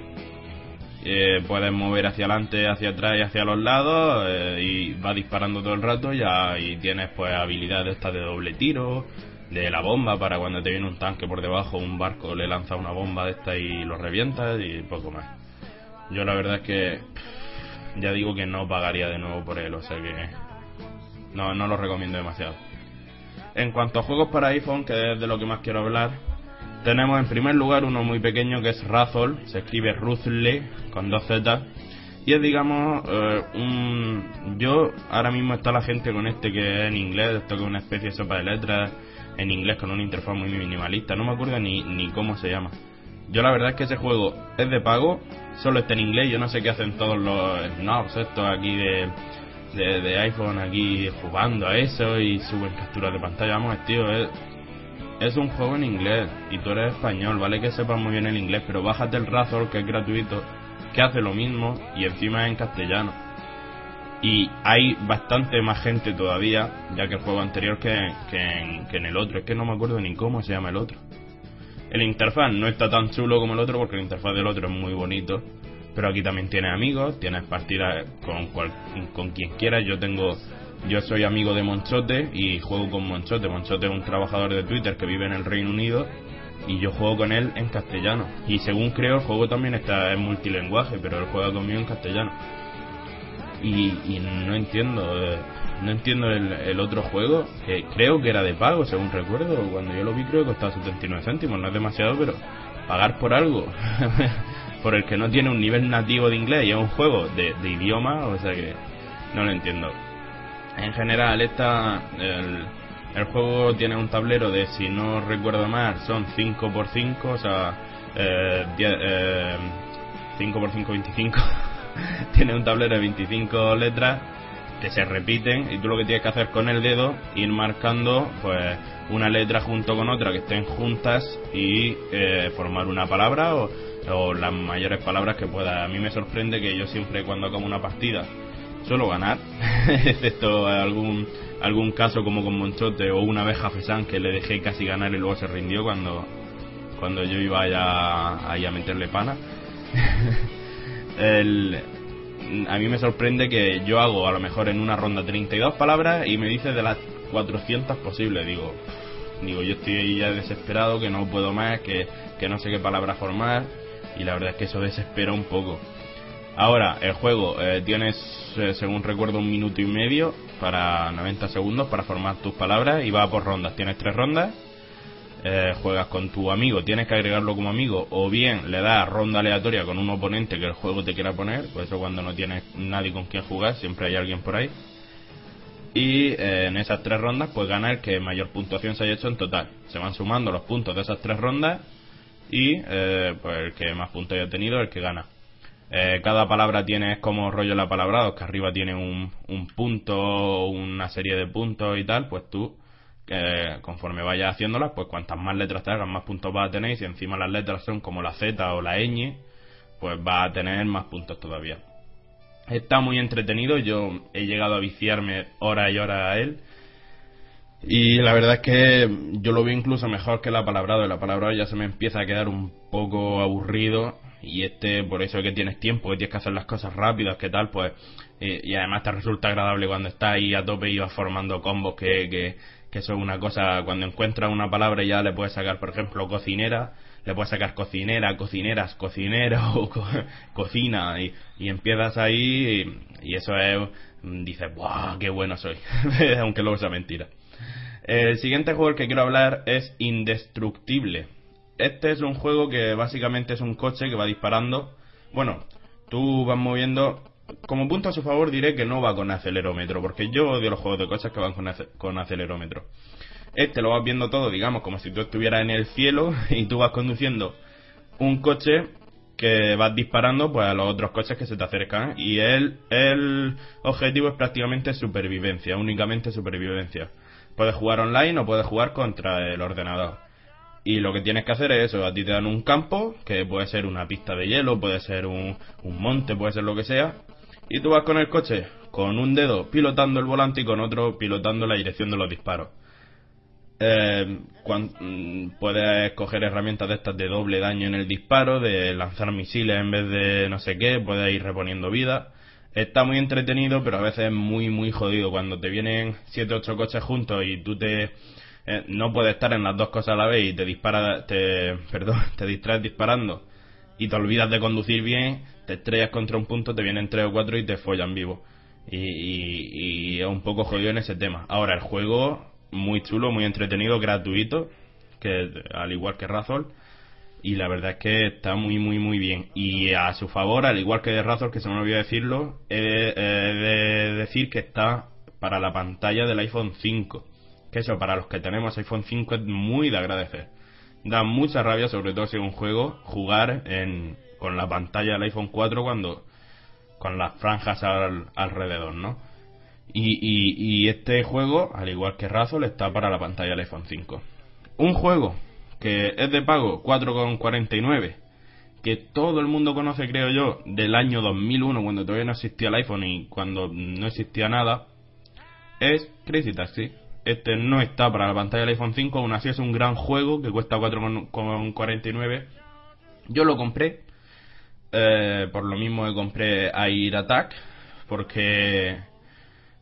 Speaker 3: Eh, puedes mover hacia adelante, hacia atrás y hacia los lados eh, y va disparando todo el rato ya y tienes pues habilidades estas de doble tiro, de la bomba para cuando te viene un tanque por debajo, un barco le lanza una bomba de esta y lo revientas y poco más. Yo la verdad es que ya digo que no pagaría de nuevo por él, o sea que no, no lo recomiendo demasiado. En cuanto a juegos para iPhone, que es de lo que más quiero hablar, tenemos en primer lugar uno muy pequeño que es Razzle, se escribe Ruthle con dos Z. Y es, digamos, eh, un. Yo, ahora mismo está la gente con este que es en inglés, esto que es una especie de sopa de letras, en inglés con una interfaz muy minimalista, no me acuerdo ni, ni cómo se llama. Yo la verdad es que ese juego es de pago, solo está en inglés, yo no sé qué hacen todos los snobs estos aquí de, de, iPhone aquí jugando a eso y suben capturas de pantalla, vamos, tío, es, es un juego en inglés y tú eres español, vale que sepas muy bien el inglés, pero bájate el Razor que es gratuito, que hace lo mismo y encima es en castellano. Y hay bastante más gente todavía, ya que el juego anterior que, que, que en el otro. Es que no me acuerdo ni cómo se llama el otro. El interfaz no está tan chulo como el otro porque el interfaz del otro es muy bonito. Pero aquí también tienes amigos, tienes partidas con, con quien quieras. Yo tengo, yo soy amigo de Monchote y juego con Monchote. Monchote es un trabajador de Twitter que vive en el Reino Unido y yo juego con él en castellano. Y según creo, el juego también está en multilenguaje, pero él juega conmigo en castellano. Y, y no entiendo, eh, no entiendo el, el otro juego, que creo que era de pago, según recuerdo. Cuando yo lo vi, creo que costaba 79 céntimos, no es demasiado, pero pagar por algo *laughs* por el que no tiene un nivel nativo de inglés y es un juego de, de idioma, o sea que no lo entiendo. En general, esta, el, el juego tiene un tablero de, si no recuerdo mal, son 5x5, o sea, eh, 10, eh, 5x5, 25. *laughs* tiene un tablero de 25 letras que se repiten y tú lo que tienes que hacer con el dedo ir marcando pues una letra junto con otra que estén juntas y eh, formar una palabra o, las mayores palabras que pueda. A mí me sorprende que yo siempre cuando acabo una partida suelo ganar, *laughs* excepto algún algún caso como con Monchote o una vez Jafesán que le dejé casi ganar y luego se rindió cuando cuando yo iba ya ahí a meterle pana. *laughs* El, a mí me sorprende que yo hago a lo mejor en una ronda 32 palabras y me dice de las 400 posibles. Digo, digo yo estoy ya desesperado, que no puedo más, que, que no sé qué palabra formar y la verdad es que eso desespera un poco. Ahora, el juego, eh, tienes, eh, según recuerdo, un minuto y medio para 90 segundos para formar tus palabras y va por rondas. Tienes tres rondas, eh, juegas con tu amigo, tienes que agregarlo como amigo, o bien le das ronda aleatoria con un oponente que el juego te quiera poner, por eso cuando no tienes nadie con quien jugar, siempre hay alguien por ahí. Y eh, en esas tres rondas, pues gana el que mayor puntuación se haya hecho en total. Se van sumando los puntos de esas tres rondas y eh, pues el que más puntos haya tenido el que gana. Eh, cada palabra tiene es como rollo la palabra, que arriba tiene un, un punto, una serie de puntos y tal, pues tú, conforme vayas haciéndolas, pues cuantas más letras te hagan, más puntos vas a tener, y si encima las letras son como la Z o la ñ, pues vas a tener más puntos todavía. Está muy entretenido, yo he llegado a viciarme horas y horas a él. Y la verdad es que yo lo veo incluso mejor que la palabrado. La palabrado ya se me empieza a quedar un poco aburrido. Y este, por eso que tienes tiempo, que tienes que hacer las cosas rápidas, que tal, pues. eh, y además te resulta agradable cuando estás ahí a tope y vas formando combos que, que, que eso es una cosa. Cuando encuentras una palabra ya le puedes sacar, por ejemplo, cocinera, le puedes sacar cocinera, cocineras, cocinero, *laughs* co- cocina, y, y empiezas ahí y, eso es. Dices, ¡guau! ¡Qué bueno soy! *laughs* Aunque luego sea mentira. El siguiente juego del que quiero hablar es Indestructible. Este es un juego que básicamente es un coche que va disparando. Bueno, tú vas moviendo. Como punto a su favor diré que no va con acelerómetro, porque yo odio los juegos de coches que van con, ace- con acelerómetro. Este lo vas viendo todo, digamos, como si tú estuvieras en el cielo *laughs* y tú vas conduciendo un coche que vas disparando pues a los otros coches que se te acercan y el, el objetivo es prácticamente supervivencia, únicamente supervivencia. Puedes jugar online o puedes jugar contra el ordenador. Y lo que tienes que hacer es eso, a ti te dan un campo, que puede ser una pista de hielo, puede ser un monte, puede ser lo que sea, y tú vas con el coche, con un dedo pilotando el volante y con otro pilotando la dirección de los disparos. Eh, mm, puedes coger herramientas de estas de doble daño en el disparo, de lanzar misiles en vez de no sé qué, puedes ir reponiendo vida. Está muy entretenido, pero a veces es muy, muy jodido. Cuando te vienen 7 8 coches juntos y tú te. eh, no puedes estar en las dos cosas a la vez y te dispara, te, *laughs* perdón, te distraes disparando y te olvidas de conducir bien, te estrellas contra un punto, te vienen 3 o 4 y te follan vivo. Y, y, y es un poco jodido en ese tema. Ahora, el juego, muy chulo, muy entretenido, gratuito, que al igual que Razor, y la verdad es que está muy muy muy bien y a su favor al igual que de Razor que se me olvidó decirlo he de, he de decir que está para la pantalla del iPhone 5 que eso para los que tenemos iPhone 5 es muy de agradecer da mucha rabia sobre todo si es un juego jugar en, con la pantalla del iPhone 4 cuando con las franjas al- alrededor no y, y, y este juego al igual que Razor está para la pantalla del iPhone 5 un juego que es de pago 4,49 que todo el mundo conoce creo yo del año 2001 cuando todavía no existía el iPhone y cuando no existía nada es Crazy Taxi. Este no está para la pantalla del iPhone 5 aún así es un gran juego que cuesta 4,49 yo lo compré eh, por lo mismo compré Air Attack porque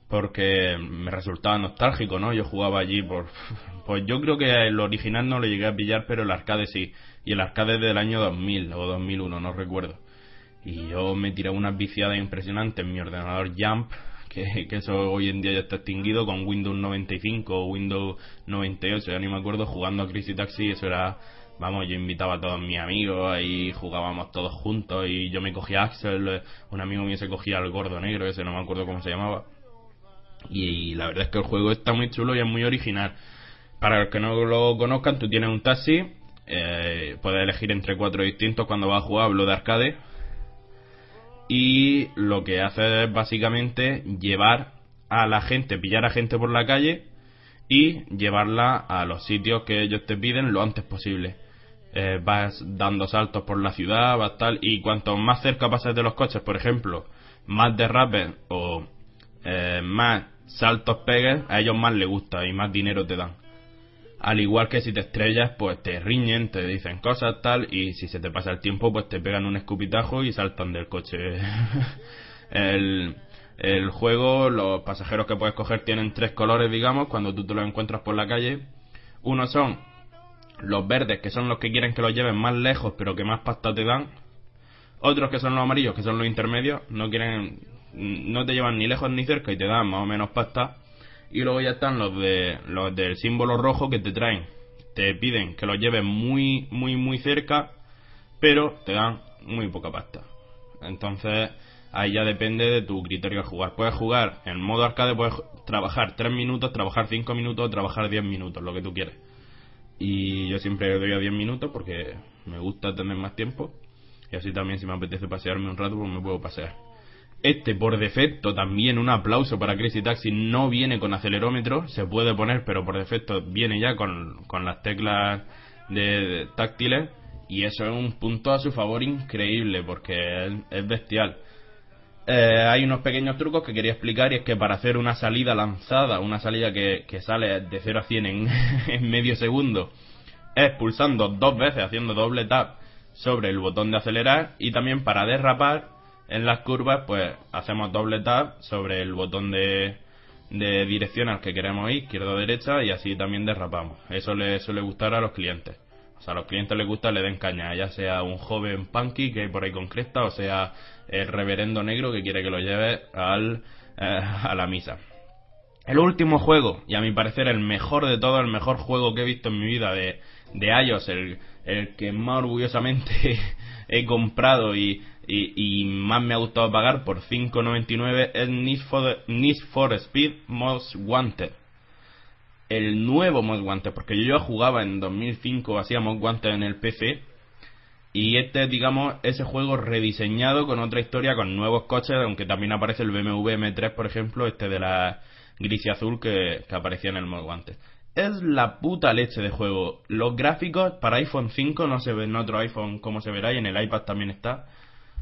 Speaker 3: porque me resultaba nostálgico, ¿no? Yo jugaba allí por... *laughs* Pues yo creo que el original no lo llegué a pillar, pero el arcade sí. Y el arcade es del año 2000 o 2001, no recuerdo. Y yo me tiré unas viciadas impresionantes en mi ordenador Jump, que, que eso hoy en día ya está extinguido, con Windows 95 o Windows 98, ya ni me acuerdo, jugando a Crazy Taxi, eso era... Vamos, yo invitaba a todos mis amigos, ahí jugábamos todos juntos y yo me cogía a Axel, un amigo mío se cogía al gordo negro, ese no me acuerdo cómo se llamaba. Y la verdad es que el juego está muy chulo y es muy original. Para los que no lo conozcan, tú tienes un taxi, eh, puedes elegir entre cuatro distintos cuando vas a jugar, hablo de arcade. Y lo que hace es básicamente llevar a la gente, pillar a gente por la calle y llevarla a los sitios que ellos te piden lo antes posible. Eh, vas dando saltos por la ciudad, vas tal, y cuanto más cerca pases de los coches, por ejemplo, más derrapes o eh, más saltos pegues, a ellos más les gusta y más dinero te dan. Al igual que si te estrellas, pues te riñen, te dicen cosas tal, y si se te pasa el tiempo, pues te pegan un escupitajo y saltan del coche. *laughs* el, el juego, los pasajeros que puedes coger tienen tres colores, digamos, cuando tú te los encuentras por la calle. Uno son los verdes, que son los que quieren que los lleven más lejos, pero que más pasta te dan. Otros que son los amarillos, que son los intermedios, no quieren, no te llevan ni lejos ni cerca y te dan más o menos pasta. Y luego ya están los de los del símbolo rojo que te traen, te piden que los lleves muy muy muy cerca, pero te dan muy poca pasta. Entonces ahí ya depende de tu criterio de jugar. Puedes jugar en modo arcade, puedes trabajar 3 minutos, trabajar 5 minutos, trabajar 10 minutos, lo que tú quieres. Y yo siempre doy a 10 minutos porque me gusta tener más tiempo. Y así también si me apetece pasearme un rato, pues me puedo pasear. Este por defecto también un aplauso para Crazy Taxi no viene con acelerómetro, se puede poner, pero por defecto viene ya con, con las teclas de, táctiles y eso es un punto a su favor increíble porque es bestial. Eh, hay unos pequeños trucos que quería explicar y es que para hacer una salida lanzada, una salida que, sale de 0 a 100 en, *laughs* en medio segundo, es pulsando dos veces, haciendo doble tap sobre el botón de acelerar y también para derrapar en las curvas pues hacemos doble tap sobre el botón de, de dirección al que queremos ir, izquierda o derecha y así también derrapamos. Eso le suele gustar a los clientes. O sea, a los clientes les gusta le den caña, ya sea un joven punky que hay por ahí con cresta o sea el reverendo negro que quiere que lo lleve al, eh, a la misa. El último juego, y a mi parecer el mejor de todo, el mejor juego que he visto en mi vida de, de iOS, el, el que más orgullosamente *laughs* he comprado y, y, y más me ha gustado pagar por 5.99 es Need for, Need for Speed Most Wanted. El nuevo Most Wanted, porque yo ya jugaba en 2005, hacía Most Wanted en el PC. Y este es, digamos, ese juego rediseñado con otra historia, con nuevos coches, aunque también aparece el BMW M3, por ejemplo, este de la gris y azul que, que aparecía en el Most Wanted. Es la puta leche de juego. Los gráficos para iPhone 5 no se ven en otro iPhone como se verá y en el iPad también está.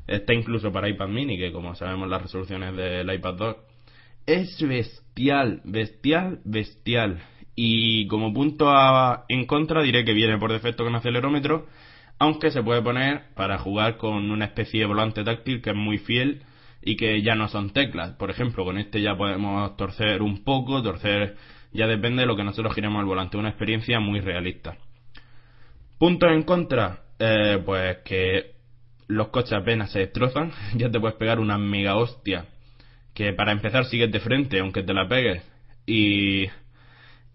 Speaker 3: Está incluso para iPad mini, que como sabemos las resoluciones del iPad 2. Es bestial, bestial, bestial. Y como punto a- en contra diré que viene por defecto con acelerómetro, aunque se puede poner para jugar con una especie de volante táctil que es muy fiel y que ya no son teclas. Por ejemplo, con este ya podemos torcer un poco, torcer ya depende de lo que nosotros giremos al volante, una experiencia muy realista. Puntos en contra, eh, pues que los coches apenas se destrozan, *laughs* ya te puedes pegar una mega hostia, que para empezar sigues de frente aunque te la pegues y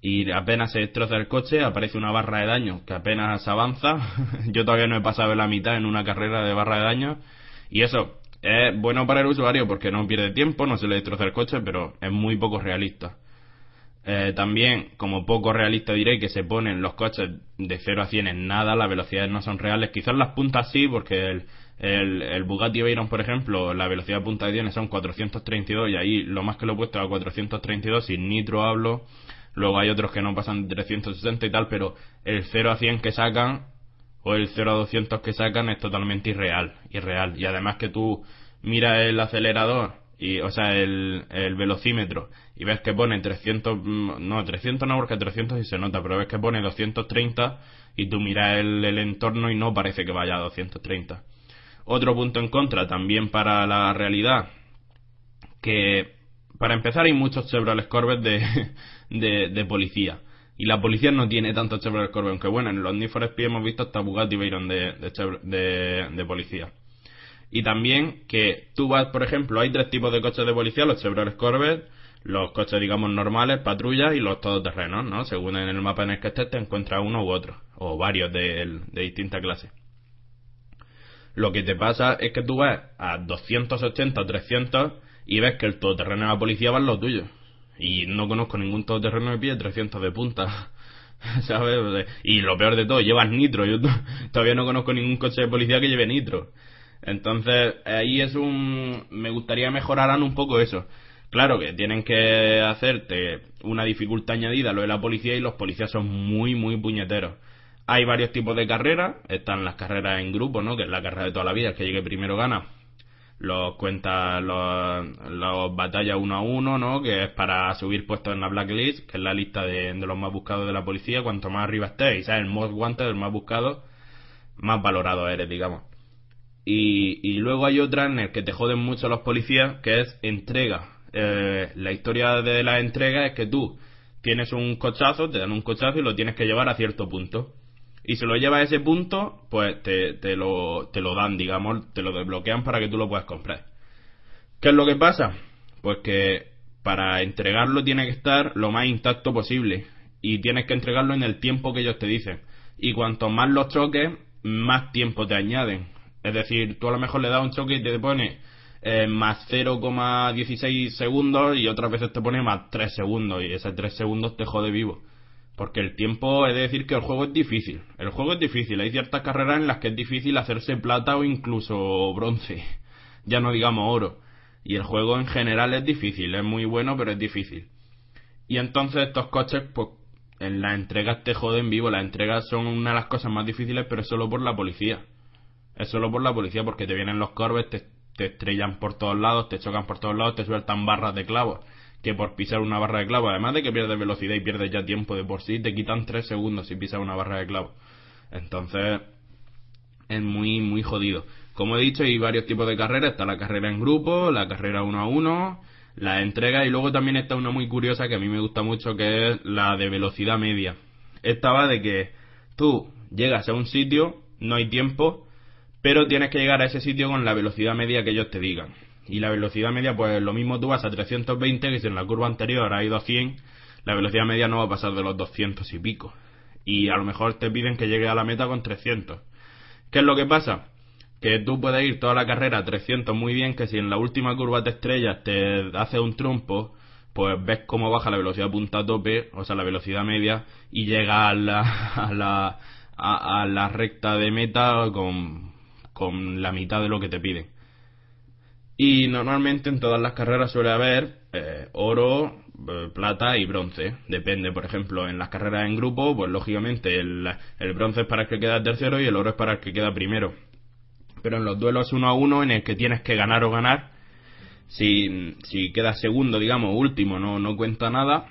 Speaker 3: y apenas se destroza el coche, aparece una barra de daño que apenas avanza. *laughs* Yo todavía no he pasado de la mitad en una carrera de barra de daño. Y eso es bueno para el usuario porque no pierde tiempo, no se le destroza el coche, pero es muy poco realista. Eh, también, como poco realista diré que se ponen los coches de 0 a 100 en nada, las velocidades no son reales. Quizás las puntas sí, porque el, el, el Bugatti Veyron, por ejemplo, la velocidad de punta que tiene son 432 y ahí lo más que lo he puesto a 432, sin nitro hablo. Luego hay otros que no pasan de 360 y tal, pero el 0 a 100 que sacan o el 0 a 200 que sacan es totalmente irreal, irreal. Y además que tú miras el acelerador y o sea, el, el velocímetro y ves que pone 300 mm, no, 300 no porque 300 sí se nota, pero ves que pone 230 y tú miras el, el entorno y no parece que vaya a 230. Otro punto en contra también para la realidad que Para empezar, hay muchos Chevrolet Corvette de, *laughs* de, policía. Y la policía no tiene tantos Chevrolet Corvette, aunque bueno, en los Need for hemos visto hasta Bugatti Veyron de, de, de, de policía. Y también que tú vas, por ejemplo, hay tres tipos de coches de policía, los Chevrolet Corvette, los coches, digamos, normales, patrullas y los todoterrenos, ¿no? Según en el mapa en el que estés, te encuentras uno u otro, o varios de, de distinta clase. Lo que te pasa es que tú vas a 280 o 300 y ves que el todoterreno de la policía va en lo tuyo. Y no conozco ningún todoterreno que pide 300 de punta. *laughs* ¿Sabes? Y lo peor de todo, llevas nitro. Yo todavía no conozco ningún coche de policía que lleve nitro. Entonces, ahí es un... Me gustaría mejorar un poco eso. Claro que tienen que hacerte una dificultad añadida lo de la policía y los policías son muy, muy puñeteros. Hay varios tipos de carreras. Están las carreras en grupo, ¿no? Que es la carrera de toda la vida, el que llegue primero gana. Los cuenta los, los batallas uno a uno, ¿no? Que es para subir puestos en la blacklist, que es la lista de, de los más buscados de la policía. Cuanto más arriba estés, sabes, el most wanted, el más buscado, más valorado eres, digamos. Y, y luego hay otra en el que te joden mucho los policías, que es entrega. Eh, la historia de la entrega es que tú tienes un cochazo, te dan un cochazo y lo tienes que llevar a cierto punto. Y si lo llevas a ese punto, pues te, te, lo, te lo dan, digamos, te lo desbloquean para que tú lo puedas comprar. ¿Qué es lo que pasa? Pues que para entregarlo tiene que estar lo más intacto posible. Y tienes que entregarlo en el tiempo que ellos te dicen. Y cuanto más los choques, más tiempo te añaden. Es decir, tú a lo mejor le das un choque y te pone eh, más 0,16 segundos y otras veces te pone más 3 segundos. Y esos 3 segundos te jode vivo. Porque el tiempo, es decir, que el juego es difícil. El juego es difícil. Hay ciertas carreras en las que es difícil hacerse plata o incluso bronce. *laughs* Ya no digamos oro. Y el juego en general es difícil. Es muy bueno, pero es difícil. Y entonces estos coches, pues, en las entregas te joden vivo. Las entregas son una de las cosas más difíciles, pero es solo por la policía. Es solo por la policía, porque te vienen los corbes, te, te estrellan por todos lados, te chocan por todos lados, te sueltan barras de clavos. Que por pisar una barra de clavo, además de que pierdes velocidad y pierdes ya tiempo de por sí, te quitan 3 segundos si pisas una barra de clavo. Entonces, es muy, muy jodido. Como he dicho, hay varios tipos de carreras. Está la carrera en grupo, la carrera uno a uno, la entrega y luego también está una muy curiosa que a mí me gusta mucho que es la de velocidad media. Esta va de que tú llegas a un sitio, no hay tiempo, pero tienes que llegar a ese sitio con la velocidad media que ellos te digan. Y la velocidad media, pues lo mismo tú vas a 320, que si en la curva anterior ha ido a 100, la velocidad media no va a pasar de los 200 y pico. Y a lo mejor te piden que llegue a la meta con 300. ¿Qué es lo que pasa? Que tú puedes ir toda la carrera a 300 muy bien, que si en la última curva te estrellas, te hace un trompo, pues ves cómo baja la velocidad punta a tope, o sea, la velocidad media, y llega a la, a la, a, a la recta de meta con, con la mitad de lo que te piden. Y normalmente en todas las carreras suele haber eh, oro, eh, plata y bronce. Depende, por ejemplo, en las carreras en grupo, pues lógicamente el, el bronce es para el que queda tercero y el oro es para el que queda primero. Pero en los duelos uno a uno, en el que tienes que ganar o ganar, si, si quedas segundo, digamos, último, no, no cuenta nada,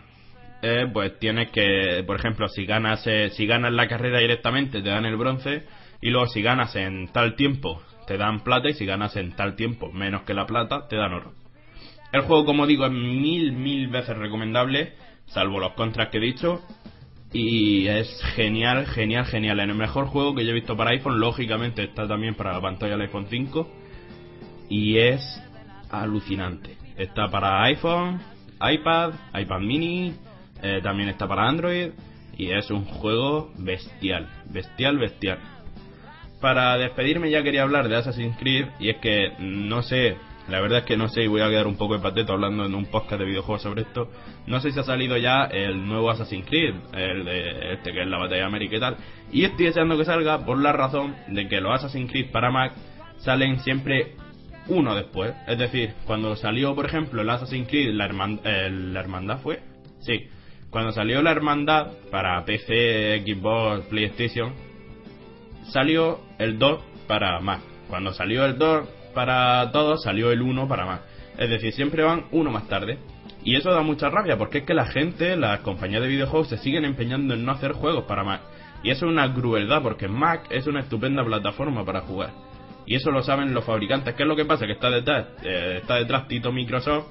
Speaker 3: eh, pues tienes que, por ejemplo, si ganas, eh, si ganas la carrera directamente te dan el bronce y luego si ganas en tal tiempo te dan plata y si ganas en tal tiempo menos que la plata te dan oro. El juego, como digo, es mil, mil veces recomendable, salvo los contras que he dicho. Y es genial, genial, genial. En el mejor juego que yo he visto para iPhone, lógicamente está también para la pantalla del iPhone 5. Y es alucinante. Está para iPhone, iPad, iPad mini, eh, también está para Android. Y es un juego bestial, bestial, bestial. Para despedirme ya quería hablar de Assassin's Creed y es que no sé, la verdad es que no sé y voy a quedar un poco de pateto hablando en un podcast de videojuegos sobre esto. No sé si ha salido ya el nuevo Assassin's Creed, el de este que es la batalla de América y tal. Y estoy deseando que salga por la razón de que los Assassin's Creed para Mac salen siempre uno después. Es decir, cuando salió, por ejemplo, el Assassin's Creed, la, hermand- la hermandad fue, sí, cuando salió la hermandad para PC, Xbox, PlayStation, salió el 2 para Mac. Cuando salió el 2 para todos, salió el 1 para Mac. Es decir, siempre van uno más tarde. Y eso da mucha rabia, porque es que la gente, las compañías de videojuegos, se siguen empeñando en no hacer juegos para Mac. Y eso es una crueldad, porque Mac es una estupenda plataforma para jugar. Y eso lo saben los fabricantes. ¿Qué es lo que pasa? Que está detrás, eh, está detrás Tito Microsoft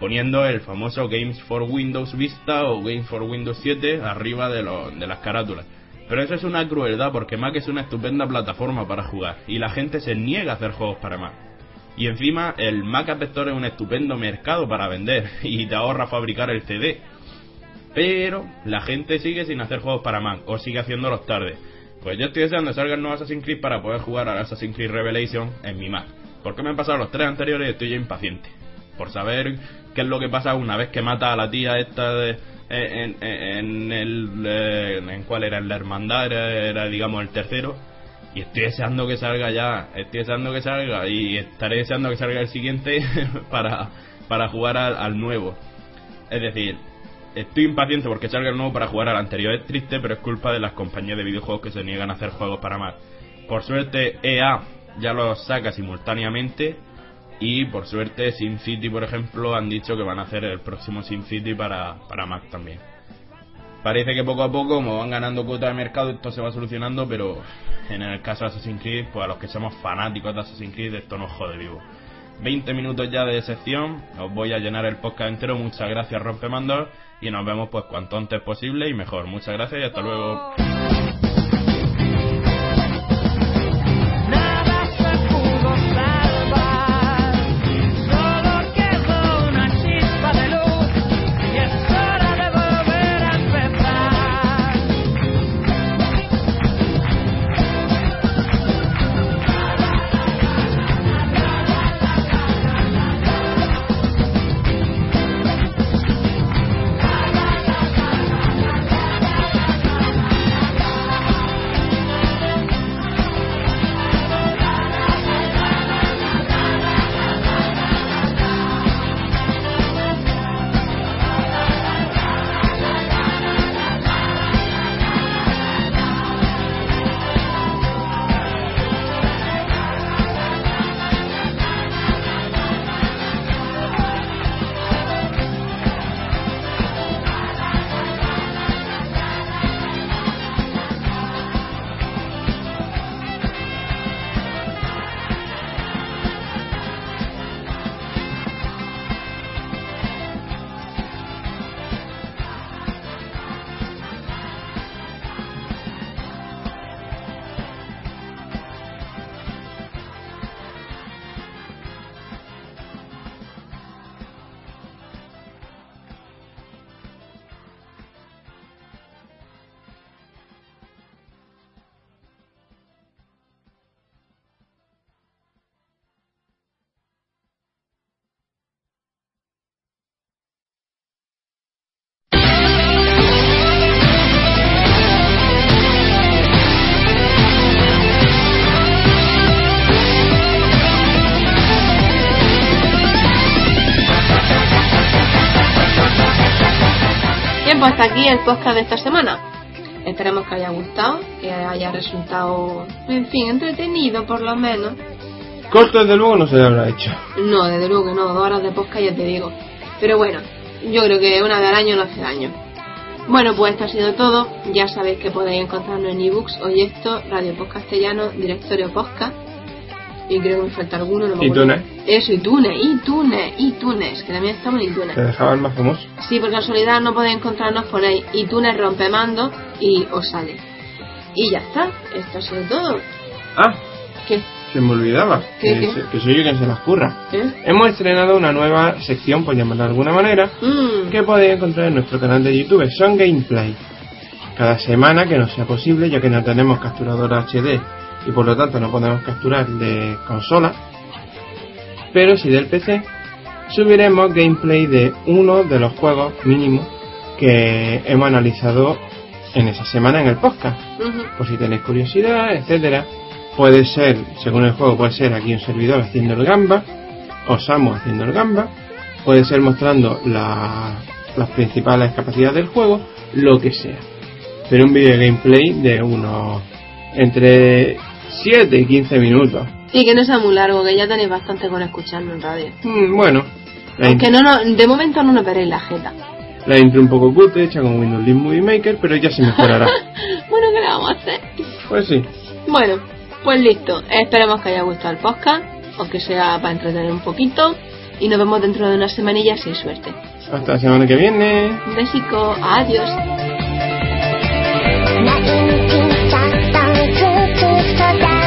Speaker 3: poniendo el famoso Games for Windows Vista o Games for Windows 7 arriba de, lo- de las carátulas. Pero eso es una crueldad porque Mac es una estupenda plataforma para jugar y la gente se niega a hacer juegos para Mac. Y encima el Mac App Store es un estupendo mercado para vender *laughs* y te ahorra fabricar el CD. Pero la gente sigue sin hacer juegos para Mac o sigue haciéndolos tarde. Pues yo estoy deseando que salga el nuevo Assassin's Creed para poder jugar al Assassin's Creed Revelation en mi Mac. Porque me han pasado los tres anteriores y estoy ya impaciente. Por saber qué es lo que pasa una vez que mata a la tía esta de, en, en, en el... eh, ¿En cuál era? La hermandad era, era, digamos el tercero. Y estoy deseando que salga ya. Estoy deseando que salga y estaré deseando que salga el siguiente *laughs* para, para jugar al, al nuevo. Es decir, estoy impaciente porque salga el nuevo para jugar al anterior. Es triste, pero es culpa de las compañías de videojuegos que se niegan a hacer juegos para Mac. Por suerte, EA ya los saca simultáneamente. Y por suerte, SimCity, por ejemplo, han dicho que van a hacer el próximo SimCity para, para Mac también. Parece que poco a poco, como van ganando cuota de mercado, esto se va solucionando, pero en el caso de Assassin's Creed, pues a los que somos fanáticos de Assassin's Creed, esto nos jode vivo. 20 minutos ya de sección, os voy a llenar el podcast entero, muchas gracias Rompemandos, y nos vemos pues cuanto antes posible y mejor. Muchas gracias y hasta luego.
Speaker 1: Bien, pues hasta aquí el podcast de esta semana. Esperemos que haya gustado, que haya resultado, en fin, entretenido por lo menos.
Speaker 2: Corto desde luego no se le habrá hecho.
Speaker 1: No, desde luego que no, dos horas de podcast ya te digo. Pero bueno, yo creo que una vez al año no hace daño. Bueno, pues esto ha sido todo. Ya sabéis que podéis encontrarnos en ebooks, esto Radio Post Castellano, Directorio Podcast. Y creo que me falta alguno, no me acuerdo. Eso, iTunes, iTunes, iTunes, que también estamos en iTunes.
Speaker 2: Te dejaba el más famoso.
Speaker 1: Sí, por casualidad no podéis encontrarnos, ponéis iTunes rompemando y os sale. Y ya está, esto ha sido todo.
Speaker 2: Ah,
Speaker 1: ¿Qué?
Speaker 2: se me olvidaba.
Speaker 1: ¿Qué,
Speaker 2: que,
Speaker 1: qué?
Speaker 2: se- que soy yo quien se las curra.
Speaker 1: ¿Eh?
Speaker 2: Hemos estrenado una nueva sección, por llamarla de alguna manera,
Speaker 1: Mm,
Speaker 2: que podéis encontrar en nuestro canal de YouTube. Son Gameplay. Cada semana que no sea posible, ya que no tenemos capturadora HD y por lo tanto no podemos capturar de consola, pero sí del PC, subiremos gameplay de uno de los juegos mínimos que hemos analizado en esa semana en el podcast. por si tenéis curiosidad, etcétera. Puede ser, según el juego, puede ser aquí un servidor haciendo el gamba, o Samu haciendo el gamba, puede ser mostrando la- las principales capacidades del juego, lo que sea. Pero un vídeo de gameplay de unos entre 7 y 15 minutos.
Speaker 1: Y que no sea muy largo, que ya tenéis bastante con escucharnos en radio.
Speaker 2: Mm, bueno,
Speaker 1: Aunque no, no, de momento no nos veréis la jeta.
Speaker 2: la intro un poco cutre, hecha con Windows 10 Movie Maker, pero ya se mejorará. *laughs*
Speaker 1: bueno, ¿qué le vamos a hacer?
Speaker 2: pues sí.
Speaker 1: Bueno, pues listo. Esperemos que haya gustado el podcast, aunque sea para entretener un poquito. y nos vemos dentro de unas semanillas si hay suerte.
Speaker 2: Hasta la semana que viene.
Speaker 1: Un besico, adiós.
Speaker 4: Nothing can secreto total.